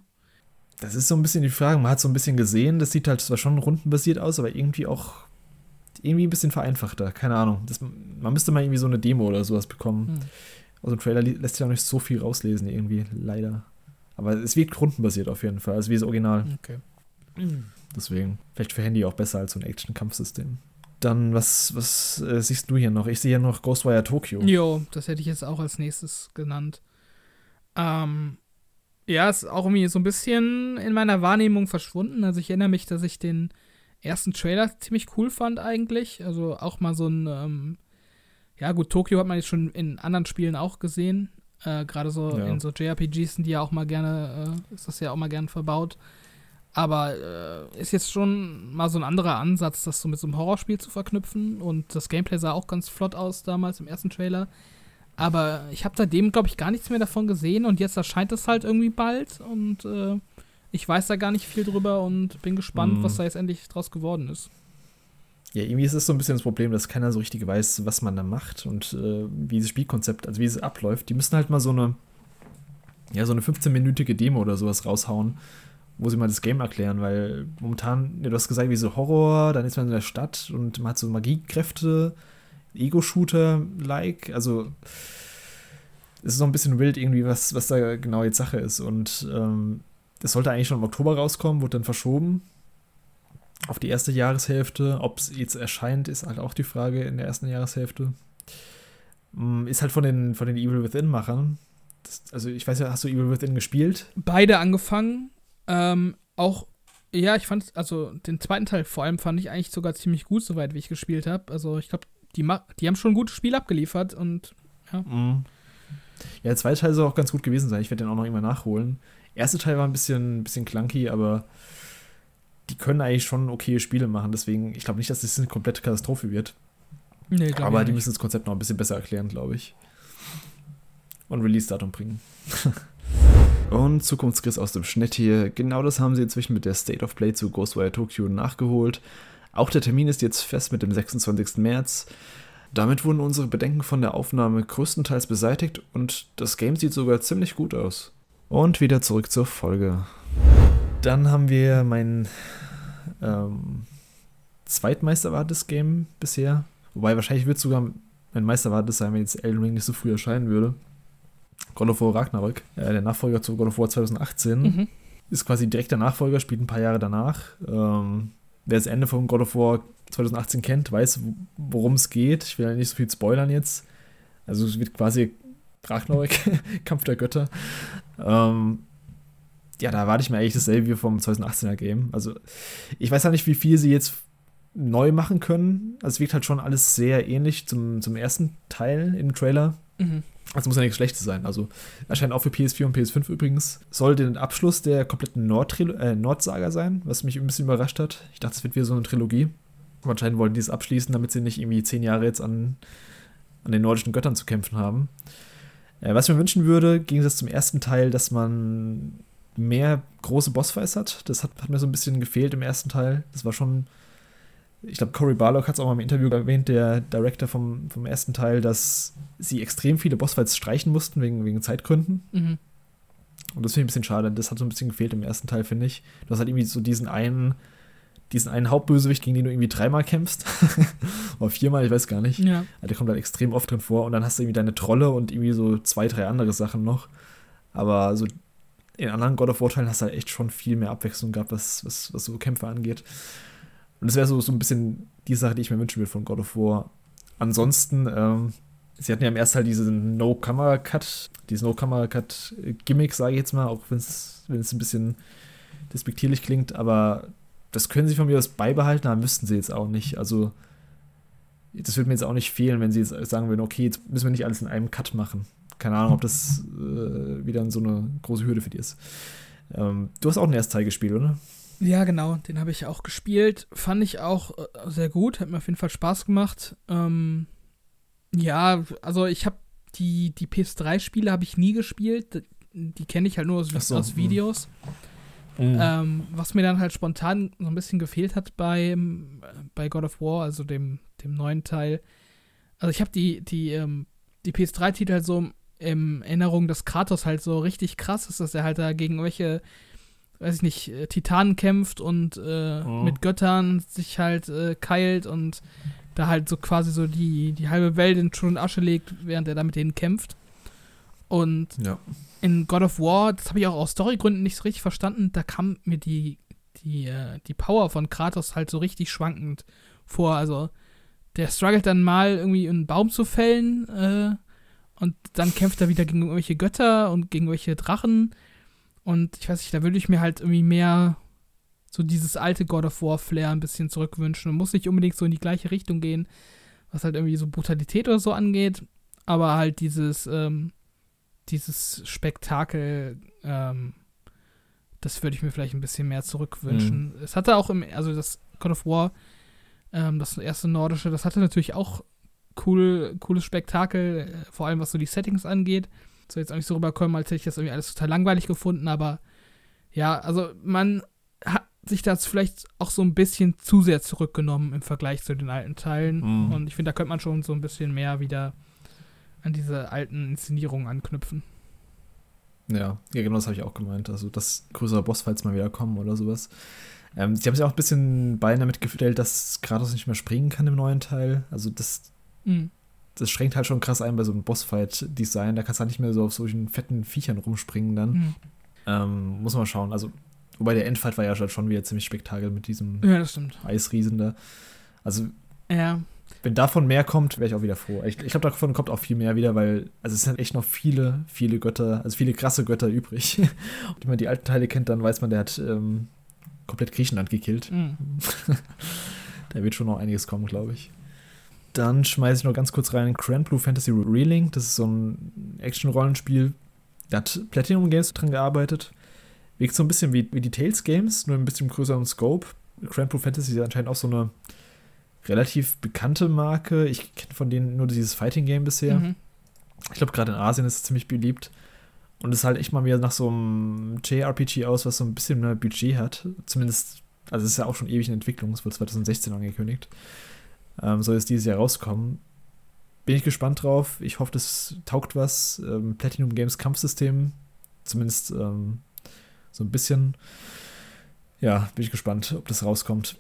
[SPEAKER 1] Das ist so ein bisschen die Frage. Man hat so ein bisschen gesehen, das sieht halt zwar schon rundenbasiert aus, aber irgendwie auch irgendwie ein bisschen vereinfachter. Keine Ahnung. Das, man müsste mal irgendwie so eine Demo oder sowas bekommen. Hm. Aus dem Trailer lässt sich auch nicht so viel rauslesen, irgendwie, leider. Aber es wirkt rundenbasiert auf jeden Fall, also wie das Original.
[SPEAKER 2] Okay.
[SPEAKER 1] Deswegen, vielleicht für Handy auch besser als so ein Action-Kampfsystem. Dann, was, was äh, siehst du hier noch? Ich sehe hier noch Ghostwire Tokyo.
[SPEAKER 2] Jo, das hätte ich jetzt auch als nächstes genannt. Ähm, ja, ist auch irgendwie so ein bisschen in meiner Wahrnehmung verschwunden. Also ich erinnere mich, dass ich den ersten Trailer ziemlich cool fand eigentlich. Also auch mal so ein, ähm, ja gut, Tokio hat man jetzt schon in anderen Spielen auch gesehen. Äh, Gerade so ja. in so JRPGs sind die ja auch mal gerne, äh, ist das ja auch mal gern verbaut. Aber äh, ist jetzt schon mal so ein anderer Ansatz, das so mit so einem Horrorspiel zu verknüpfen. Und das Gameplay sah auch ganz flott aus damals im ersten Trailer. Aber ich habe seitdem, glaube ich, gar nichts mehr davon gesehen. Und jetzt erscheint es halt irgendwie bald. Und äh, ich weiß da gar nicht viel drüber und bin gespannt, mhm. was da jetzt endlich draus geworden ist.
[SPEAKER 1] Ja, irgendwie ist es so ein bisschen das Problem, dass keiner so richtig weiß, was man da macht und äh, wie das Spielkonzept, also wie es abläuft. Die müssen halt mal so eine, ja, so eine 15-minütige Demo oder sowas raushauen, wo sie mal das Game erklären, weil momentan, ja, du hast gesagt, wie so Horror, dann ist man in der Stadt und man hat so Magiekräfte, Ego-Shooter-like, also es ist so ein bisschen wild irgendwie, was, was da genau jetzt Sache ist und ähm, das sollte eigentlich schon im Oktober rauskommen, wurde dann verschoben auf die erste Jahreshälfte. Ob es jetzt erscheint, ist halt auch die Frage in der ersten Jahreshälfte. Mm, ist halt von den, von den Evil Within-Machern. Also, ich weiß ja, hast du Evil Within gespielt?
[SPEAKER 2] Beide angefangen. Ähm, auch, ja, ich fand, also den zweiten Teil vor allem fand ich eigentlich sogar ziemlich gut, soweit wie ich gespielt habe. Also, ich glaube, die, die haben schon ein gutes Spiel abgeliefert und ja.
[SPEAKER 1] Mhm. Ja, der zweite Teil soll auch ganz gut gewesen sein. Ich werde den auch noch immer nachholen. Der erste Teil war ein bisschen, bisschen clunky, aber die können eigentlich schon okay Spiele machen. Deswegen, ich glaube nicht, dass das eine komplette Katastrophe wird. Nee, Aber die müssen das Konzept noch ein bisschen besser erklären, glaube ich. Und Release-Datum bringen. Und Zukunftsgriss aus dem Schnitt hier. Genau das haben sie inzwischen mit der State of Play zu Ghostwire Tokyo nachgeholt. Auch der Termin ist jetzt fest mit dem 26. März. Damit wurden unsere Bedenken von der Aufnahme größtenteils beseitigt und das Game sieht sogar ziemlich gut aus. Und wieder zurück zur Folge. Dann haben wir mein ähm, zweitmeisterwartes Game bisher. Wobei wahrscheinlich wird es sogar mein meisterwartes sein, wenn jetzt Elden Ring nicht so früh erscheinen würde. God of War Ragnarök, äh, der Nachfolger zu God of War 2018. Mhm. Ist quasi direkt der Nachfolger, spielt ein paar Jahre danach. Ähm, wer das Ende von God of War 2018 kennt, weiß, worum es geht. Ich will ja nicht so viel spoilern jetzt. Also es wird quasi Ragnarök, Kampf der Götter. Ähm, ja, da erwarte ich mir eigentlich dasselbe wie vom 2018er Game. Also ich weiß ja nicht, wie viel sie jetzt neu machen können. Also es wirkt halt schon alles sehr ähnlich zum, zum ersten Teil im Trailer. Mhm. Das muss ja nichts Schlechtes sein. Also erscheint auch für PS4 und PS5 übrigens. Soll den Abschluss der kompletten Nord äh, Nordsaga sein, was mich ein bisschen überrascht hat. Ich dachte, es wird wieder so eine Trilogie. Aber anscheinend wollen die es abschließen, damit sie nicht irgendwie zehn Jahre jetzt an, an den nordischen Göttern zu kämpfen haben. Äh, was ich mir wünschen würde, im Gegensatz zum ersten Teil, dass man mehr große Bossfights hat. Das hat, hat mir so ein bisschen gefehlt im ersten Teil. Das war schon ich glaube, Cory Barlock hat es auch mal im Interview erwähnt, der Director vom, vom ersten Teil, dass sie extrem viele Bossfights streichen mussten wegen, wegen Zeitgründen. Mhm. Und das finde ich ein bisschen schade. Das hat so ein bisschen gefehlt im ersten Teil, finde ich. Du hast halt irgendwie so diesen einen, diesen einen Hauptbösewicht, gegen den du irgendwie dreimal kämpfst. Oder viermal, ich weiß gar nicht. Ja. Der kommt halt extrem oft drin vor. Und dann hast du irgendwie deine Trolle und irgendwie so zwei, drei andere Sachen noch. Aber so in anderen God of War-Teilen hast du halt echt schon viel mehr Abwechslung gehabt, was, was, was so Kämpfe angeht. Und das wäre so, so ein bisschen die Sache, die ich mir wünschen würde von God of War. Ansonsten, ähm, sie hatten ja im ersten Teil diesen No-Camera-Cut, diesen No-Camera-Cut-Gimmick, sage ich jetzt mal, auch wenn es ein bisschen despektierlich klingt, aber das können sie von mir aus beibehalten, aber müssten sie jetzt auch nicht. Also, das würde mir jetzt auch nicht fehlen, wenn sie jetzt sagen würden, okay, jetzt müssen wir nicht alles in einem Cut machen. Keine Ahnung, ob das äh, wieder so eine große Hürde für dich ist. Ähm, du hast auch den ersten Teil gespielt, oder?
[SPEAKER 2] Ja, genau, den habe ich auch gespielt. Fand ich auch äh, sehr gut, hat mir auf jeden Fall Spaß gemacht. Ähm, ja, also ich habe die, die PS3-Spiele habe ich nie gespielt. Die kenne ich halt nur aus, so, aus hm. Videos. Mhm. Ähm, was mir dann halt spontan so ein bisschen gefehlt hat bei, bei God of War, also dem, dem neuen Teil. Also ich habe die, die, ähm, die PS3-Titel halt so in Erinnerung, dass Kratos halt so richtig krass ist, dass er halt da gegen welche weiß ich nicht, äh, Titanen kämpft und äh, oh. mit Göttern sich halt äh, keilt und da halt so quasi so die, die halbe Welt in Schutt und Asche legt, während er da mit denen kämpft. Und ja. in God of War, das habe ich auch aus Storygründen nicht so richtig verstanden, da kam mir die, die, äh, die Power von Kratos halt so richtig schwankend vor. Also der struggelt dann mal irgendwie einen Baum zu fällen äh, und dann kämpft er wieder gegen irgendwelche Götter und gegen welche Drachen und ich weiß nicht, da würde ich mir halt irgendwie mehr so dieses alte God of War Flair ein bisschen zurückwünschen. Und muss nicht unbedingt so in die gleiche Richtung gehen, was halt irgendwie so Brutalität oder so angeht, aber halt dieses, ähm, dieses Spektakel, ähm, das würde ich mir vielleicht ein bisschen mehr zurückwünschen. Mhm. Es hatte auch im, also das God of War, ähm, das erste nordische, das hatte natürlich auch cool, cooles Spektakel, äh, vor allem was so die Settings angeht soll jetzt auch nicht so rüberkommen, als hätte ich das irgendwie alles total langweilig gefunden, aber ja, also man hat sich das vielleicht auch so ein bisschen zu sehr zurückgenommen im Vergleich zu den alten Teilen. Mhm. Und ich finde, da könnte man schon so ein bisschen mehr wieder an diese alten Inszenierungen anknüpfen.
[SPEAKER 1] Ja, ja, genau das habe ich auch gemeint. Also, dass größere Bossfights mal wieder kommen oder sowas. Ähm, sie haben sich auch ein bisschen Bein damit gestellt, dass Kratos nicht mehr springen kann im neuen Teil. Also, das mhm das schränkt halt schon krass ein bei so einem Bossfight-Design. Da kannst du halt nicht mehr so auf solchen fetten Viechern rumspringen dann. Mhm. Ähm, muss man schauen. Also, wobei der Endfight war ja schon wieder ziemlich spektakel mit diesem
[SPEAKER 2] ja,
[SPEAKER 1] Eisriesen da. Also,
[SPEAKER 2] ja.
[SPEAKER 1] wenn davon mehr kommt, wäre ich auch wieder froh. Ich, ich glaube, davon kommt auch viel mehr wieder, weil also es sind echt noch viele, viele Götter, also viele krasse Götter übrig. Und wenn man die alten Teile kennt, dann weiß man, der hat ähm, komplett Griechenland gekillt. Mhm. da wird schon noch einiges kommen, glaube ich. Dann schmeiße ich noch ganz kurz rein Grand Blue Fantasy Reeling. Das ist so ein Action-Rollenspiel. Da hat Platinum Games dran gearbeitet. Wirkt so ein bisschen wie, wie die Tales Games, nur ein bisschen größeren Scope. Grand Blue Fantasy ist anscheinend auch so eine relativ bekannte Marke. Ich kenne von denen nur dieses Fighting Game bisher. Mhm. Ich glaube, gerade in Asien ist es ziemlich beliebt. Und es halt echt mal wieder nach so einem JRPG aus, was so ein bisschen mehr Budget hat. Zumindest, also es ist ja auch schon ewig in Entwicklung, es wurde 2016 angekündigt. Ähm, soll es dieses Jahr rauskommen. Bin ich gespannt drauf. Ich hoffe, das taugt was. Ähm, Platinum Games Kampfsystem, zumindest ähm, so ein bisschen. Ja, bin ich gespannt, ob das rauskommt.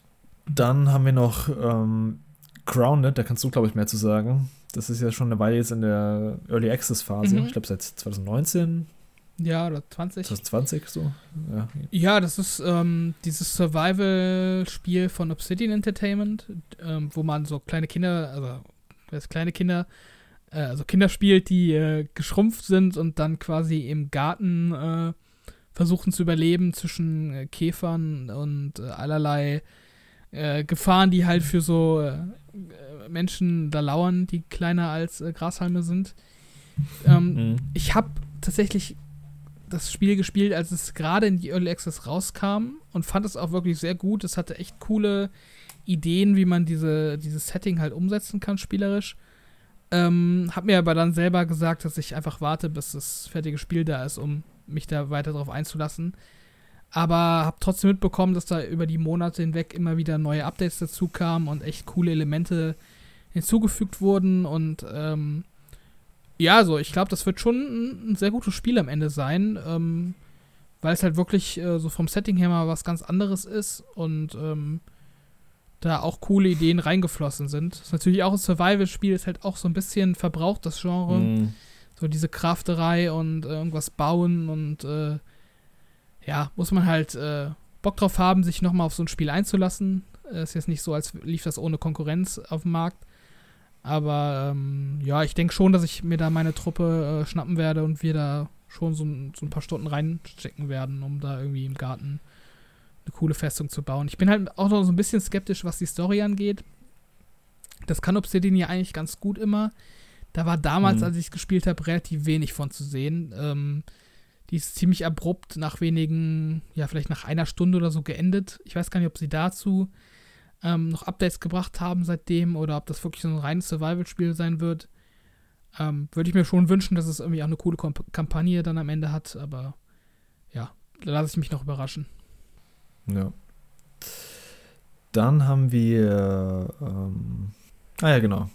[SPEAKER 1] Dann haben wir noch ähm, Grounded, da kannst du, glaube ich, mehr zu sagen. Das ist ja schon eine Weile jetzt in der Early Access Phase. Mhm. Ich glaube, seit 2019.
[SPEAKER 2] Ja, oder 20.
[SPEAKER 1] 2020 so.
[SPEAKER 2] Ja, ja das ist ähm, dieses Survival-Spiel von Obsidian Entertainment, ähm, wo man so kleine Kinder, also das kleine Kinder, äh, also Kinder spielt, die äh, geschrumpft sind und dann quasi im Garten äh, versuchen zu überleben zwischen äh, Käfern und äh, allerlei äh, Gefahren, die halt für so Menschen da lauern, die kleiner als Grashalme sind. Ähm, mhm. Ich habe tatsächlich das Spiel gespielt, als es gerade in die Early Access rauskam und fand es auch wirklich sehr gut. Es hatte echt coole Ideen, wie man diese, dieses Setting halt umsetzen kann, spielerisch. Ähm, hab mir aber dann selber gesagt, dass ich einfach warte, bis das fertige Spiel da ist, um mich da weiter drauf einzulassen. Aber habe trotzdem mitbekommen, dass da über die Monate hinweg immer wieder neue Updates dazu kamen und echt coole Elemente hinzugefügt wurden. Und ähm, ja, so, ich glaube, das wird schon ein, ein, sehr gutes Spiel am Ende sein. Ähm, weil es halt wirklich äh, so vom Setting her mal was ganz anderes ist und ähm, da auch coole Ideen reingeflossen sind. Das ist natürlich auch ein Survival-Spiel, ist halt auch so ein bisschen verbraucht, das Genre. Mm. So diese Krafterei und äh, irgendwas bauen und äh, ja, muss man halt äh, Bock drauf haben, sich nochmal auf so ein Spiel einzulassen. Äh, ist jetzt nicht so, als lief das ohne Konkurrenz auf dem Markt. Aber ähm, ja, ich denke schon, dass ich mir da meine Truppe äh, schnappen werde und wir da schon so, so, ein paar Stunden reinstecken werden, um da irgendwie im Garten eine coole Festung zu bauen. Ich bin halt auch noch so ein bisschen skeptisch, was die Story angeht. Das kann Obsidian ja eigentlich ganz gut immer. Da war damals, mhm. als ich es gespielt habe, relativ wenig von zu sehen. Ähm, die ist ziemlich abrupt nach wenigen, ja, vielleicht nach einer Stunde oder so geendet. Ich weiß gar nicht, ob sie dazu ähm, noch Updates gebracht haben seitdem oder ob das wirklich so ein reines Survival-Spiel sein wird. Ähm, Würde ich mir schon wünschen, dass es irgendwie auch eine coole Komp Kampagne dann am Ende hat, aber ja, da lasse ich mich noch überraschen.
[SPEAKER 1] Ja. Dann haben wir, ähm, ah ja, genau.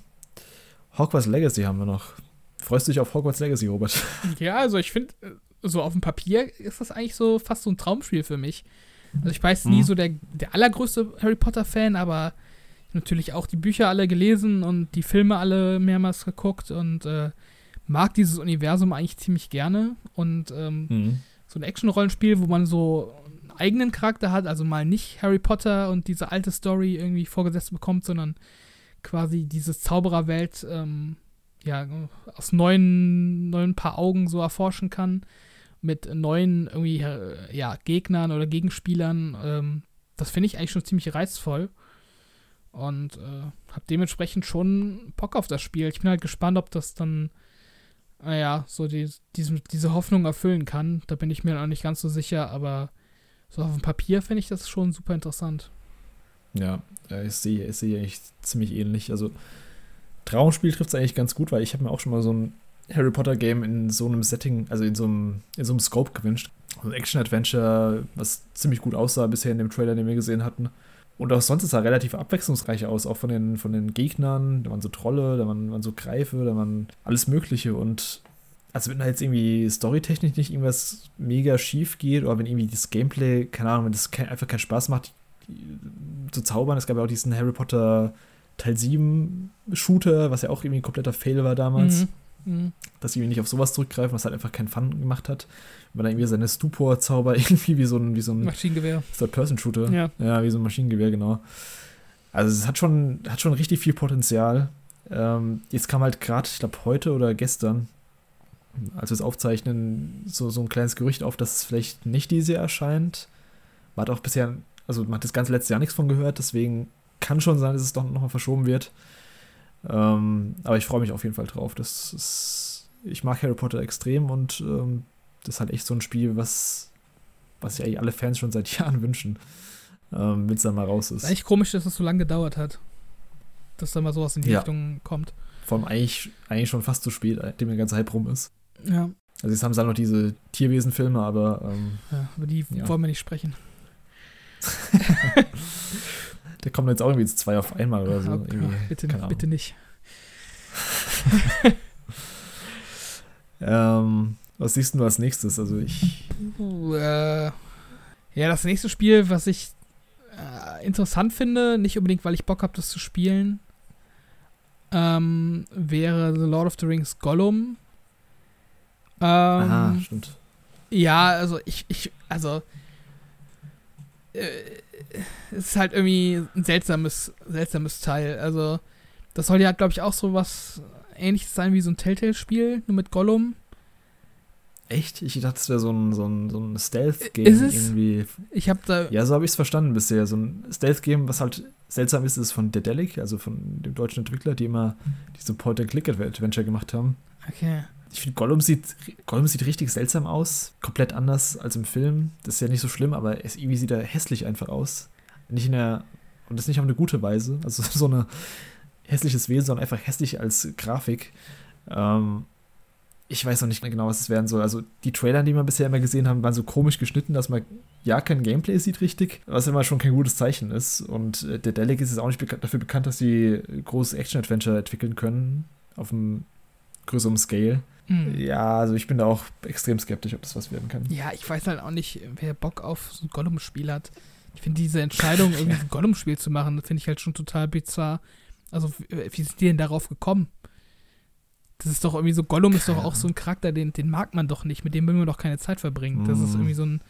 [SPEAKER 1] Hogwarts Legacy haben wir noch. Freust du dich auf Hogwarts Legacy, Robert?
[SPEAKER 2] Ja, also ich finde, äh, so auf dem Papier ist das eigentlich so fast so ein Traumspiel für mich. Also ich weiß nie mhm. so der, der allergrößte Harry Potter-Fan, aber natürlich auch die Bücher alle gelesen und die Filme alle mehrmals geguckt und äh, mag dieses Universum eigentlich ziemlich gerne. Und ähm, mhm. so ein Action-Rollenspiel, wo man so einen eigenen Charakter hat, also mal nicht Harry Potter und diese alte Story irgendwie vorgesetzt bekommt, sondern quasi diese Zaubererwelt ähm, ja, aus neuen, neuen paar Augen so erforschen kann mit neuen irgendwie äh, ja, Gegnern oder Gegenspielern. Ähm, das finde ich eigentlich schon ziemlich reizvoll. Und äh, habe dementsprechend schon Bock auf das Spiel. Ich bin halt gespannt, ob das dann, naja, so die, diese, diese Hoffnung erfüllen kann. Da bin ich mir noch nicht ganz so sicher, aber so auf dem Papier finde ich das schon super interessant.
[SPEAKER 1] Ja, ich sehe ich sehe eigentlich ziemlich ähnlich. Also Traumspiel trifft es eigentlich ganz gut, weil ich habe mir auch schon mal so ein Harry Potter Game in so einem Setting, also in so einem, in so einem Scope gewünscht. Ein Action-Adventure, was ziemlich gut aussah bisher in dem Trailer, den wir gesehen hatten. Und auch sonst sah relativ abwechslungsreich aus, auch von den, von den Gegnern. Da waren so Trolle, da waren, waren so Greife, da waren alles Mögliche. Und also wenn da jetzt irgendwie storytechnisch nicht irgendwas mega schief geht oder wenn irgendwie das Gameplay, keine Ahnung, wenn das einfach keinen Spaß macht, zu zaubern. Es gab ja auch diesen Harry Potter Teil 7 Shooter, was ja auch irgendwie ein kompletter Fail war damals. Mhm. Mhm. Dass sie nicht auf sowas zurückgreifen, was halt einfach keinen Fun gemacht hat. Wenn er irgendwie seine Stupor-Zauber irgendwie wie so ein, wie so ein
[SPEAKER 2] Maschinengewehr.
[SPEAKER 1] Third-Person-Shooter.
[SPEAKER 2] Ja.
[SPEAKER 1] ja, wie so ein Maschinengewehr, genau. Also es hat schon, hat schon richtig viel Potenzial. Ähm, jetzt kam halt gerade, ich glaube, heute oder gestern, als wir es aufzeichnen, so, so ein kleines Gerücht auf, dass es vielleicht nicht diese Jahr erscheint. Man hat auch bisher, also man hat das ganze letzte Jahr nichts von gehört, deswegen kann schon sein, dass es doch nochmal verschoben wird. Ähm, aber ich freue mich auf jeden Fall drauf. Das ist, ich mag Harry Potter extrem und ähm, das ist halt echt so ein Spiel, was, was ja alle Fans schon seit Jahren wünschen, ähm, wenn es dann mal raus ist.
[SPEAKER 2] ist echt komisch, dass es so lange gedauert hat, dass da mal sowas in die ja. Richtung kommt.
[SPEAKER 1] Vor allem eigentlich, eigentlich schon fast zu spät, nachdem der ganze Hype rum ist.
[SPEAKER 2] Ja.
[SPEAKER 1] Also jetzt haben sie halt noch diese Tierwesenfilme, aber ähm,
[SPEAKER 2] Ja, über die
[SPEAKER 1] Ja.
[SPEAKER 2] wollen wir nicht sprechen.
[SPEAKER 1] da kommen jetzt auch irgendwie zwei auf einmal oder so.
[SPEAKER 2] Ah,
[SPEAKER 1] irgendwie,
[SPEAKER 2] bitte, bitte nicht.
[SPEAKER 1] Ähm, was siehst du als nächstes? Also ich.
[SPEAKER 2] Uh, äh, ja, das nächste Spiel, was ich äh, interessant finde, nicht unbedingt, weil ich Bock habe, das zu spielen, ähm, wäre The Lord of the Rings Gollum. Ähm,
[SPEAKER 1] Aha, stimmt.
[SPEAKER 2] Ja, also ich, ich, also es ist halt irgendwie ein seltsames, seltsames Teil. Also das soll ja, glaube ich, auch so was ähnliches sein wie so ein Telltale-Spiel, nur mit Gollum.
[SPEAKER 1] Echt? Ich dachte, es wäre so ein, so ein, so ein Stealth-Game irgendwie.
[SPEAKER 2] Ich habe da,
[SPEAKER 1] Ja, so habe ich es verstanden bisher. So ein Stealth-Game, was halt seltsam ist, ist von Dedelic, also von dem deutschen Entwickler, die immer diese Point-and-Click-Adventure gemacht haben.
[SPEAKER 2] okay,
[SPEAKER 1] Ich finde, Gollum sieht, Gollum sieht richtig seltsam aus. Komplett anders als im Film. Das ist ja nicht so schlimm, aber es, irgendwie sieht er hässlich einfach aus. Nicht in der, und das nicht auf eine gute Weise. Also so eine hässliches Wesen, sondern einfach hässlich als Grafik. Ähm, ich weiß noch nicht genau, was es werden soll. Also die Trailer, die wir bisher immer gesehen haben, waren so komisch geschnitten, dass man ja kein Gameplay sieht richtig, was immer schon kein gutes Zeichen ist. Und äh, der Delic ist auch nicht bekannt, dafür bekannt, dass sie großes Action-Adventure entwickeln können auf einem größeren Scale.
[SPEAKER 2] Hm.
[SPEAKER 1] Ja, also ich bin da auch extrem skeptisch, ob das was werden kann.
[SPEAKER 2] Ja, ich weiß halt auch nicht, wer Bock auf so ein Gollum-Spiel hat. Ich finde diese Entscheidung, irgendwie ein Gollum-Spiel zu machen, das finde ich halt schon total bizarr. Also, wie wie sind die denn darauf gekommen? Das ist doch irgendwie so, Gollum ist doch auch so ein Charakter, den, den mag man doch nicht, mit dem will man doch keine Zeit verbringen. Das ist
[SPEAKER 1] Mm.
[SPEAKER 2] irgendwie so ein,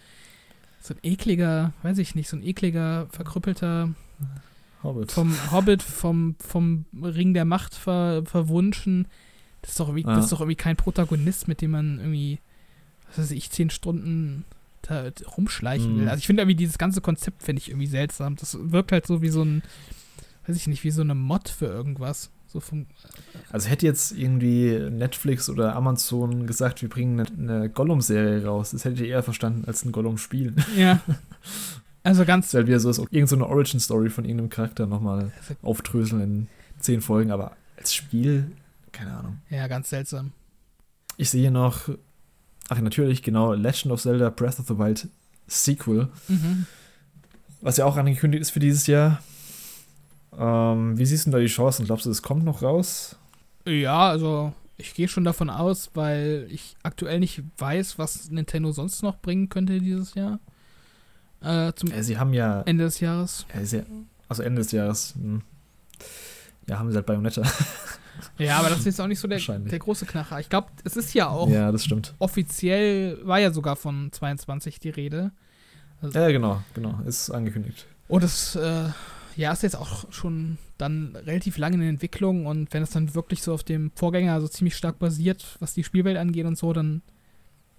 [SPEAKER 2] so ein ekliger, weiß ich nicht, so ein ekliger, verkrüppelter,
[SPEAKER 1] Hobbit.
[SPEAKER 2] vom Hobbit, vom, vom Ring der Macht ver, verwunschen. Das ist, doch irgendwie,
[SPEAKER 1] Ja.
[SPEAKER 2] das ist doch irgendwie kein Protagonist, mit dem man irgendwie, was weiß ich, zehn Stunden da rumschleichen will.
[SPEAKER 1] Mhm.
[SPEAKER 2] Also ich finde irgendwie dieses ganze Konzept finde ich irgendwie seltsam. Das wirkt halt so wie so ein, weiß ich nicht, wie so eine Mod für irgendwas. So vom,
[SPEAKER 1] Also hätte jetzt irgendwie Netflix oder Amazon gesagt, wir bringen eine, eine Gollum-Serie raus, das hätte ich eher verstanden als ein Gollum-Spiel.
[SPEAKER 2] ja. Also ganz,
[SPEAKER 1] Das wäre wieder so, ob irgendeine Origin-Story von irgendeinem Charakter nochmal
[SPEAKER 2] also,
[SPEAKER 1] aufdröseln in zehn Folgen, aber als Spiel, keine Ahnung.
[SPEAKER 2] ja, ganz seltsam.
[SPEAKER 1] Ich sehe noch, ach natürlich, genau, Legend of Zelda Breath of the Wild Sequel,
[SPEAKER 2] Mhm.
[SPEAKER 1] was ja auch angekündigt ist für dieses Jahr. Ähm, wie siehst du da die Chancen? Glaubst du, es kommt noch raus?
[SPEAKER 2] Ja, also ich gehe schon davon aus, weil ich aktuell nicht weiß, was Nintendo sonst noch bringen könnte dieses Jahr. Äh, zum
[SPEAKER 1] Äh, sie haben ja,
[SPEAKER 2] Ende des Jahres.
[SPEAKER 1] äh, sie, also Ende des Jahres, hm. ja, haben sie halt Bayonetta.
[SPEAKER 2] Ja, aber das ist jetzt auch nicht so der, der große Knacher. Ich glaube, es ist ja auch
[SPEAKER 1] Ja, das stimmt.
[SPEAKER 2] offiziell, war ja sogar von 22 die Rede.
[SPEAKER 1] Ja, genau, genau, ist angekündigt.
[SPEAKER 2] Und es, äh, ja, ist jetzt auch schon dann relativ lange in der Entwicklung und wenn es dann wirklich so auf dem Vorgänger so ziemlich stark basiert, was die Spielwelt angeht und so, dann,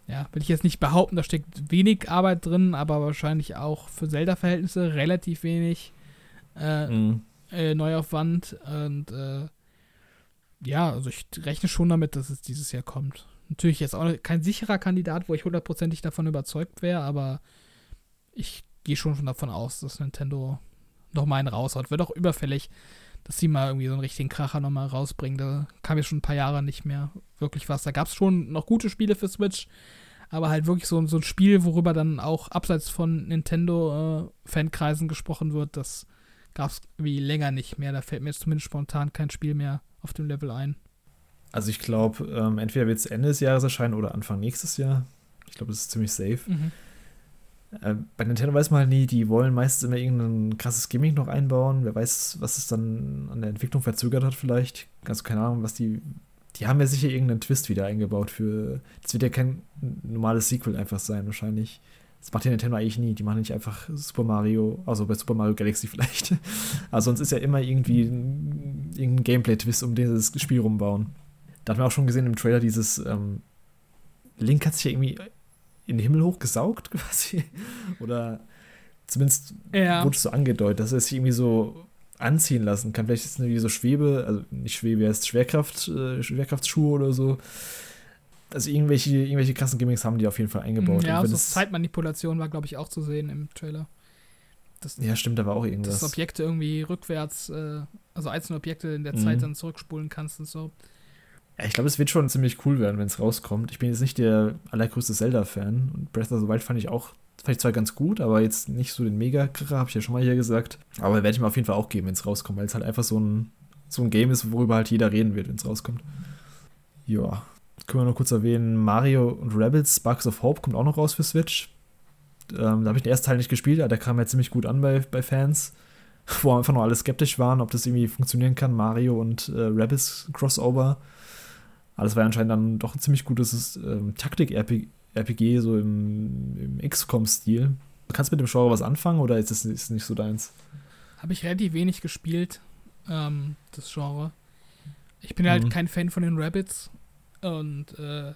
[SPEAKER 2] ja, will ich jetzt nicht behaupten, da steckt wenig Arbeit drin, aber wahrscheinlich auch für Zelda-Verhältnisse relativ wenig äh,
[SPEAKER 1] Mhm.
[SPEAKER 2] äh, Neuaufwand und äh, ja, also ich rechne schon damit, dass es dieses Jahr kommt. Natürlich jetzt auch kein sicherer Kandidat, wo ich hundertprozentig davon überzeugt wäre, aber ich gehe schon davon aus, dass Nintendo noch mal einen raushaut. Wird auch überfällig, dass sie mal irgendwie so einen richtigen Kracher noch mal rausbringen. Da kam ja schon ein paar Jahre nicht mehr wirklich was. Da gab es schon noch gute Spiele für Switch, aber halt wirklich so, so ein Spiel, worüber dann auch abseits von Nintendo-Fankreisen gesprochen wird, das gab es irgendwie länger nicht mehr. Da fällt mir jetzt zumindest spontan kein Spiel mehr auf dem Level ein.
[SPEAKER 1] Also ich glaube, ähm, entweder wird es Ende des Jahres erscheinen oder Anfang nächstes Jahr. Ich glaube, das ist ziemlich safe.
[SPEAKER 2] Mhm.
[SPEAKER 1] Äh, bei Nintendo weiß man halt nie, die wollen meistens immer irgendein krasses Gimmick noch einbauen. Wer weiß, was es dann an der Entwicklung verzögert hat vielleicht. Also keine Ahnung, was die... Die haben ja sicher irgendeinen Twist wieder eingebaut für... Das wird ja kein normales Sequel einfach sein wahrscheinlich. Das macht ja Nintendo eigentlich nie. Die machen nicht einfach Super Mario, also bei Super Mario Galaxy vielleicht. Aber sonst ist ja immer irgendwie ein, irgendein Gameplay-Twist, um dieses Spiel rumbauen. Da hat man auch schon gesehen im Trailer dieses ähm, Link hat sich ja irgendwie in den Himmel hochgesaugt quasi. Oder zumindest
[SPEAKER 2] Ja.
[SPEAKER 1] wurde es so angedeutet, dass er sich irgendwie so anziehen lassen kann. Vielleicht ist es irgendwie so Schwebe, also nicht Schwebe, er ist Schwerkraft, äh, Schwerkraftschuhe oder so. Also irgendwelche, irgendwelche krassen Gimmicks haben die auf jeden Fall eingebaut.
[SPEAKER 2] Ja,
[SPEAKER 1] Und wenn
[SPEAKER 2] so
[SPEAKER 1] es-
[SPEAKER 2] Zeitmanipulation war, glaube ich, auch zu sehen im Trailer. Das,
[SPEAKER 1] ja, stimmt, da war auch
[SPEAKER 2] dass
[SPEAKER 1] irgendwas.
[SPEAKER 2] Objekte irgendwie rückwärts, äh, also einzelne Objekte in der
[SPEAKER 1] Mhm.
[SPEAKER 2] Zeit dann zurückspulen kannst und so.
[SPEAKER 1] Ja, ich glaube, es wird schon ziemlich cool werden, wenn es rauskommt. Ich bin jetzt nicht der allergrößte Zelda-Fan und Breath of the Wild fand ich auch, fand ich zwar ganz gut, aber jetzt nicht so den Mega-Kracher, habe ich ja schon mal hier gesagt. Aber werde ich mir auf jeden Fall auch geben, wenn es rauskommt, weil es halt einfach so ein, so ein Game ist, worüber halt jeder reden wird, wenn es rauskommt. Ja, können wir noch kurz erwähnen, Mario und Rabbids Sparks of Hope kommt auch noch raus für Switch. Ähm, da habe ich den ersten Teil nicht gespielt, aber der kam ja ziemlich gut an bei, bei Fans, wo einfach noch alle skeptisch waren, ob das irgendwie funktionieren kann, Mario und äh, Rabbids Crossover. Aber das war ja anscheinend dann doch ein ziemlich gutes ähm, Taktik-RPG, so im, im XCOM-Stil. Kannst du mit dem Genre was anfangen oder ist das ist nicht so deins?
[SPEAKER 2] Habe ich relativ wenig gespielt, ähm, das Genre. Ich bin halt mhm. kein Fan von den Rabbits. Und äh,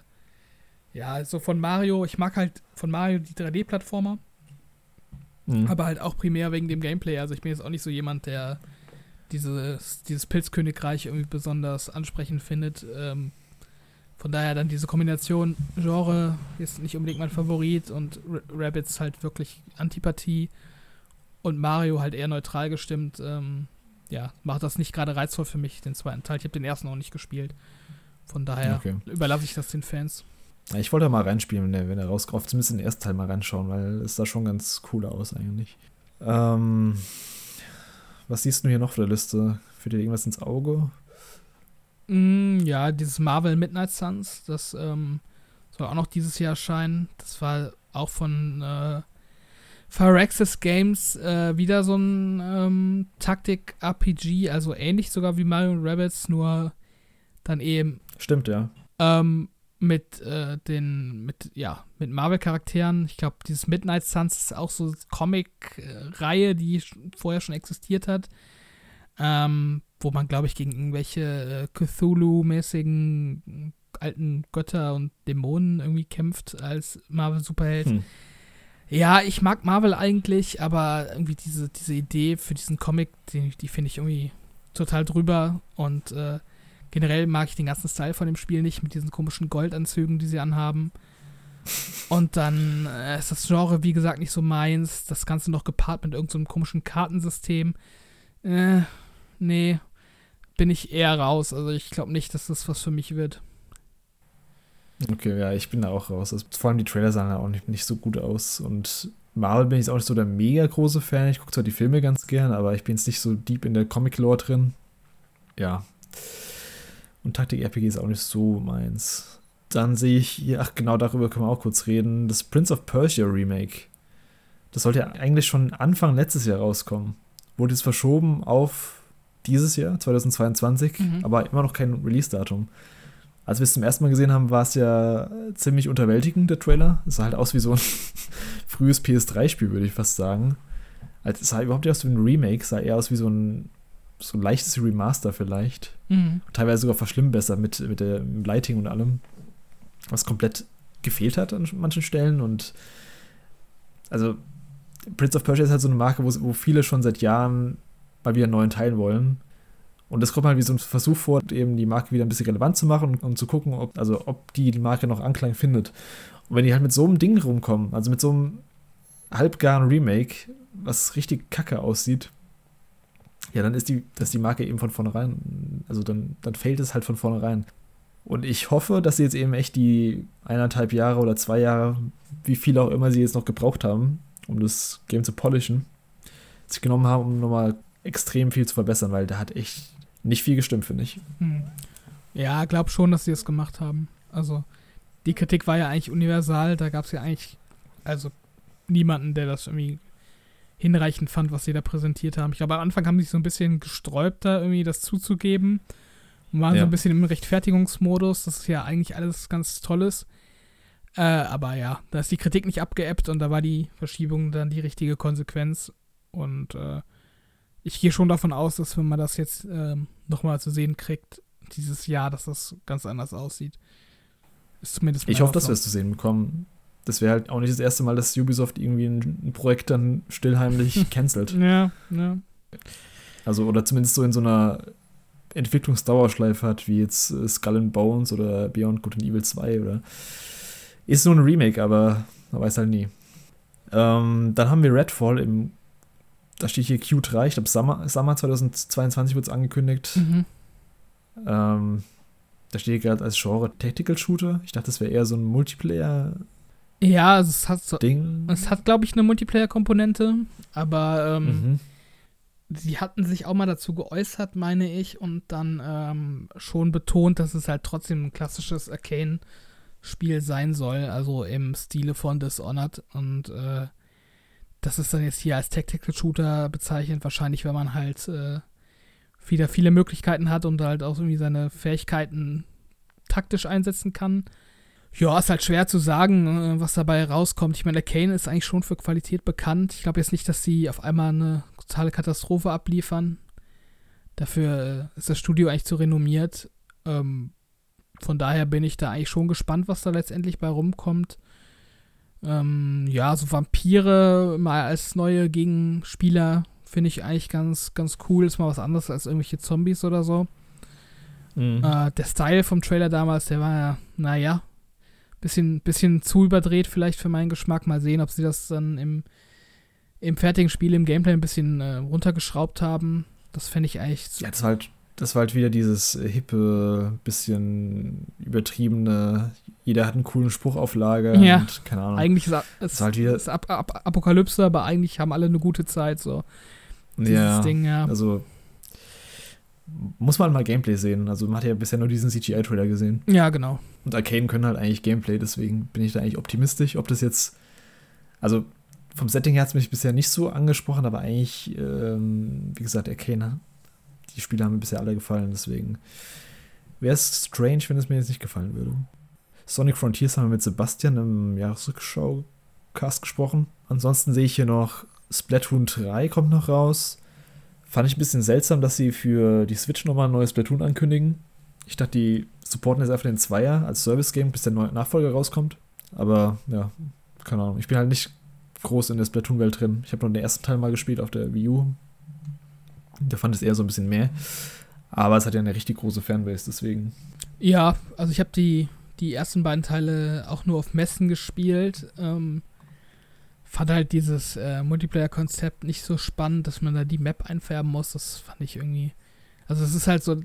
[SPEAKER 2] ja, also von Mario, ich mag halt von Mario die 3D-Plattformer. Mhm. Aber halt auch primär wegen dem Gameplay. Also ich bin jetzt auch nicht so jemand, der dieses, dieses Pilzkönigreich irgendwie besonders ansprechend findet. Ähm, von daher dann diese Kombination Genre ist nicht unbedingt mein Favorit und R Rabbits halt wirklich Antipathie und Mario halt eher neutral gestimmt. Ähm, ja, macht das nicht gerade reizvoll für mich, den zweiten Teil. Ich habe den ersten auch nicht gespielt. Von daher okay. überlasse ich das den Fans.
[SPEAKER 1] Ich wollte mal reinspielen, wenn er, wenn er rauskommt. Zumindest in den ersten Teil mal reinschauen, weil es sah schon ganz cool aus eigentlich. Ähm, was siehst du hier noch auf der Liste? Führt dir irgendwas ins Auge?
[SPEAKER 2] Mm, ja, dieses Marvel Midnight Suns, das ähm, soll auch noch dieses Jahr erscheinen. Das war auch von äh, Firaxis Games äh, wieder so ein ähm, Taktik-RPG, also ähnlich sogar wie Mario Rabbits, nur dann eben.
[SPEAKER 1] Stimmt, ja.
[SPEAKER 2] Ähm, mit äh, den, mit, ja, mit Marvel-Charakteren. Ich glaube, dieses Midnight Suns ist auch so eine Comic-Reihe, die vorher schon existiert hat. Ähm, wo man, glaube ich, gegen irgendwelche äh, Cthulhu-mäßigen alten Götter und Dämonen irgendwie kämpft als Marvel-Superheld. Hm. Ja, ich mag Marvel eigentlich, aber irgendwie diese, diese Idee für diesen Comic, die, die finde ich irgendwie total drüber und äh, Generell mag ich den ganzen Style von dem Spiel nicht mit diesen komischen Goldanzügen, die sie anhaben. Und dann äh, ist das Genre, wie gesagt, nicht so meins. Das Ganze noch gepaart mit irgendeinem so komischen Kartensystem. Äh, nee, bin ich eher raus. Also ich glaube nicht, dass das was für mich wird.
[SPEAKER 1] Okay, ja, ich bin da auch raus. Also, vor allem die Trailer sahen auch nicht, nicht so gut aus. Und Marvel bin ich auch nicht so der mega große Fan. Ich gucke zwar die Filme ganz gern, aber ich bin jetzt nicht so deep in der Comic-Lore drin. Ja. Und Taktik-RPG ist auch nicht so meins. Dann sehe ich hier, ach genau, darüber können wir auch kurz reden, das Prince of Persia Remake. Das sollte ja eigentlich schon Anfang letztes Jahr rauskommen. Wurde jetzt verschoben auf dieses Jahr, 2022, mhm. aber immer noch kein Release-Datum. Als wir es zum ersten Mal gesehen haben, war es ja ziemlich unterwältigend, der Trailer. Es sah halt aus wie so ein frühes PS3-Spiel, würde ich fast sagen. Also es sah überhaupt nicht aus wie ein Remake, sah eher aus wie so ein so ein leichtes Remaster vielleicht. Mhm. Teilweise sogar verschlimmbessert mit, mit dem Lighting und allem. Was komplett gefehlt hat an manchen Stellen. Und also Prince of Persia ist halt so eine Marke, wo, wo viele schon seit Jahren mal wieder einen neuen Teil wollen. Und das kommt halt wie so ein Versuch vor, eben die Marke wieder ein bisschen relevant zu machen und, und zu gucken, ob, also ob die, die Marke noch Anklang findet. Und wenn die halt mit so einem Ding rumkommen, also mit so einem halbgaren Remake, was richtig kacke aussieht, ja, dann ist die, dass die Marke eben von vornherein, also dann, dann fällt es halt von vornherein. Und ich hoffe, dass sie jetzt eben echt die eineinhalb Jahre oder zwei Jahre, wie viel auch immer sie jetzt noch gebraucht haben, um das Game zu polishen, sich genommen haben, um nochmal extrem viel zu verbessern, weil da hat echt nicht viel gestimmt, finde ich. Hm.
[SPEAKER 2] Ja, glaub schon, dass sie es gemacht haben. Also, die Kritik war ja eigentlich universal, da gab es ja eigentlich, also niemanden, der das irgendwie hinreichend fand, was sie da präsentiert haben. Ich glaube, am Anfang haben sie sich so ein bisschen gesträubt, da irgendwie das zuzugeben. Und waren ja. so ein bisschen im Rechtfertigungsmodus, das ist ja eigentlich alles ganz Tolles. Äh, aber ja, da ist die Kritik nicht abgeebbt und da war die Verschiebung dann die richtige Konsequenz. Und äh, ich gehe schon davon aus, dass wenn man das jetzt äh, nochmal zu sehen kriegt, dieses Jahr, dass das ganz anders aussieht.
[SPEAKER 1] Ist zumindest Ich hoffe, dass wir es zu sehen bekommen das wäre halt auch nicht das erste Mal, dass Ubisoft irgendwie ein, Projekt dann stillheimlich cancelt.
[SPEAKER 2] Ja, ja.
[SPEAKER 1] Also, oder zumindest so in so einer Entwicklungsdauerschleife hat, wie jetzt äh, Skull and Bones oder Beyond Good and Evil 2 oder. Ist nur ein Remake, aber man weiß halt nie. Ähm, dann haben wir Redfall im. Da steht hier Q3, ich glaube, Summer, Summer 2022 wird es angekündigt. Mhm. Ähm, Da steht gerade als Genre Tactical Shooter. Ich dachte, das wäre eher so ein Multiplayer.
[SPEAKER 2] Ja, also es hat so,
[SPEAKER 1] Ding.
[SPEAKER 2] es hat, glaube ich, eine Multiplayer-Komponente, aber ähm,
[SPEAKER 1] Mhm.
[SPEAKER 2] sie hatten sich auch mal dazu geäußert, meine ich, und dann ähm, schon betont, dass es halt trotzdem ein klassisches Arcane-Spiel sein soll, also im Stile von Dishonored. Und äh, das ist dann jetzt hier als Tactical Shooter bezeichnet, wahrscheinlich, wenn man halt äh, wieder viele Möglichkeiten hat und halt auch irgendwie seine Fähigkeiten taktisch einsetzen kann. Ja, ist halt schwer zu sagen, äh, was dabei rauskommt. Ich meine, Arcane ist eigentlich schon für Qualität bekannt. Ich glaube jetzt nicht, dass sie auf einmal eine totale Katastrophe abliefern. Dafür äh, ist das Studio eigentlich zu renommiert. Ähm, von daher bin ich da eigentlich schon gespannt, was da letztendlich bei rumkommt. Ähm, ja, so Vampire mal als neue Gegenspieler finde ich eigentlich ganz, ganz cool. Ist mal was anderes als irgendwelche Zombies oder so.
[SPEAKER 1] Mhm.
[SPEAKER 2] Äh, der Style vom Trailer damals, der war ja, naja, bisschen, bisschen zu überdreht vielleicht für meinen Geschmack. Mal sehen, ob sie das dann im, im fertigen Spiel, im Gameplay ein bisschen äh, runtergeschraubt haben. Das fände ich eigentlich.
[SPEAKER 1] Ja, das war halt, das war halt wieder dieses hippe, bisschen übertriebene, jeder hat einen coolen Spruch auf Lager
[SPEAKER 2] Ja.
[SPEAKER 1] und keine Ahnung.
[SPEAKER 2] Eigentlich ist es
[SPEAKER 1] halt wieder-
[SPEAKER 2] ist Ap Ap Apokalypse, aber eigentlich haben alle eine gute Zeit. So. Dieses
[SPEAKER 1] ja,
[SPEAKER 2] Ding, ja.
[SPEAKER 1] also muss man mal Gameplay sehen. Also man hat ja bisher nur diesen CGI-Trailer gesehen.
[SPEAKER 2] Ja, genau.
[SPEAKER 1] Und Arcane können halt eigentlich Gameplay, deswegen bin ich da eigentlich optimistisch, ob das jetzt, also vom Setting her hat es mich bisher nicht so angesprochen, aber eigentlich, ähm, wie gesagt, Arcane, die Spiele haben mir bisher alle gefallen, deswegen wäre es strange, wenn es mir jetzt nicht gefallen würde. Sonic Frontiers haben wir mit Sebastian im Jahresrückschau-Cast gesprochen. Ansonsten sehe ich hier noch Splatoon 3 kommt noch raus. Fand ich ein bisschen seltsam, dass sie für die Switch nochmal ein neues Splatoon ankündigen. Ich dachte, die supporten jetzt einfach den Zweier als Service-Game, bis der neue Nachfolger rauskommt. Aber ja, keine Ahnung. Ich bin halt nicht groß in der Splatoon-Welt drin. Ich habe nur den ersten Teil mal gespielt auf der Wii U. Da fand es eher so ein bisschen mehr. Aber es hat ja eine richtig große Fanbase, deswegen.
[SPEAKER 2] Ja, also ich habe die, die ersten beiden Teile auch nur auf Messen gespielt. Ähm, fand halt dieses äh, Multiplayer-Konzept nicht so spannend, dass man da die Map einfärben muss. Das fand ich irgendwie. Also es ist halt so,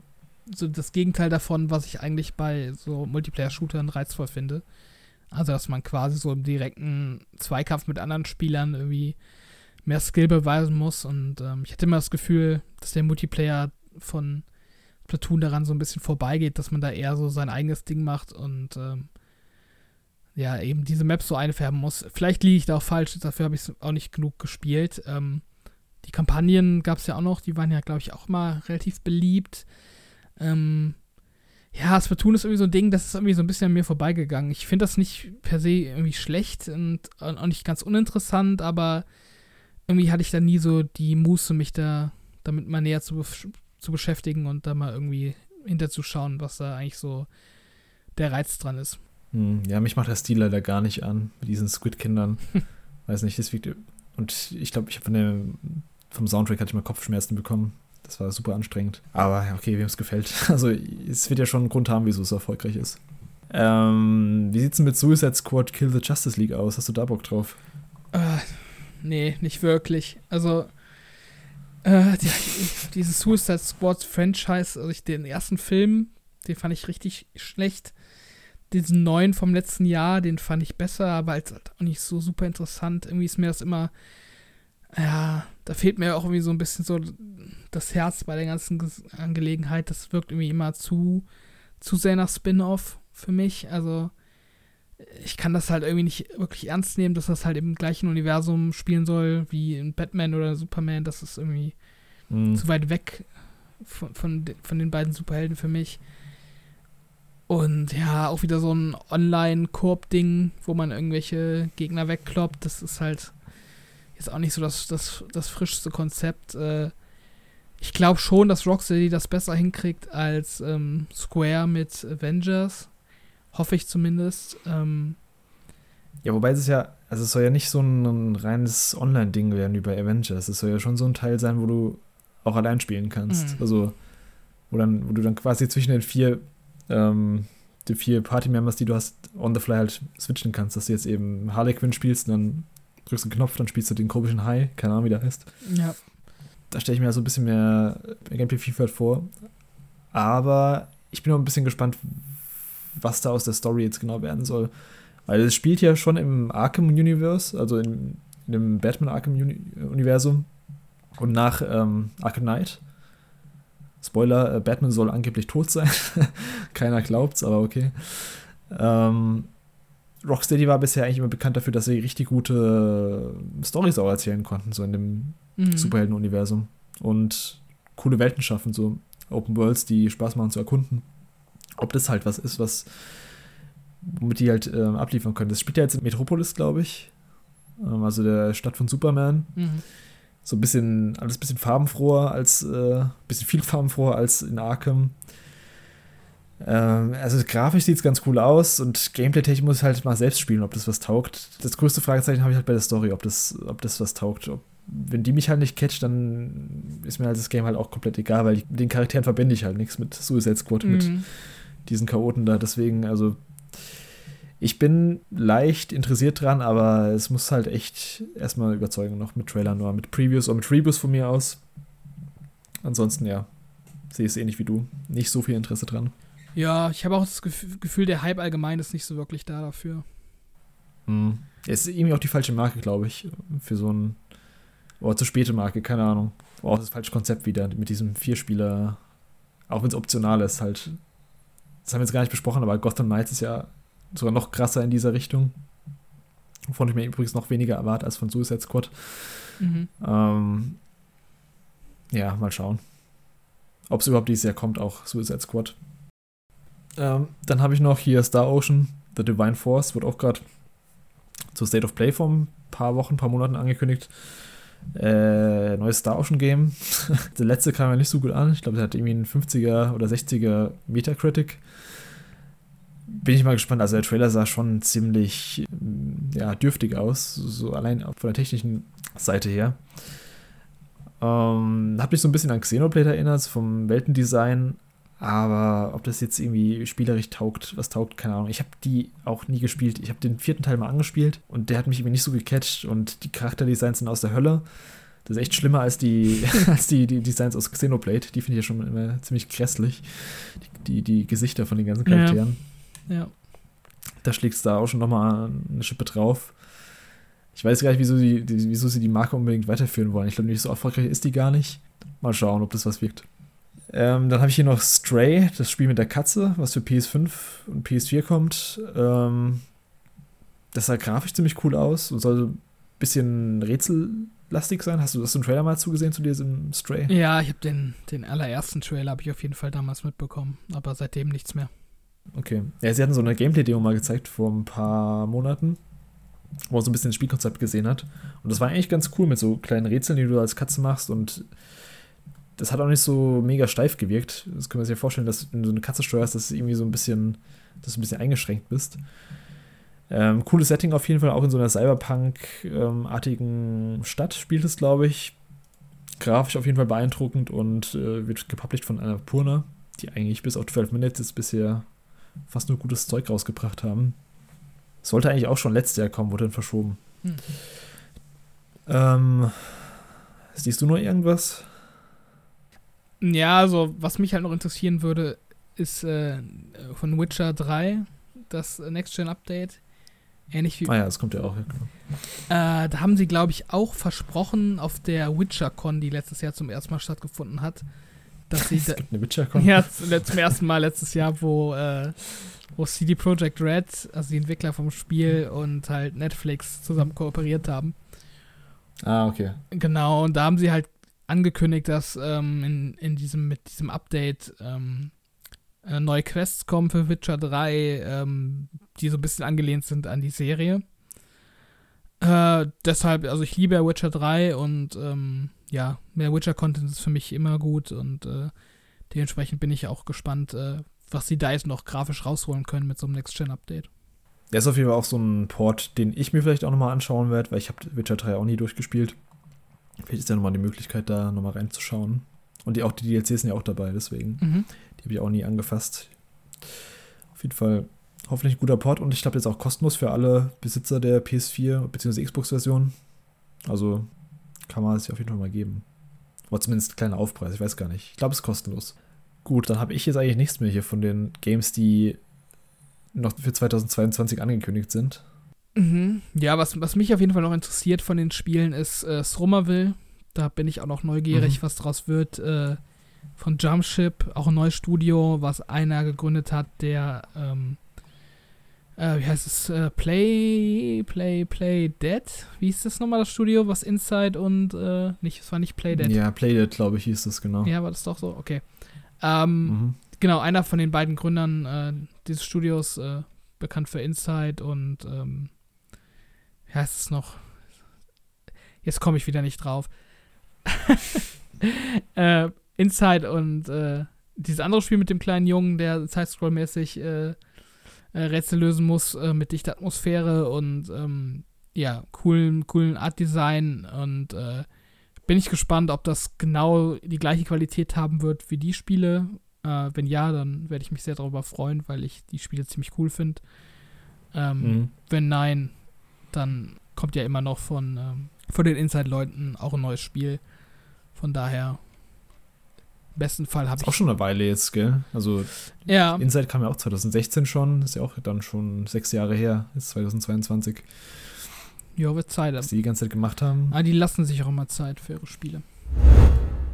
[SPEAKER 2] so das Gegenteil davon, was ich eigentlich bei so Multiplayer-Shootern reizvoll finde. Also dass man quasi so im direkten Zweikampf mit anderen Spielern irgendwie mehr Skill beweisen muss. Und ähm, ich hatte immer das Gefühl, dass der Multiplayer von Platoon daran so ein bisschen vorbeigeht, dass man da eher so sein eigenes Ding macht und ähm, ja, eben diese Maps so einfärben muss. Vielleicht liege ich da auch falsch, dafür habe ich es auch nicht genug gespielt. Ähm, die Kampagnen gab es ja auch noch, die waren ja, glaube ich, auch mal relativ beliebt. Ähm, ja, Splatoon ist irgendwie so ein Ding, das ist irgendwie so ein bisschen an mir vorbeigegangen. Ich finde das nicht per se irgendwie schlecht und auch nicht ganz uninteressant, aber irgendwie hatte ich da nie so die Muße, mich da damit mal näher zu, zu beschäftigen und da mal irgendwie hinterzuschauen, was da eigentlich so der Reiz dran ist.
[SPEAKER 1] Hm, ja, mich macht der Stil leider gar nicht an, mit diesen Squid-Kindern. Weiß nicht, das wiegt. Und ich glaube, ich habe von dem, vom Soundtrack hatte ich mal Kopfschmerzen bekommen. Das war super anstrengend. Aber ja, okay, wem es gefällt. Also, es wird ja schon einen Grund haben, wieso es erfolgreich ist. Ähm, wie sieht's denn mit Suicide Squad Kill the Justice League aus? Hast du da Bock drauf?
[SPEAKER 2] Äh, nee, nicht wirklich. Also, äh, die, dieses Suicide Squad Franchise, also ich, den ersten Film, den fand ich richtig schlecht. Diesen neuen vom letzten Jahr, den fand ich besser, aber als halt auch nicht so super interessant. Irgendwie ist mir das immer, ja, da fehlt mir auch irgendwie so ein bisschen so das Herz bei der ganzen Angelegenheit. Das wirkt irgendwie immer zu, zu sehr nach Spin-off für mich. Also, ich kann das halt irgendwie nicht wirklich ernst nehmen, dass das halt im gleichen Universum spielen soll wie in Batman oder Superman. Das ist irgendwie
[SPEAKER 1] Hm,
[SPEAKER 2] zu weit weg von, von, von den beiden Superhelden für mich. Und ja, auch wieder so ein Online-Koop-Ding, wo man irgendwelche Gegner wegkloppt. Das ist halt jetzt auch nicht so das, das, das frischste Konzept. Äh, ich glaube schon, dass Rocksteady das besser hinkriegt als ähm, Square mit Avengers. Hoffe ich zumindest. Ähm,
[SPEAKER 1] Ja, wobei es ist ja, also es soll ja nicht so ein, ein reines Online-Ding werden wie bei Avengers. Es soll ja schon so ein Teil sein, wo du auch allein spielen kannst.
[SPEAKER 2] Mhm.
[SPEAKER 1] Also, wo, dann, wo du dann quasi zwischen den vier, ähm, den vier Party-Members, die du hast, on the fly halt switchen kannst, dass du jetzt eben Harley Quinn spielst und dann drückst du einen Knopf, dann spielst du den komischen High, keine Ahnung, wie der heißt.
[SPEAKER 2] ja.
[SPEAKER 1] Da stelle ich mir so ein bisschen mehr Gameplay-Vielfalt vor. Aber ich bin noch ein bisschen gespannt, was da aus der Story jetzt genau werden soll. Weil es spielt ja schon im Arkham-Universe, also in, in dem Batman-Arkham-Universum. Und nach ähm, Arkham Knight. Spoiler, äh, Batman soll angeblich tot sein. Keiner glaubt's, aber okay. Ähm, Rocksteady war bisher eigentlich immer bekannt dafür, dass sie richtig gute Storys auch erzählen konnten, so in dem mhm. Superhelden-Universum. Und coole Welten schaffen, so Open Worlds, die Spaß machen zu erkunden. Ob das halt was ist, was womit die halt äh, abliefern können. Das spielt ja jetzt in Metropolis, glaube ich. Ähm, also der Stadt von Superman. Mhm. So ein bisschen, alles ein bisschen farbenfroher als, äh, bisschen viel farbenfroher als in Arkham. Ähm, also grafisch sieht es ganz cool aus und Gameplay-technisch muss ich halt mal selbst spielen, ob das was taugt. Das größte Fragezeichen habe ich halt bei der Story, ob das, ob das was taugt. Ob, wenn die mich halt nicht catcht, dann ist mir halt das Game halt auch komplett egal, weil ich, mit den Charakteren verbinde ich halt nichts mit Suicide Squad, mhm. mit diesen Chaoten da. Deswegen, also ich bin leicht interessiert dran, aber es muss halt echt erstmal überzeugen, noch mit Trailer nur, mit Previews oder mit Reviews von mir aus. Ansonsten, ja, sehe ich es ähnlich wie du. Nicht so viel Interesse dran.
[SPEAKER 2] Ja, ich habe auch das Gefühl, der Hype allgemein ist nicht so wirklich da dafür.
[SPEAKER 1] Hm. Es ist irgendwie auch die falsche Marke, glaube ich, für so ein. Oder zu späte Marke, keine Ahnung. Auch das falsche Konzept wieder mit diesem Vierspieler. Auch wenn es optional ist, halt. Das haben wir jetzt gar nicht besprochen, aber Gotham Knights ist ja sogar noch krasser in dieser Richtung. Wovon ich mir übrigens noch weniger erwarte als von Suicide Squad. Mhm. Ähm, ja, mal schauen. Ob es überhaupt dieses Jahr kommt, auch Suicide Squad. Ähm, dann habe ich noch hier Star Ocean, The Divine Force, wird auch gerade zur State of Play vor ein paar Wochen, ein paar Monaten angekündigt. Äh, neues Star Ocean Game. der letzte kam ja nicht so gut an. Ich glaube, der hat irgendwie einen 50er oder 60er Metacritic. Bin ich mal gespannt. Also der Trailer sah schon ziemlich ja, dürftig aus, so allein von der technischen Seite her. Ähm, hat mich so ein bisschen an Xenoblade erinnert, vom Weltendesign, aber ob das jetzt irgendwie spielerisch taugt, was taugt, keine Ahnung. Ich habe die auch nie gespielt. Ich habe den vierten Teil mal angespielt und der hat mich irgendwie nicht so gecatcht und die Charakterdesigns sind aus der Hölle. Das ist echt schlimmer als die, als die, die Designs aus Xenoblade. Die finde ich ja schon immer ziemlich grässlich. Die, die, die, Gesichter von den ganzen Charakteren.
[SPEAKER 2] Ja. Ja.
[SPEAKER 1] Da schlägst du da auch schon nochmal eine Schippe drauf. Ich weiß gar nicht, wieso, die, wieso sie die Marke unbedingt weiterführen wollen. Ich glaube, nicht so erfolgreich ist die gar nicht. Mal schauen, ob das was wirkt. Ähm, dann habe ich hier noch Stray, das Spiel mit der Katze, was für PS5 und PS4 kommt. Ähm, das sah grafisch ziemlich cool aus und soll ein bisschen rätsellastig sein. Hast du das im Trailer mal zugesehen zu diesem Stray?
[SPEAKER 2] Ja, ich habe den, den allerersten Trailer habe ich auf jeden Fall damals mitbekommen, aber seitdem nichts mehr.
[SPEAKER 1] Okay. Ja, sie hatten so eine Gameplay-Demo mal gezeigt vor ein paar Monaten, wo man so ein bisschen das Spielkonzept gesehen hat. Und das war eigentlich ganz cool mit so kleinen Rätseln, die du als Katze machst und das hat auch nicht so mega steif gewirkt. Das können wir sich ja vorstellen, dass wenn du eine Katze steuerst, dass du irgendwie so ein bisschen, dass du ein bisschen eingeschränkt bist. Ähm, cooles Setting auf jeden Fall, auch in so einer Cyberpunk-artigen Stadt spielt es, glaube ich. Grafisch auf jeden Fall beeindruckend und äh, wird gepublished von Annapurna, die eigentlich bis auf 12 Minutes jetzt bisher fast nur gutes Zeug rausgebracht haben. Sollte eigentlich auch schon letztes Jahr kommen, wurde dann verschoben. Hm. Ähm, siehst du noch irgendwas?
[SPEAKER 2] Ja, also was mich halt noch interessieren würde, ist äh, von Witcher 3 das Next-Gen-Update. Ähnlich wie.
[SPEAKER 1] Ah ja, das kommt ja auch.
[SPEAKER 2] Ja, äh, da haben sie, glaube ich, auch versprochen auf der WitcherCon, die letztes Jahr zum ersten Mal stattgefunden hat, dass sie. es
[SPEAKER 1] gibt eine WitcherCon?
[SPEAKER 2] Ja, zum ersten Mal letztes Jahr, wo, äh, wo CD Projekt Red, also die Entwickler vom Spiel und halt Netflix zusammen kooperiert haben.
[SPEAKER 1] Ah, okay.
[SPEAKER 2] Genau, und da haben sie halt angekündigt, dass ähm, in, in diesem, mit diesem Update ähm, äh, neue Quests kommen für Witcher 3, ähm, die so ein bisschen angelehnt sind an die Serie. Äh, deshalb, also ich liebe Witcher 3 und ähm, ja, mehr Witcher-Content ist für mich immer gut und äh, dementsprechend bin ich auch gespannt, äh, was sie da jetzt noch grafisch rausholen können mit so einem Next-Gen-Update.
[SPEAKER 1] Der ist auf jeden Fall auch so ein Port, den ich mir vielleicht auch nochmal anschauen werde, weil ich habe Witcher 3 auch nie durchgespielt. Vielleicht ist ja nochmal die Möglichkeit, da nochmal reinzuschauen. Und die, auch die DLCs sind ja auch dabei, deswegen. Mhm. Die habe ich auch nie angefasst. Auf jeden Fall hoffentlich ein guter Port und ich glaube jetzt auch kostenlos für alle Besitzer der PS4 bzw. Xbox-Version. Also kann man es sich auf jeden Fall mal geben. Oder zumindest ein kleiner Aufpreis, ich weiß gar nicht. Ich glaube, es ist kostenlos. Gut, dann habe ich jetzt eigentlich nichts mehr hier von den Games, die noch für 2022 angekündigt sind.
[SPEAKER 2] Mhm. Ja, was, was mich auf jeden Fall noch interessiert von den Spielen ist äh, Somerville. Da bin ich auch noch neugierig, mhm. was draus wird. Äh, von Jumpship, auch ein neues Studio, was einer gegründet hat, der, ähm, äh, wie heißt es, äh, Play, Play, Play Dead? Wie hieß das nochmal, das Studio, was Inside und, äh, nicht, es war nicht Play Dead.
[SPEAKER 1] Ja, Play Dead, glaube ich, hieß das, genau.
[SPEAKER 2] Ja, war das doch so? Okay. Ähm, mhm. Genau, einer von den beiden Gründern äh, dieses Studios, äh, bekannt für Inside und, ähm, wie heißt es noch? Jetzt komme ich wieder nicht drauf. äh, Inside und äh, dieses andere Spiel mit dem kleinen Jungen, der Sidescroll-mäßig äh, äh, Rätsel lösen muss äh, mit dichter Atmosphäre und ähm, ja, coolen, coolen Art-Design und äh, bin ich gespannt, ob das genau die gleiche Qualität haben wird wie die Spiele. Äh, wenn ja, dann werde ich mich sehr darüber freuen, weil ich die Spiele ziemlich cool finde. Ähm, mhm. Wenn nein, dann kommt ja immer noch von, ähm, von den Inside-Leuten auch ein neues Spiel. Von daher im besten Fall habe ich.
[SPEAKER 1] Auch schon eine Weile jetzt, gell? Also, ja. Inside kam ja auch 2016 schon. Ist ja auch dann schon sechs Jahre her. Ist 2022.
[SPEAKER 2] Ja, wird Zeit.
[SPEAKER 1] Was die die ganze Zeit gemacht haben.
[SPEAKER 2] Ah, die lassen sich auch immer Zeit für ihre Spiele.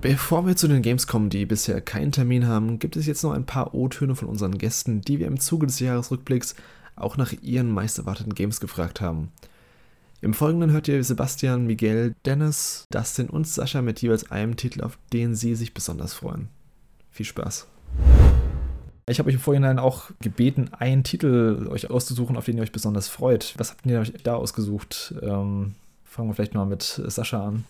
[SPEAKER 1] Bevor wir zu den Games kommen, die bisher keinen Termin haben, gibt es jetzt noch ein paar O-Töne von unseren Gästen, die wir im Zuge des Jahresrückblicks auch nach ihren meisterwarteten Games gefragt haben. Im Folgenden hört ihr Sebastian, Miguel, Dennis, Dustin und Sascha mit jeweils einem Titel, auf den sie sich besonders freuen. Viel Spaß. Ich habe euch im Vorhinein auch gebeten, einen Titel euch auszusuchen, auf den ihr euch besonders freut. Was habt ihr euch da ausgesucht? Ähm, fangen wir vielleicht mal mit Sascha an.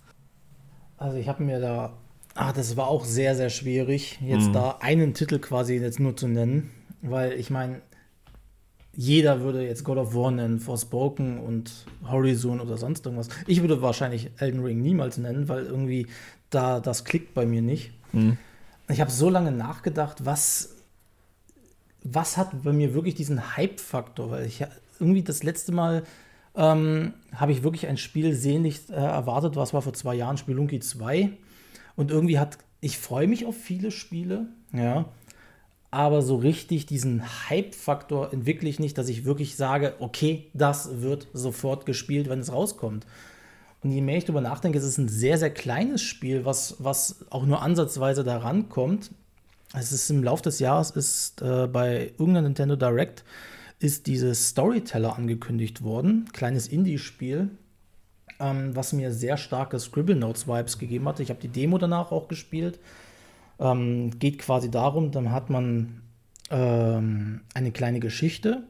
[SPEAKER 3] Also ich habe mir da, ach, das war auch sehr, sehr schwierig, jetzt mhm. da einen Titel quasi jetzt nur zu nennen, weil ich meine, jeder würde jetzt God of War nennen, Forspoken und Horizon oder sonst irgendwas. Ich würde wahrscheinlich Elden Ring niemals nennen, weil irgendwie da das klickt bei mir nicht. Mhm. Ich habe so lange nachgedacht, was, was hat bei mir wirklich diesen Hype-Faktor, weil ich irgendwie das letzte Mal ähm, habe ich wirklich ein Spiel sehnlich äh, erwartet, was war vor zwei Jahren, Spelunky 2. Und irgendwie hat, ich freue mich auf viele Spiele, ja aber so richtig diesen Hype-Faktor entwickle ich nicht, dass ich wirklich sage, okay, das wird sofort gespielt, wenn es rauskommt. Und je mehr ich darüber nachdenke, ist es ein sehr, sehr kleines Spiel, was, was auch nur ansatzweise da rankommt. Es ist im Laufe des Jahres ist äh, bei irgendeiner Nintendo Direct ist dieses Storyteller angekündigt worden, kleines Indie-Spiel, ähm, was mir sehr starke Scribble Notes Vibes gegeben hatte. Ich habe die Demo danach auch gespielt ähm, geht quasi darum, dann hat man ähm, eine kleine Geschichte,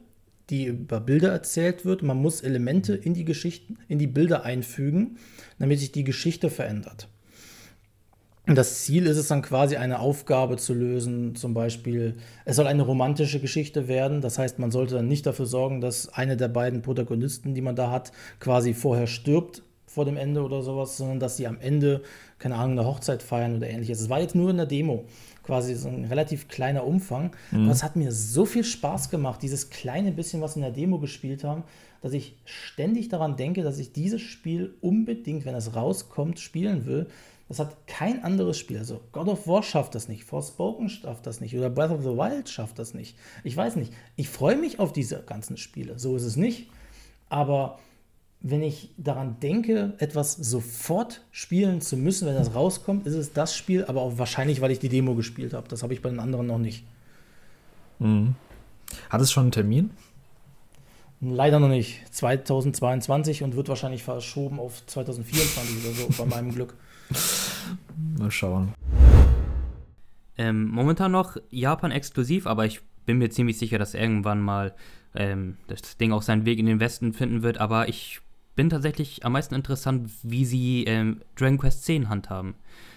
[SPEAKER 3] die über Bilder erzählt wird. Man muss Elemente in die Geschichten, in die Bilder einfügen, damit sich die Geschichte verändert. Und das Ziel ist es dann quasi eine Aufgabe zu lösen, zum Beispiel, es soll eine romantische Geschichte werden. Das heißt, man sollte dann nicht dafür sorgen, dass eine der beiden Protagonisten, die man da hat, quasi vorher stirbt vor dem Ende oder sowas, sondern dass sie am Ende keine Ahnung, eine Hochzeit feiern oder ähnliches. Es war jetzt nur in der Demo, quasi so ein relativ kleiner Umfang. Mhm. Aber es hat mir so viel Spaß gemacht, dieses kleine bisschen, was in der Demo gespielt haben, dass ich ständig daran denke, dass ich dieses Spiel unbedingt, wenn es rauskommt, spielen will. Das hat kein anderes Spiel. Also God of War schafft das nicht, Forspoken schafft das nicht oder Breath of the Wild schafft das nicht. Ich weiß nicht. Ich freue mich auf diese ganzen Spiele. So ist es nicht. Aber wenn ich daran denke, etwas sofort spielen zu müssen, wenn das rauskommt, ist es das Spiel, aber auch wahrscheinlich, weil ich die Demo gespielt habe. Das habe ich bei den anderen noch nicht.
[SPEAKER 1] Mhm. Hat es schon einen Termin?
[SPEAKER 3] Leider noch nicht. 2022 und wird wahrscheinlich verschoben auf 2024 oder so, bei meinem Glück.
[SPEAKER 1] Mal schauen.
[SPEAKER 4] Ähm, momentan noch Japan exklusiv, aber ich bin mir ziemlich sicher, dass irgendwann mal ähm, das Ding auch seinen Weg in den Westen finden wird. Aber ich bin tatsächlich am meisten interessant, wie sie ähm, Dragon Quest 10 handhaben.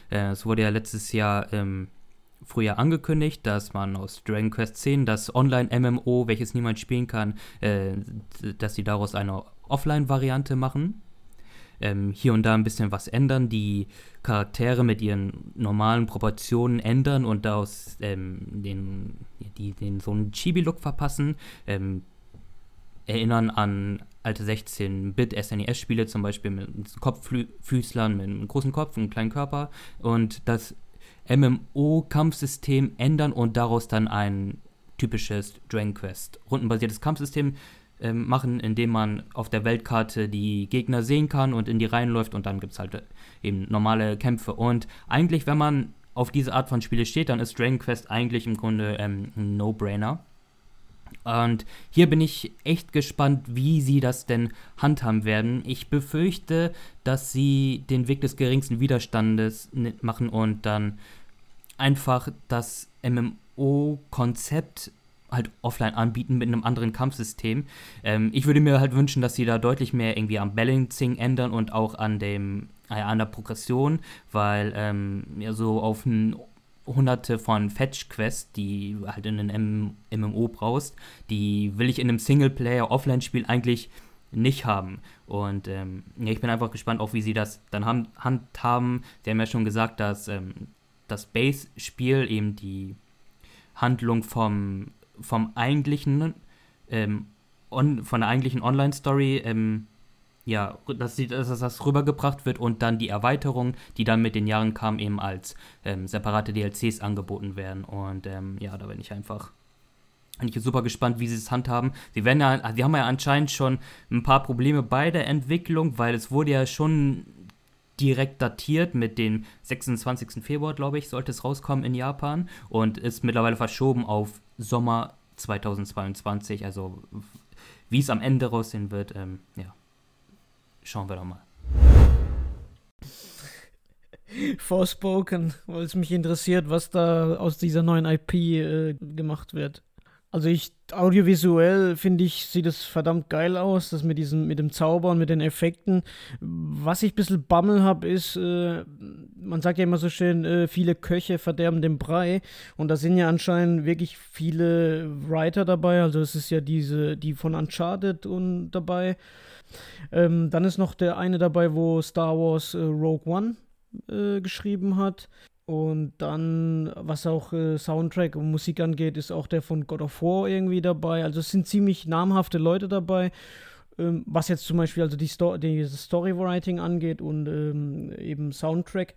[SPEAKER 4] Äh, es wurde ja letztes Jahr ähm, früher angekündigt, dass man aus Dragon Quest 10 das Online-MMO, welches niemand spielen kann, äh, dass sie daraus eine Offline-Variante machen. Ähm, hier und da ein bisschen was ändern, die Charaktere mit ihren normalen Proportionen ändern und daraus ähm, den, die, den so einen Chibi-Look verpassen. Ähm, erinnern an alte 16-Bit-SNES-Spiele, zum Beispiel mit Kopffüßlern, mit einem großen Kopf und einem kleinen Körper. Und das MMO-Kampfsystem ändern und daraus dann ein typisches Dragon Quest rundenbasiertes Kampfsystem ähm, machen, indem man auf der Weltkarte die Gegner sehen kann und in die Reihen läuft und dann gibt es halt äh, eben normale Kämpfe. Und eigentlich, wenn man auf diese Art von Spiele steht, dann ist Dragon Quest eigentlich im Grunde ähm, ein No-Brainer. Und hier bin ich echt gespannt, wie sie das denn handhaben werden. Ich befürchte, dass sie den Weg des geringsten Widerstandes machen und dann einfach das MMO-Konzept halt offline anbieten mit einem anderen Kampfsystem. Ähm, ich würde mir halt wünschen, dass sie da deutlich mehr irgendwie am Balancing ändern und auch an dem äh, an der Progression, weil ähm, ja so auf ein hunderte von Fetch-Quests, die halt in einem MMO brauchst, die will ich in einem Singleplayer-Offline-Spiel eigentlich nicht haben. Und ähm, ja, ich bin einfach gespannt, auch wie sie das dann haben, handhaben. Sie haben ja schon gesagt, dass ähm, das Base-Spiel eben die Handlung vom vom eigentlichen, ähm, on, von der eigentlichen Online-Story, ähm, ja, dass, dass das rübergebracht wird und dann die Erweiterung, die dann mit den Jahren kam, eben als ähm, separate DLCs angeboten werden. Und ähm, ja, da bin ich einfach bin ich super gespannt, wie sie es handhaben. Sie werden ja, sie haben ja anscheinend schon ein paar Probleme bei der Entwicklung, weil es wurde ja schon direkt datiert mit dem 26. Februar, glaube ich, sollte es rauskommen in Japan und ist mittlerweile verschoben auf Sommer 2022. Also wie es am Ende aussehen wird, ähm, ja, schauen wir doch mal.
[SPEAKER 5] Forspoken, weil es mich interessiert, was da aus dieser neuen IP äh, gemacht wird. Also ich audiovisuell finde ich, sieht es verdammt geil aus, das mit diesem, mit dem Zaubern, mit den Effekten. Was ich ein bisschen Bammel habe, ist, äh, man sagt ja immer so schön, äh, viele Köche verderben den Brei. Und da sind ja anscheinend wirklich viele Writer dabei. Also es ist ja diese, die von Uncharted und dabei. Ähm, dann ist noch der eine dabei, wo Star Wars äh, Rogue One äh, geschrieben hat. Und dann, was auch äh, Soundtrack und Musik angeht, ist auch der von God of War irgendwie dabei. Also es sind ziemlich namhafte Leute dabei. Ähm, was jetzt zum Beispiel also die, Sto die Storywriting angeht und ähm, eben Soundtrack.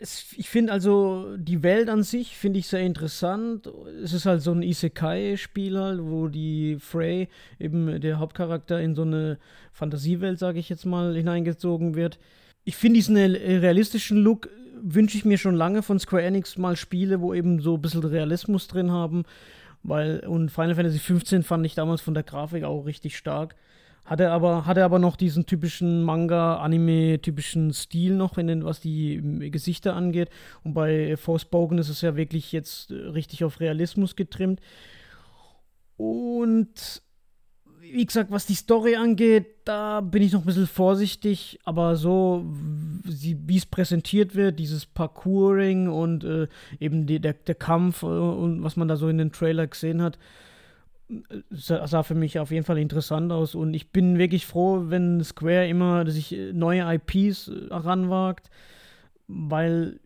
[SPEAKER 5] Es, ich finde also die Welt an sich finde ich sehr interessant. Es ist halt so ein Isekai-Spiel halt, wo die Frey, eben der Hauptcharakter, in so eine Fantasiewelt, sage ich jetzt mal, hineingezogen wird. Ich finde diesen realistischen Look wünsche ich mir schon lange von Square Enix mal Spiele, wo eben so ein bisschen Realismus drin haben. Weil, und Final Fantasy 15 fand ich damals von der Grafik auch richtig stark. Hatte aber, hatte aber noch diesen typischen Manga-Anime-typischen Stil noch, in den, was die ähm, Gesichter angeht. Und bei Forspoken ist es ja wirklich jetzt äh, richtig auf Realismus getrimmt. Und wie gesagt, was die Story angeht, da bin ich noch ein bisschen vorsichtig, aber so, wie es präsentiert wird, dieses Parkouring und äh, eben die, der, der Kampf äh, und was man da so in den Trailer gesehen hat, sah, für mich auf jeden Fall interessant aus. Und ich bin wirklich froh, wenn Square immer sich äh, neue IPs heranwagt, weil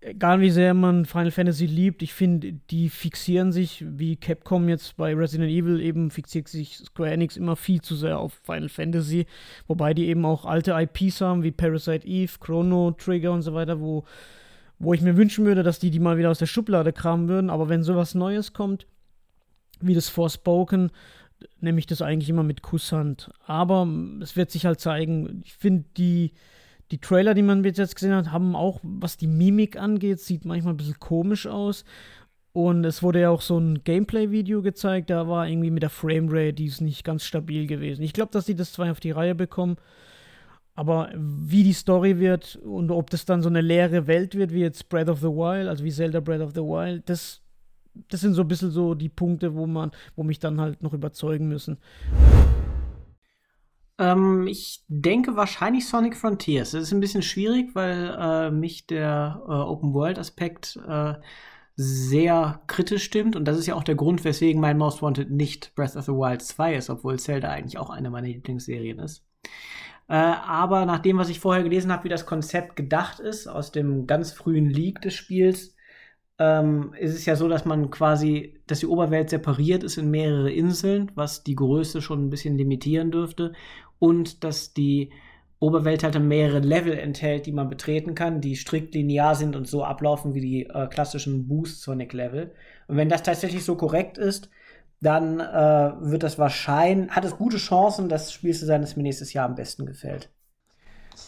[SPEAKER 5] egal wie sehr man Final Fantasy liebt, ich finde, die fixieren sich, wie Capcom jetzt bei Resident Evil eben fixiert sich Square Enix immer viel zu sehr auf Final Fantasy, wobei die eben auch alte IPs haben, wie Parasite Eve, Chrono Trigger und so weiter, wo, wo ich mir wünschen würde, dass die die mal wieder aus der Schublade kramen würden, aber wenn sowas Neues kommt, wie das Forspoken, nehme ich das eigentlich immer mit Kusshand. Aber es wird sich halt zeigen, ich finde die die Trailer, die man jetzt gesehen hat, haben auch, was die Mimik angeht, sieht manchmal ein bisschen komisch aus. Und es wurde ja auch so ein Gameplay-Video gezeigt, da war irgendwie mit der Framerate, die ist nicht ganz stabil gewesen. Ich glaube, dass sie das zwar auf die Reihe bekommen, aber wie die Story wird und ob das dann so eine leere Welt wird, wie jetzt Breath of the Wild, also wie Zelda Breath of the Wild, das, das sind so ein bisschen so die Punkte, wo man, wo mich dann halt noch überzeugen müssen.
[SPEAKER 3] Ähm, ich denke wahrscheinlich Sonic Frontiers. Das ist ein bisschen schwierig, weil äh, mich der äh, Open World Aspekt äh, sehr kritisch stimmt. Und das ist ja auch der Grund, weswegen mein Most Wanted nicht Breath of the Wild 2 ist, obwohl Zelda eigentlich auch eine meiner Lieblingsserien ist. Äh, aber nach dem, was ich vorher gelesen habe, wie das Konzept gedacht ist, aus dem ganz frühen Leak des Spiels, ähm, ist es ja so, dass man quasi, dass die Oberwelt separiert ist in mehrere Inseln, was die Größe schon ein bisschen limitieren dürfte und dass die
[SPEAKER 6] Oberwelt halt mehrere Level enthält, die man betreten kann, die strikt linear sind und so ablaufen wie die äh, klassischen Boost Sonic Level. Und wenn das tatsächlich so korrekt ist, dann äh, wird das wahrscheinlich, hat es gute Chancen, das Spiel zu sein, das mir nächstes Jahr am besten gefällt.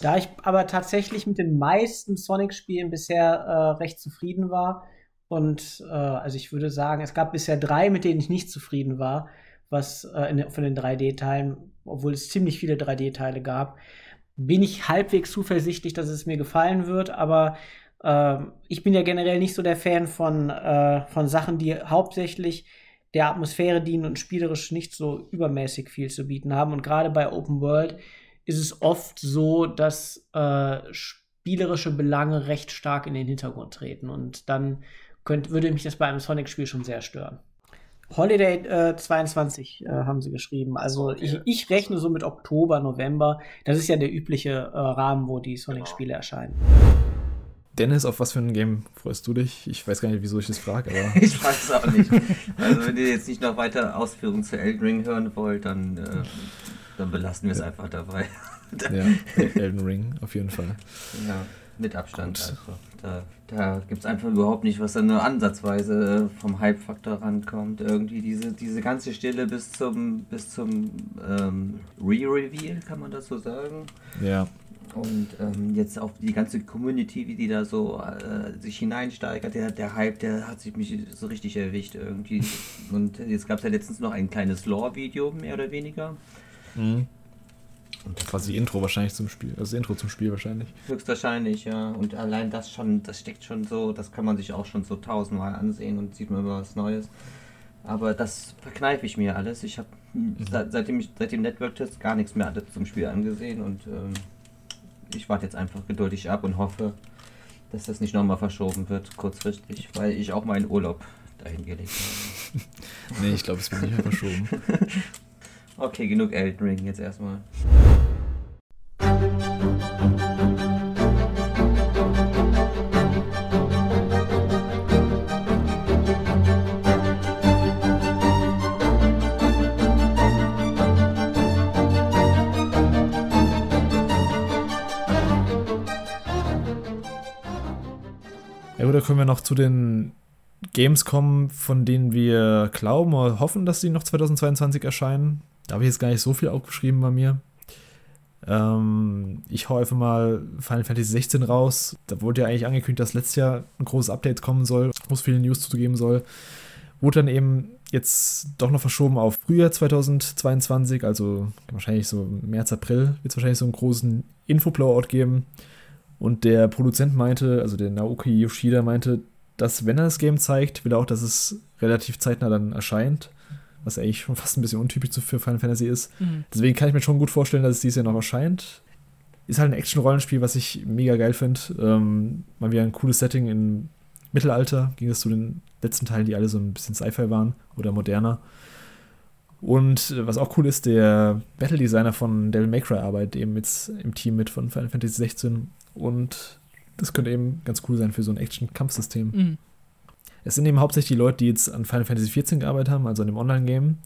[SPEAKER 6] Da ich aber tatsächlich mit den meisten Sonic-Spielen bisher äh, recht zufrieden war und äh, also ich würde sagen, es gab bisher drei, mit denen ich nicht zufrieden war, was äh, in, von den 3D-Teilen, obwohl es ziemlich viele 3D-Teile gab, bin ich halbwegs zuversichtlich, dass es mir gefallen wird, aber äh, ich bin ja generell nicht so der Fan von, äh, von Sachen, die hauptsächlich der Atmosphäre dienen und spielerisch nicht so übermäßig viel zu bieten haben. Und gerade bei Open World ist es oft so, dass äh, spielerische Belange recht stark in den Hintergrund treten. Und dann könnt, würde mich das bei einem Sonic-Spiel schon sehr stören. Holiday äh, 22 äh, haben sie geschrieben. Also okay. ich, ich, rechne so mit Oktober, November. Das ist ja der übliche äh, Rahmen, wo die Sonic-Spiele genau. erscheinen.
[SPEAKER 1] Dennis, auf was für ein Game freust du dich? Ich weiß gar nicht, wieso ich das frage, aber.
[SPEAKER 7] ich frage es auch nicht. Also, wenn ihr jetzt nicht noch weiter Ausführungen zu Elden Ring hören wollt, dann, äh, dann belassen wir es ja. einfach dabei.
[SPEAKER 1] ja, Elden Ring, auf jeden Fall.
[SPEAKER 7] Ja, mit Abstand. Also. Da, da gibt es einfach überhaupt nicht, was da nur ansatzweise äh, vom Hype-Faktor rankommt. Irgendwie diese, diese ganze Stille bis zum, bis zum ähm, Re-Reveal, kann man das so sagen?
[SPEAKER 1] Ja.
[SPEAKER 7] Und ähm, jetzt auch die ganze Community, wie die da so äh, sich hineinsteigert, der, der Hype, der hat sich mich so richtig erwischt irgendwie. Und jetzt gab es ja letztens noch ein kleines Lore-Video, mehr oder weniger.
[SPEAKER 1] Mhm. Und quasi Intro wahrscheinlich zum Spiel, also Intro zum Spiel wahrscheinlich.
[SPEAKER 7] Höchstwahrscheinlich, ja. Und allein das schon, das steckt schon so, das kann man sich auch schon so tausendmal ansehen und sieht man immer was Neues. Aber das verkneife ich mir alles. Ich habe mhm. seitdem, ich, seit dem Network-Test gar nichts mehr zum Spiel angesehen und ähm, ich warte jetzt einfach geduldig ab und hoffe, dass das nicht nochmal verschoben wird, kurzfristig, weil ich auch meinen Urlaub dahin gelegt habe.
[SPEAKER 1] nee, ich glaube, es wird nicht mehr verschoben.
[SPEAKER 7] okay, genug Elden Ring jetzt erstmal.
[SPEAKER 1] oder können wir noch zu den Games kommen, von denen wir glauben oder hoffen, dass sie noch 2022 erscheinen? Da habe ich jetzt gar nicht so viel aufgeschrieben bei mir. Ähm, ich hau einfach mal Final Fantasy 16 raus. Da wurde ja eigentlich angekündigt, dass letztes Jahr ein großes Update kommen soll, wo es viele News zu geben soll. Wurde dann eben jetzt doch noch verschoben auf Frühjahr 2022, also wahrscheinlich so März, April wird es wahrscheinlich so einen großen Info-Blowout geben. Und der Produzent meinte, also der Naoki Yoshida meinte, dass wenn er das Game zeigt, will er auch, dass es relativ zeitnah dann erscheint. Was eigentlich schon fast ein bisschen untypisch für Final Fantasy ist. Mhm. Deswegen kann ich mir schon gut vorstellen, dass es dieses Jahr noch erscheint. Ist halt ein Action-Rollenspiel, was ich mega geil finde. Ähm, mal wieder ein cooles Setting im Mittelalter. Ging es zu den letzten Teilen, die alle so ein bisschen Sci-Fi waren oder moderner. Und äh, was auch cool ist, der Battle-Designer von Devil May Cry arbeitet eben jetzt im Team mit von Final Fantasy 16 und das könnte eben ganz cool sein für so ein Action-Kampfsystem. Mhm. Es sind eben hauptsächlich die Leute, die jetzt an Final Fantasy XIV gearbeitet haben, also an dem Online-Game.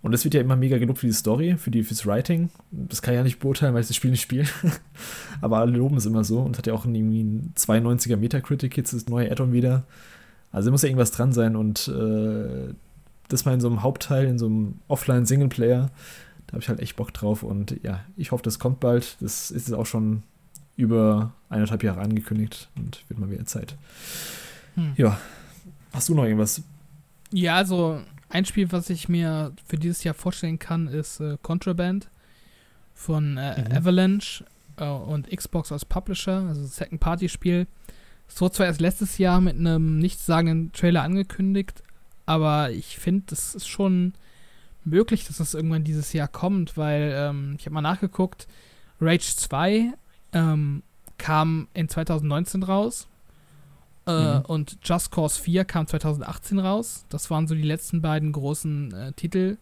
[SPEAKER 1] Und es wird ja immer mega gelobt für die Story, für die, fürs Writing. Das kann ich ja nicht beurteilen, weil ich das Spiel nicht spiele. Aber alle loben es immer so und hat ja auch irgendwie ein 92er Metacritic jetzt das neue Add-on wieder. Also muss ja irgendwas dran sein und äh, das mal in so einem Hauptteil, in so einem Offline-Singleplayer, da habe ich halt echt Bock drauf und ja, ich hoffe, das kommt bald. Das ist jetzt auch schon über eineinhalb Jahre angekündigt und wird mal wieder Zeit. Hm. Ja. Hast du noch irgendwas?
[SPEAKER 2] Ja, also ein Spiel, was ich mir für dieses Jahr vorstellen kann, ist äh, Contraband von äh, mhm. Avalanche äh, und Xbox als Publisher, also Second-Party-Spiel. Es wurde zwar erst letztes Jahr mit einem nichtssagenden Trailer angekündigt, aber ich finde, das ist schon möglich, dass das irgendwann dieses Jahr kommt, weil ähm, ich habe mal nachgeguckt, Rage 2 ähm, kam in 2019 raus. Äh, mhm. Und Just Cause 4 kam 2018 raus. Das waren so die letzten beiden großen äh, Titel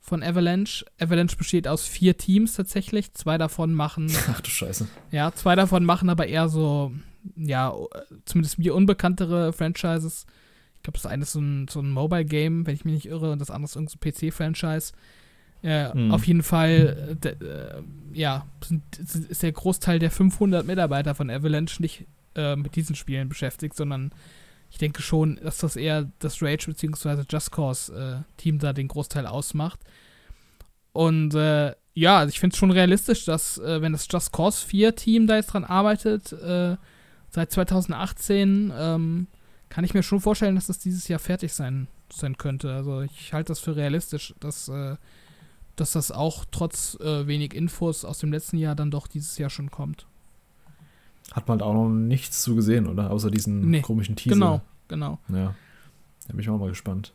[SPEAKER 2] von Avalanche. Avalanche besteht aus vier Teams tatsächlich. Zwei davon machen.
[SPEAKER 1] Ach du Scheiße.
[SPEAKER 2] Ja, zwei davon machen aber eher so, ja, zumindest mir unbekanntere Franchises. Ich glaube, das eine ist so ein, so ein Mobile-Game, wenn ich mich nicht irre, und das andere ist irgendein so PC-Franchise. Äh,
[SPEAKER 1] Mhm.
[SPEAKER 2] Auf jeden Fall, äh, de, äh, ja, sind, ist der Großteil der 500 Mitarbeiter von Avalanche nicht äh, mit diesen Spielen beschäftigt, sondern ich denke schon, dass das eher das Rage bzw. Just Cause äh, da den Großteil ausmacht. Und äh, ja, also ich finde es schon realistisch, dass äh, wenn das Just Cause 4 Team da jetzt dran arbeitet, äh, seit 2018, ähm, kann ich mir schon vorstellen, dass das dieses Jahr fertig sein, sein könnte. Also ich halte das für realistisch, dass, dass das auch trotz äh, wenig Infos aus dem letzten Jahr dann doch dieses Jahr schon kommt.
[SPEAKER 1] Hat man halt auch noch nichts zu gesehen, oder? Außer diesen
[SPEAKER 2] Nee,
[SPEAKER 1] komischen Teaser.
[SPEAKER 2] Genau, genau.
[SPEAKER 1] Ja. Da bin ich auch mal gespannt.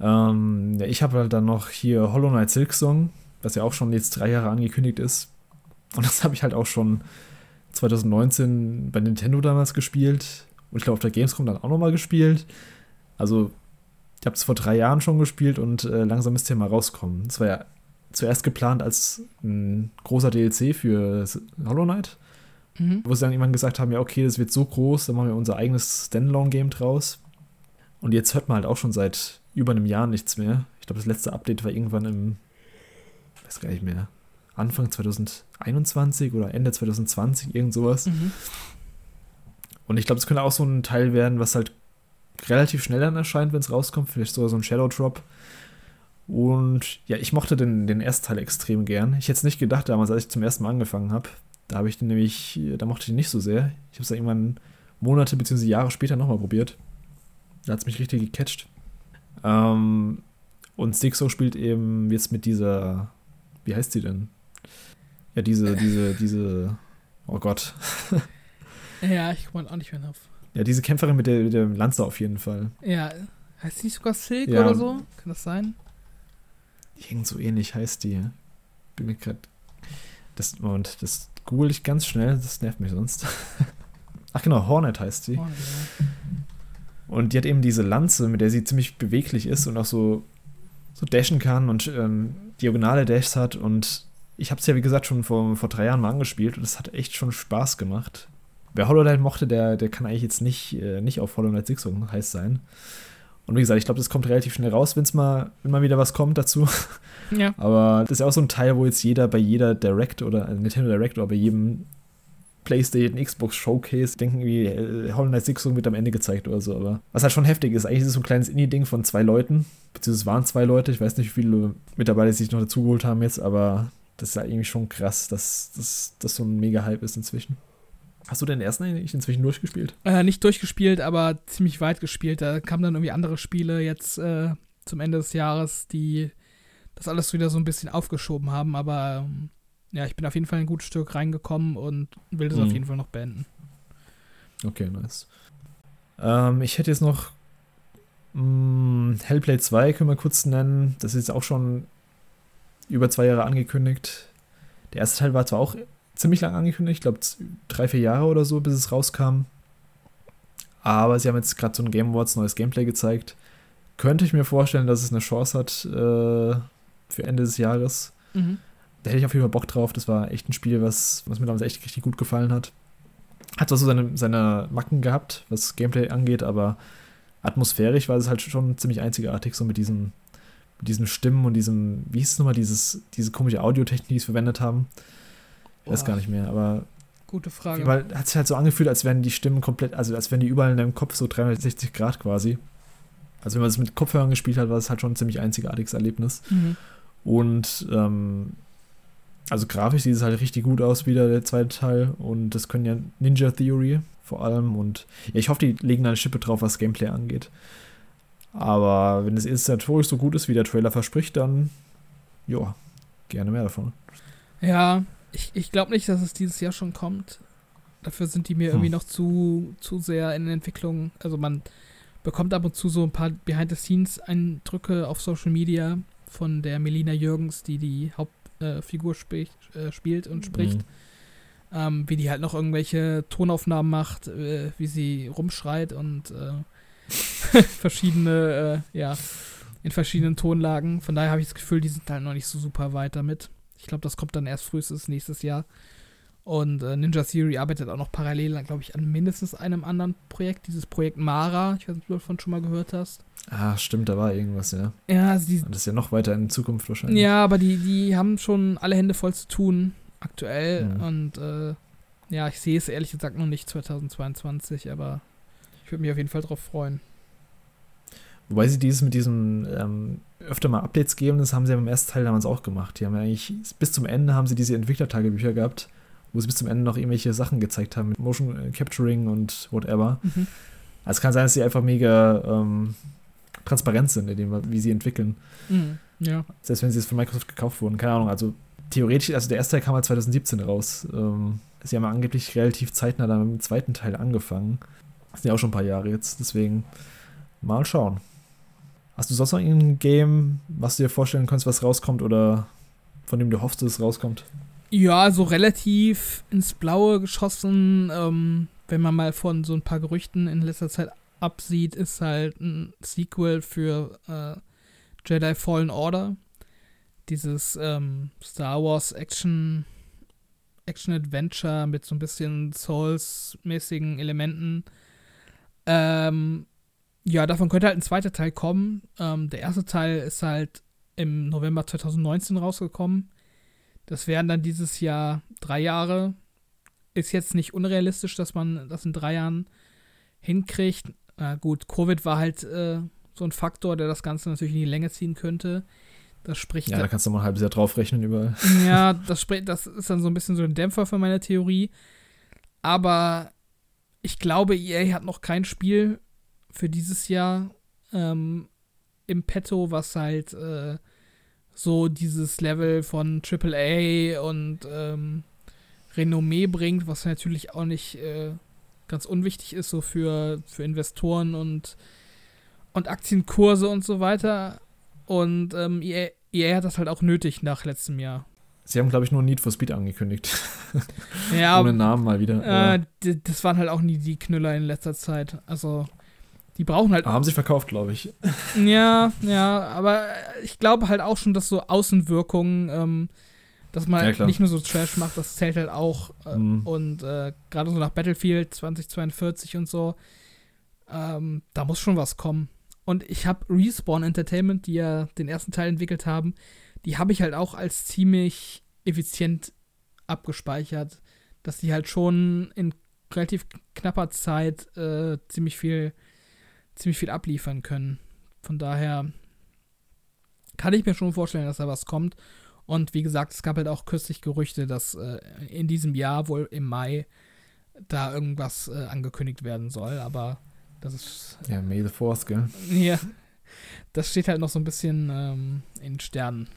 [SPEAKER 1] Ähm, ja, ich habe halt dann noch hier Hollow Knight Silk Song, was ja auch schon jetzt drei Jahre angekündigt ist. Und das habe ich halt auch schon 2019 bei Nintendo damals gespielt. Und ich glaube auf der Gamescom dann auch nochmal gespielt. Also, ich habe es vor drei Jahren schon gespielt und äh, langsam ist der mal rauskommen. Es war ja zuerst geplant als ein großer DLC für Hollow Knight
[SPEAKER 2] Mhm.
[SPEAKER 1] wo sie dann irgendwann gesagt haben, ja, okay, das wird so groß, dann machen wir unser eigenes Standalone-Game draus. Und jetzt hört man halt auch schon seit über einem Jahr nichts mehr. Ich glaube, das letzte Update war irgendwann im, weiß gar nicht mehr, Anfang 2021 oder Ende 2020, irgend sowas.
[SPEAKER 2] Mhm.
[SPEAKER 1] Und ich glaube, es könnte auch so ein Teil werden, was halt relativ schnell dann erscheint, wenn es rauskommt. Vielleicht sogar so ein Shadow Drop. Und ja, ich mochte den, den ersten Teil extrem gern. Ich hätte es nicht gedacht damals, als ich zum ersten Mal angefangen habe. Da habe ich den nämlich, da mochte ich ihn nicht so sehr. Ich habe es dann irgendwann Monate bzw. Jahre später nochmal probiert. Da hat es mich richtig gecatcht. Ähm, und Stixo spielt eben jetzt mit dieser, wie heißt sie denn? Ja, diese, diese, diese, oh Gott.
[SPEAKER 2] Ja, ich komme auch nicht mehr drauf.
[SPEAKER 1] Ja, diese Kämpferin mit der, mit dem Lanzer auf jeden Fall.
[SPEAKER 2] Ja, heißt die nicht sogar Silk
[SPEAKER 1] Ja.
[SPEAKER 2] oder so? Kann das sein?
[SPEAKER 1] Irgend so ähnlich heißt die. Bin mir gerade. Das, Moment, das google ich ganz schnell, das nervt mich sonst. Ach genau, Hornet heißt sie.
[SPEAKER 2] Ja.
[SPEAKER 1] Und die hat eben diese Lanze, mit der sie ziemlich beweglich ist und auch so, so dashen kann und ähm, diagonale Dashs hat. Und ich habe es ja, wie gesagt, schon vor, vor drei Jahren mal angespielt und es hat echt schon Spaß gemacht. Wer Hollow Knight mochte, der, der kann eigentlich jetzt nicht, äh, nicht auf Hollow Knight 6 so heiß sein. Und wie gesagt, ich glaube, das kommt relativ schnell raus, wenn's mal, wenn mal wieder was kommt dazu.
[SPEAKER 2] ja.
[SPEAKER 1] Aber das ist ja auch so ein Teil, wo jetzt jeder bei jeder Direct oder also Nintendo Direct oder bei jedem PlayStation, Xbox Showcase denken wie äh, Hollow Knight 6 wird am Ende gezeigt oder so. Aber was halt schon heftig ist, eigentlich ist es so ein kleines Indie-Ding von zwei Leuten, beziehungsweise es waren zwei Leute. Ich weiß nicht, wie viele Mitarbeiter sich noch dazugeholt haben jetzt, aber das ist ja irgendwie schon krass, dass das so ein Mega-Hype ist inzwischen. Hast du den ersten eigentlich inzwischen durchgespielt?
[SPEAKER 2] Äh, nicht durchgespielt, aber ziemlich weit gespielt. Da kamen dann irgendwie andere Spiele jetzt äh, zum Ende des Jahres, die das alles wieder so ein bisschen aufgeschoben haben. Aber ähm, ja, ich bin auf jeden Fall ein gutes Stück reingekommen und will das
[SPEAKER 1] Mhm.
[SPEAKER 2] auf jeden Fall noch beenden.
[SPEAKER 1] Okay, nice. Ähm, ich hätte jetzt noch mh, Hellblade 2, können wir kurz nennen. Das ist jetzt auch schon über zwei Jahre angekündigt. Der erste Teil war zwar auch ziemlich lang angekündigt, ich glaube drei, vier Jahre oder so, bis es rauskam. Aber sie haben jetzt gerade so ein Game Awards neues Gameplay gezeigt. Könnte ich mir vorstellen, dass es eine Chance hat äh, für Ende des Jahres.
[SPEAKER 2] Mhm.
[SPEAKER 1] Da hätte ich auf jeden Fall Bock drauf. Das war echt ein Spiel, was, was mir damals echt richtig gut gefallen hat. Hat zwar so seine, seine Macken gehabt, was Gameplay angeht, aber atmosphärisch war es halt schon ziemlich einzigartig, so mit diesen, mit diesen Stimmen und diesem, wie hieß es nochmal, dieses, diese komische Audiotechnik, die sie verwendet haben. Ich weiß
[SPEAKER 2] Boah.
[SPEAKER 1] gar nicht mehr, aber
[SPEAKER 2] Gute Frage.
[SPEAKER 1] weil hat sich halt so angefühlt, als wären die Stimmen komplett, also als wären die überall in deinem Kopf so 360 Grad quasi. Also wenn man das mit Kopfhörern gespielt hat, war es halt schon ein ziemlich einzigartiges Erlebnis.
[SPEAKER 2] Mhm.
[SPEAKER 1] Und ähm, also grafisch sieht es halt richtig gut aus, wieder der zweite Teil. Und das können ja Ninja Theory vor allem. Und ja, ich hoffe, die legen da eine Schippe drauf, was Gameplay angeht. Aber wenn es inszenatorisch so gut ist, wie der Trailer verspricht, dann ja, gerne mehr davon.
[SPEAKER 2] Ja, ich, ich glaube nicht, dass es dieses Jahr schon kommt. Dafür sind die mir
[SPEAKER 1] Hm.
[SPEAKER 2] irgendwie noch zu, zu sehr in Entwicklung. Also man bekommt ab und zu so ein paar Behind-the-Scenes-Eindrücke auf Social Media von der Melina Jürgens, die die Hauptfigur spricht, äh, spielt und spricht.
[SPEAKER 1] Mhm.
[SPEAKER 2] Ähm, wie die halt noch irgendwelche Tonaufnahmen macht, äh, wie sie rumschreit und äh, verschiedene, äh, ja, in verschiedenen Tonlagen. Von daher habe ich das Gefühl, die sind halt noch nicht so super weit damit. Ich glaube, das kommt dann erst frühestens nächstes Jahr. Und äh, Ninja Theory arbeitet auch noch parallel, glaube ich, an mindestens einem anderen Projekt, dieses Projekt Mara. Ich weiß nicht, ob du davon schon mal gehört hast.
[SPEAKER 1] Ah, stimmt, da war irgendwas, ja.
[SPEAKER 2] Ja, also die,
[SPEAKER 1] das ist ja noch weiter in Zukunft wahrscheinlich.
[SPEAKER 2] ja aber die, die haben schon alle Hände voll zu tun aktuell.
[SPEAKER 1] Mhm.
[SPEAKER 2] Und äh, ja, ich sehe es ehrlich gesagt noch nicht 2022, aber ich würde mich auf jeden Fall drauf freuen.
[SPEAKER 1] Wobei sie dieses mit diesem ähm, öfter mal Updates geben, das haben sie ja beim ersten Teil damals auch gemacht. Die haben ja eigentlich bis zum Ende haben sie diese Entwicklertagebücher gehabt, wo sie bis zum Ende noch irgendwelche Sachen gezeigt haben mit Motion äh, Capturing und whatever.
[SPEAKER 2] Mhm.
[SPEAKER 1] Also es kann sein, dass sie einfach mega ähm, transparent sind, in dem, wie sie entwickeln.
[SPEAKER 2] Mhm. Ja.
[SPEAKER 1] Selbst wenn sie jetzt von Microsoft gekauft wurden. Keine Ahnung, also theoretisch, also der erste Teil kam halt 2017 raus. Ähm, sie haben ja angeblich relativ zeitnah dann mit dem zweiten Teil angefangen. Das sind ja auch schon ein paar Jahre jetzt, deswegen mal schauen. Hast du sonst noch irgendein Game, was du dir vorstellen kannst, was rauskommt oder von dem du hoffst, dass es rauskommt?
[SPEAKER 2] Ja, so relativ ins Blaue geschossen, ähm, wenn man mal von so ein paar Gerüchten in letzter Zeit absieht, ist halt ein Sequel für äh, Jedi Fallen Order. Dieses ähm, Star Wars Action Action Adventure mit so ein bisschen Souls-mäßigen Elementen. Ähm, ja, davon könnte halt ein zweiter Teil kommen. Ähm, der erste Teil ist halt im November 2019 rausgekommen. Das wären dann dieses Jahr drei Jahre. Ist jetzt nicht unrealistisch, dass man das in drei Jahren hinkriegt. Na gut, Covid war halt äh, so ein Faktor, der das Ganze natürlich in die Länge ziehen könnte. Das spricht.
[SPEAKER 1] Ja, da kannst du mal ein halbes Jahr draufrechnen überall.
[SPEAKER 2] Ja, das, spricht, das ist dann so ein bisschen so ein Dämpfer für meine Theorie. Aber ich glaube, EA hat noch kein Spiel für dieses Jahr ähm, im Petto, was halt äh, so dieses Level von AAA und ähm, Renommee bringt, was natürlich auch nicht äh, ganz unwichtig ist, so für, für Investoren und, und Aktienkurse und so weiter. Und ähm, EA, EA hat das halt auch nötig nach letztem Jahr.
[SPEAKER 1] Sie haben, glaube ich, nur Need for Speed angekündigt.
[SPEAKER 2] Ja,
[SPEAKER 1] Ohne Namen mal wieder.
[SPEAKER 2] äh,
[SPEAKER 1] ja.
[SPEAKER 2] das waren halt auch nie die Knüller in letzter Zeit. Also, die brauchen halt.
[SPEAKER 1] Aber haben sich verkauft, glaube ich.
[SPEAKER 2] Ja, ja, aber ich glaube halt auch schon, dass so Außenwirkungen, ähm, dass man
[SPEAKER 1] Ja,
[SPEAKER 2] nicht nur so Trash macht, das zählt halt auch. Äh,
[SPEAKER 1] Mhm.
[SPEAKER 2] Und äh, gerade so nach Battlefield 2042 und so, ähm, da muss schon was kommen. Und ich habe Respawn Entertainment, die ja den ersten Teil entwickelt haben, die habe ich halt auch als ziemlich effizient abgespeichert, dass die halt schon in relativ knapper Zeit äh, ziemlich viel, ziemlich viel abliefern können. Von daher kann ich mir schon vorstellen, dass da was kommt. Und wie gesagt, es gab halt auch kürzlich Gerüchte, dass äh, in diesem Jahr, wohl im Mai, da irgendwas äh, angekündigt werden soll. Aber das ist
[SPEAKER 1] Ja, May the Fourth, gell?
[SPEAKER 2] ja, das steht halt noch so ein bisschen ähm, in Sternen.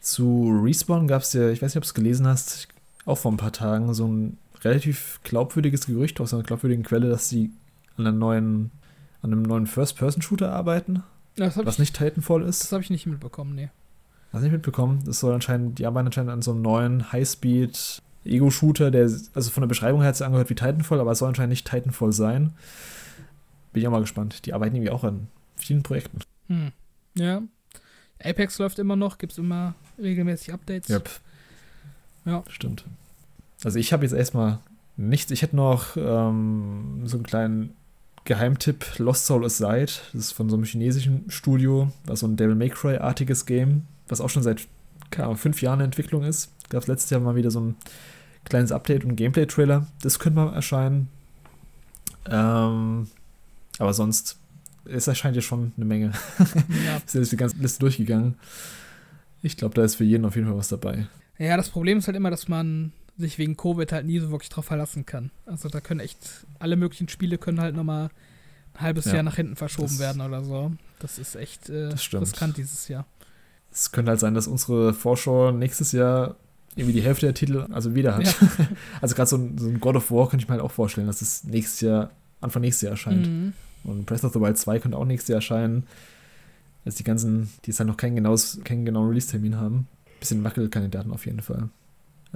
[SPEAKER 1] Zu Respawn gab es ja, ich weiß nicht, ob du es gelesen hast, auch vor ein paar Tagen so ein relativ glaubwürdiges Gerücht aus einer glaubwürdigen Quelle, dass sie an einem neuen, an einem neuen First-Person-Shooter arbeiten,
[SPEAKER 2] Das habe
[SPEAKER 1] was
[SPEAKER 2] ich,
[SPEAKER 1] nicht Titanfall ist.
[SPEAKER 2] das hab ich nicht mitbekommen, nee.
[SPEAKER 1] Hast du nicht mitbekommen? Das soll anscheinend, die arbeiten anscheinend an so einem neuen Highspeed Ego-Shooter, der, also von der Beschreibung her hat es angehört wie Titanfall, aber es soll anscheinend nicht Titanfall sein. Bin ich auch mal gespannt. Die arbeiten irgendwie auch an vielen Projekten.
[SPEAKER 2] Hm. Ja. Apex läuft immer noch, gibt es immer regelmäßig Updates.
[SPEAKER 1] Yep.
[SPEAKER 2] Ja.
[SPEAKER 1] Stimmt. Also ich habe jetzt erstmal nichts. Ich hätte noch ähm, so einen kleinen Geheimtipp, Lost Soul Aside. Das ist von so einem chinesischen Studio, was so ein Devil May Cry-artiges Game, was auch schon seit keine Ahnung, fünf Jahren in Entwicklung ist. Gab es letztes Jahr mal wieder so ein kleines Update und Gameplay-Trailer. Das könnte mal erscheinen. Ähm, aber sonst, es erscheint ja schon eine Menge.
[SPEAKER 2] Ja.
[SPEAKER 1] Sind jetzt die ganze Liste durchgegangen. Ich glaube, da ist für jeden auf jeden Fall was dabei.
[SPEAKER 2] ja, das Problem ist halt immer, dass man sich wegen Covid halt nie so wirklich drauf verlassen kann. Also da können echt, alle möglichen Spiele können halt nochmal ein halbes
[SPEAKER 1] Ja.
[SPEAKER 2] Jahr nach hinten verschoben werden oder so. Das ist echt äh,
[SPEAKER 1] Das
[SPEAKER 2] riskant dieses Jahr.
[SPEAKER 1] Es könnte halt sein, dass unsere Vorschau nächstes Jahr irgendwie die Hälfte der Titel also wieder hat. also gerade so, ein- so ein God of War könnte ich mir halt auch vorstellen, dass es nächstes Jahr, Anfang nächstes Jahr erscheint.
[SPEAKER 2] Mhm.
[SPEAKER 1] Und Breath of the Wild 2 könnte auch nächstes Jahr erscheinen. Jetzt die ganzen, die jetzt halt noch keinen, genaues, keinen genauen Release-Termin haben. Bisschen Wackelkandidaten auf jeden Fall.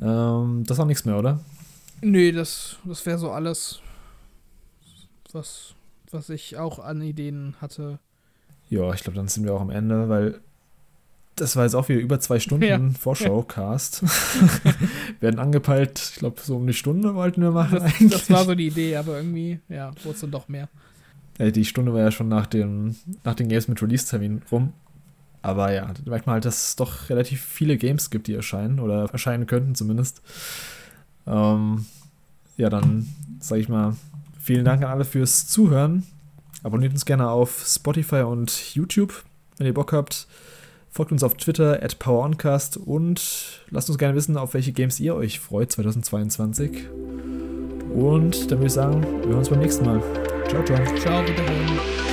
[SPEAKER 1] Ähm, das ist auch nichts mehr, oder?
[SPEAKER 2] Nee, das, das wäre so alles, was, was ich auch an Ideen hatte.
[SPEAKER 1] Ja, ich glaube, dann sind wir auch am Ende, weil Das war jetzt auch wieder über zwei Stunden
[SPEAKER 2] Ja.
[SPEAKER 1] Vorschau-Cast. wir hatten angepeilt, ich glaube, so um eine Stunde wollten wir machen.
[SPEAKER 2] Das,
[SPEAKER 1] eigentlich.
[SPEAKER 2] das war so die Idee, aber irgendwie, ja, wurde es dann doch mehr.
[SPEAKER 1] Äh, Die Stunde war ja schon nach, dem, nach den Games mit Release-Termin rum. Aber ja, da merkt man halt, dass es doch relativ viele Games gibt, die erscheinen oder erscheinen könnten zumindest. Ähm, ja, dann sage ich mal, vielen Dank an alle fürs Zuhören. Abonniert uns gerne auf Spotify und YouTube, wenn ihr Bock habt. Folgt uns auf Twitter at PowerOncast und lasst uns gerne wissen, auf welche Games ihr euch freut 2022. Und dann würde ich sagen, wir hören uns beim nächsten Mal. Ciao, ciao.
[SPEAKER 2] Ciao, wiederhören.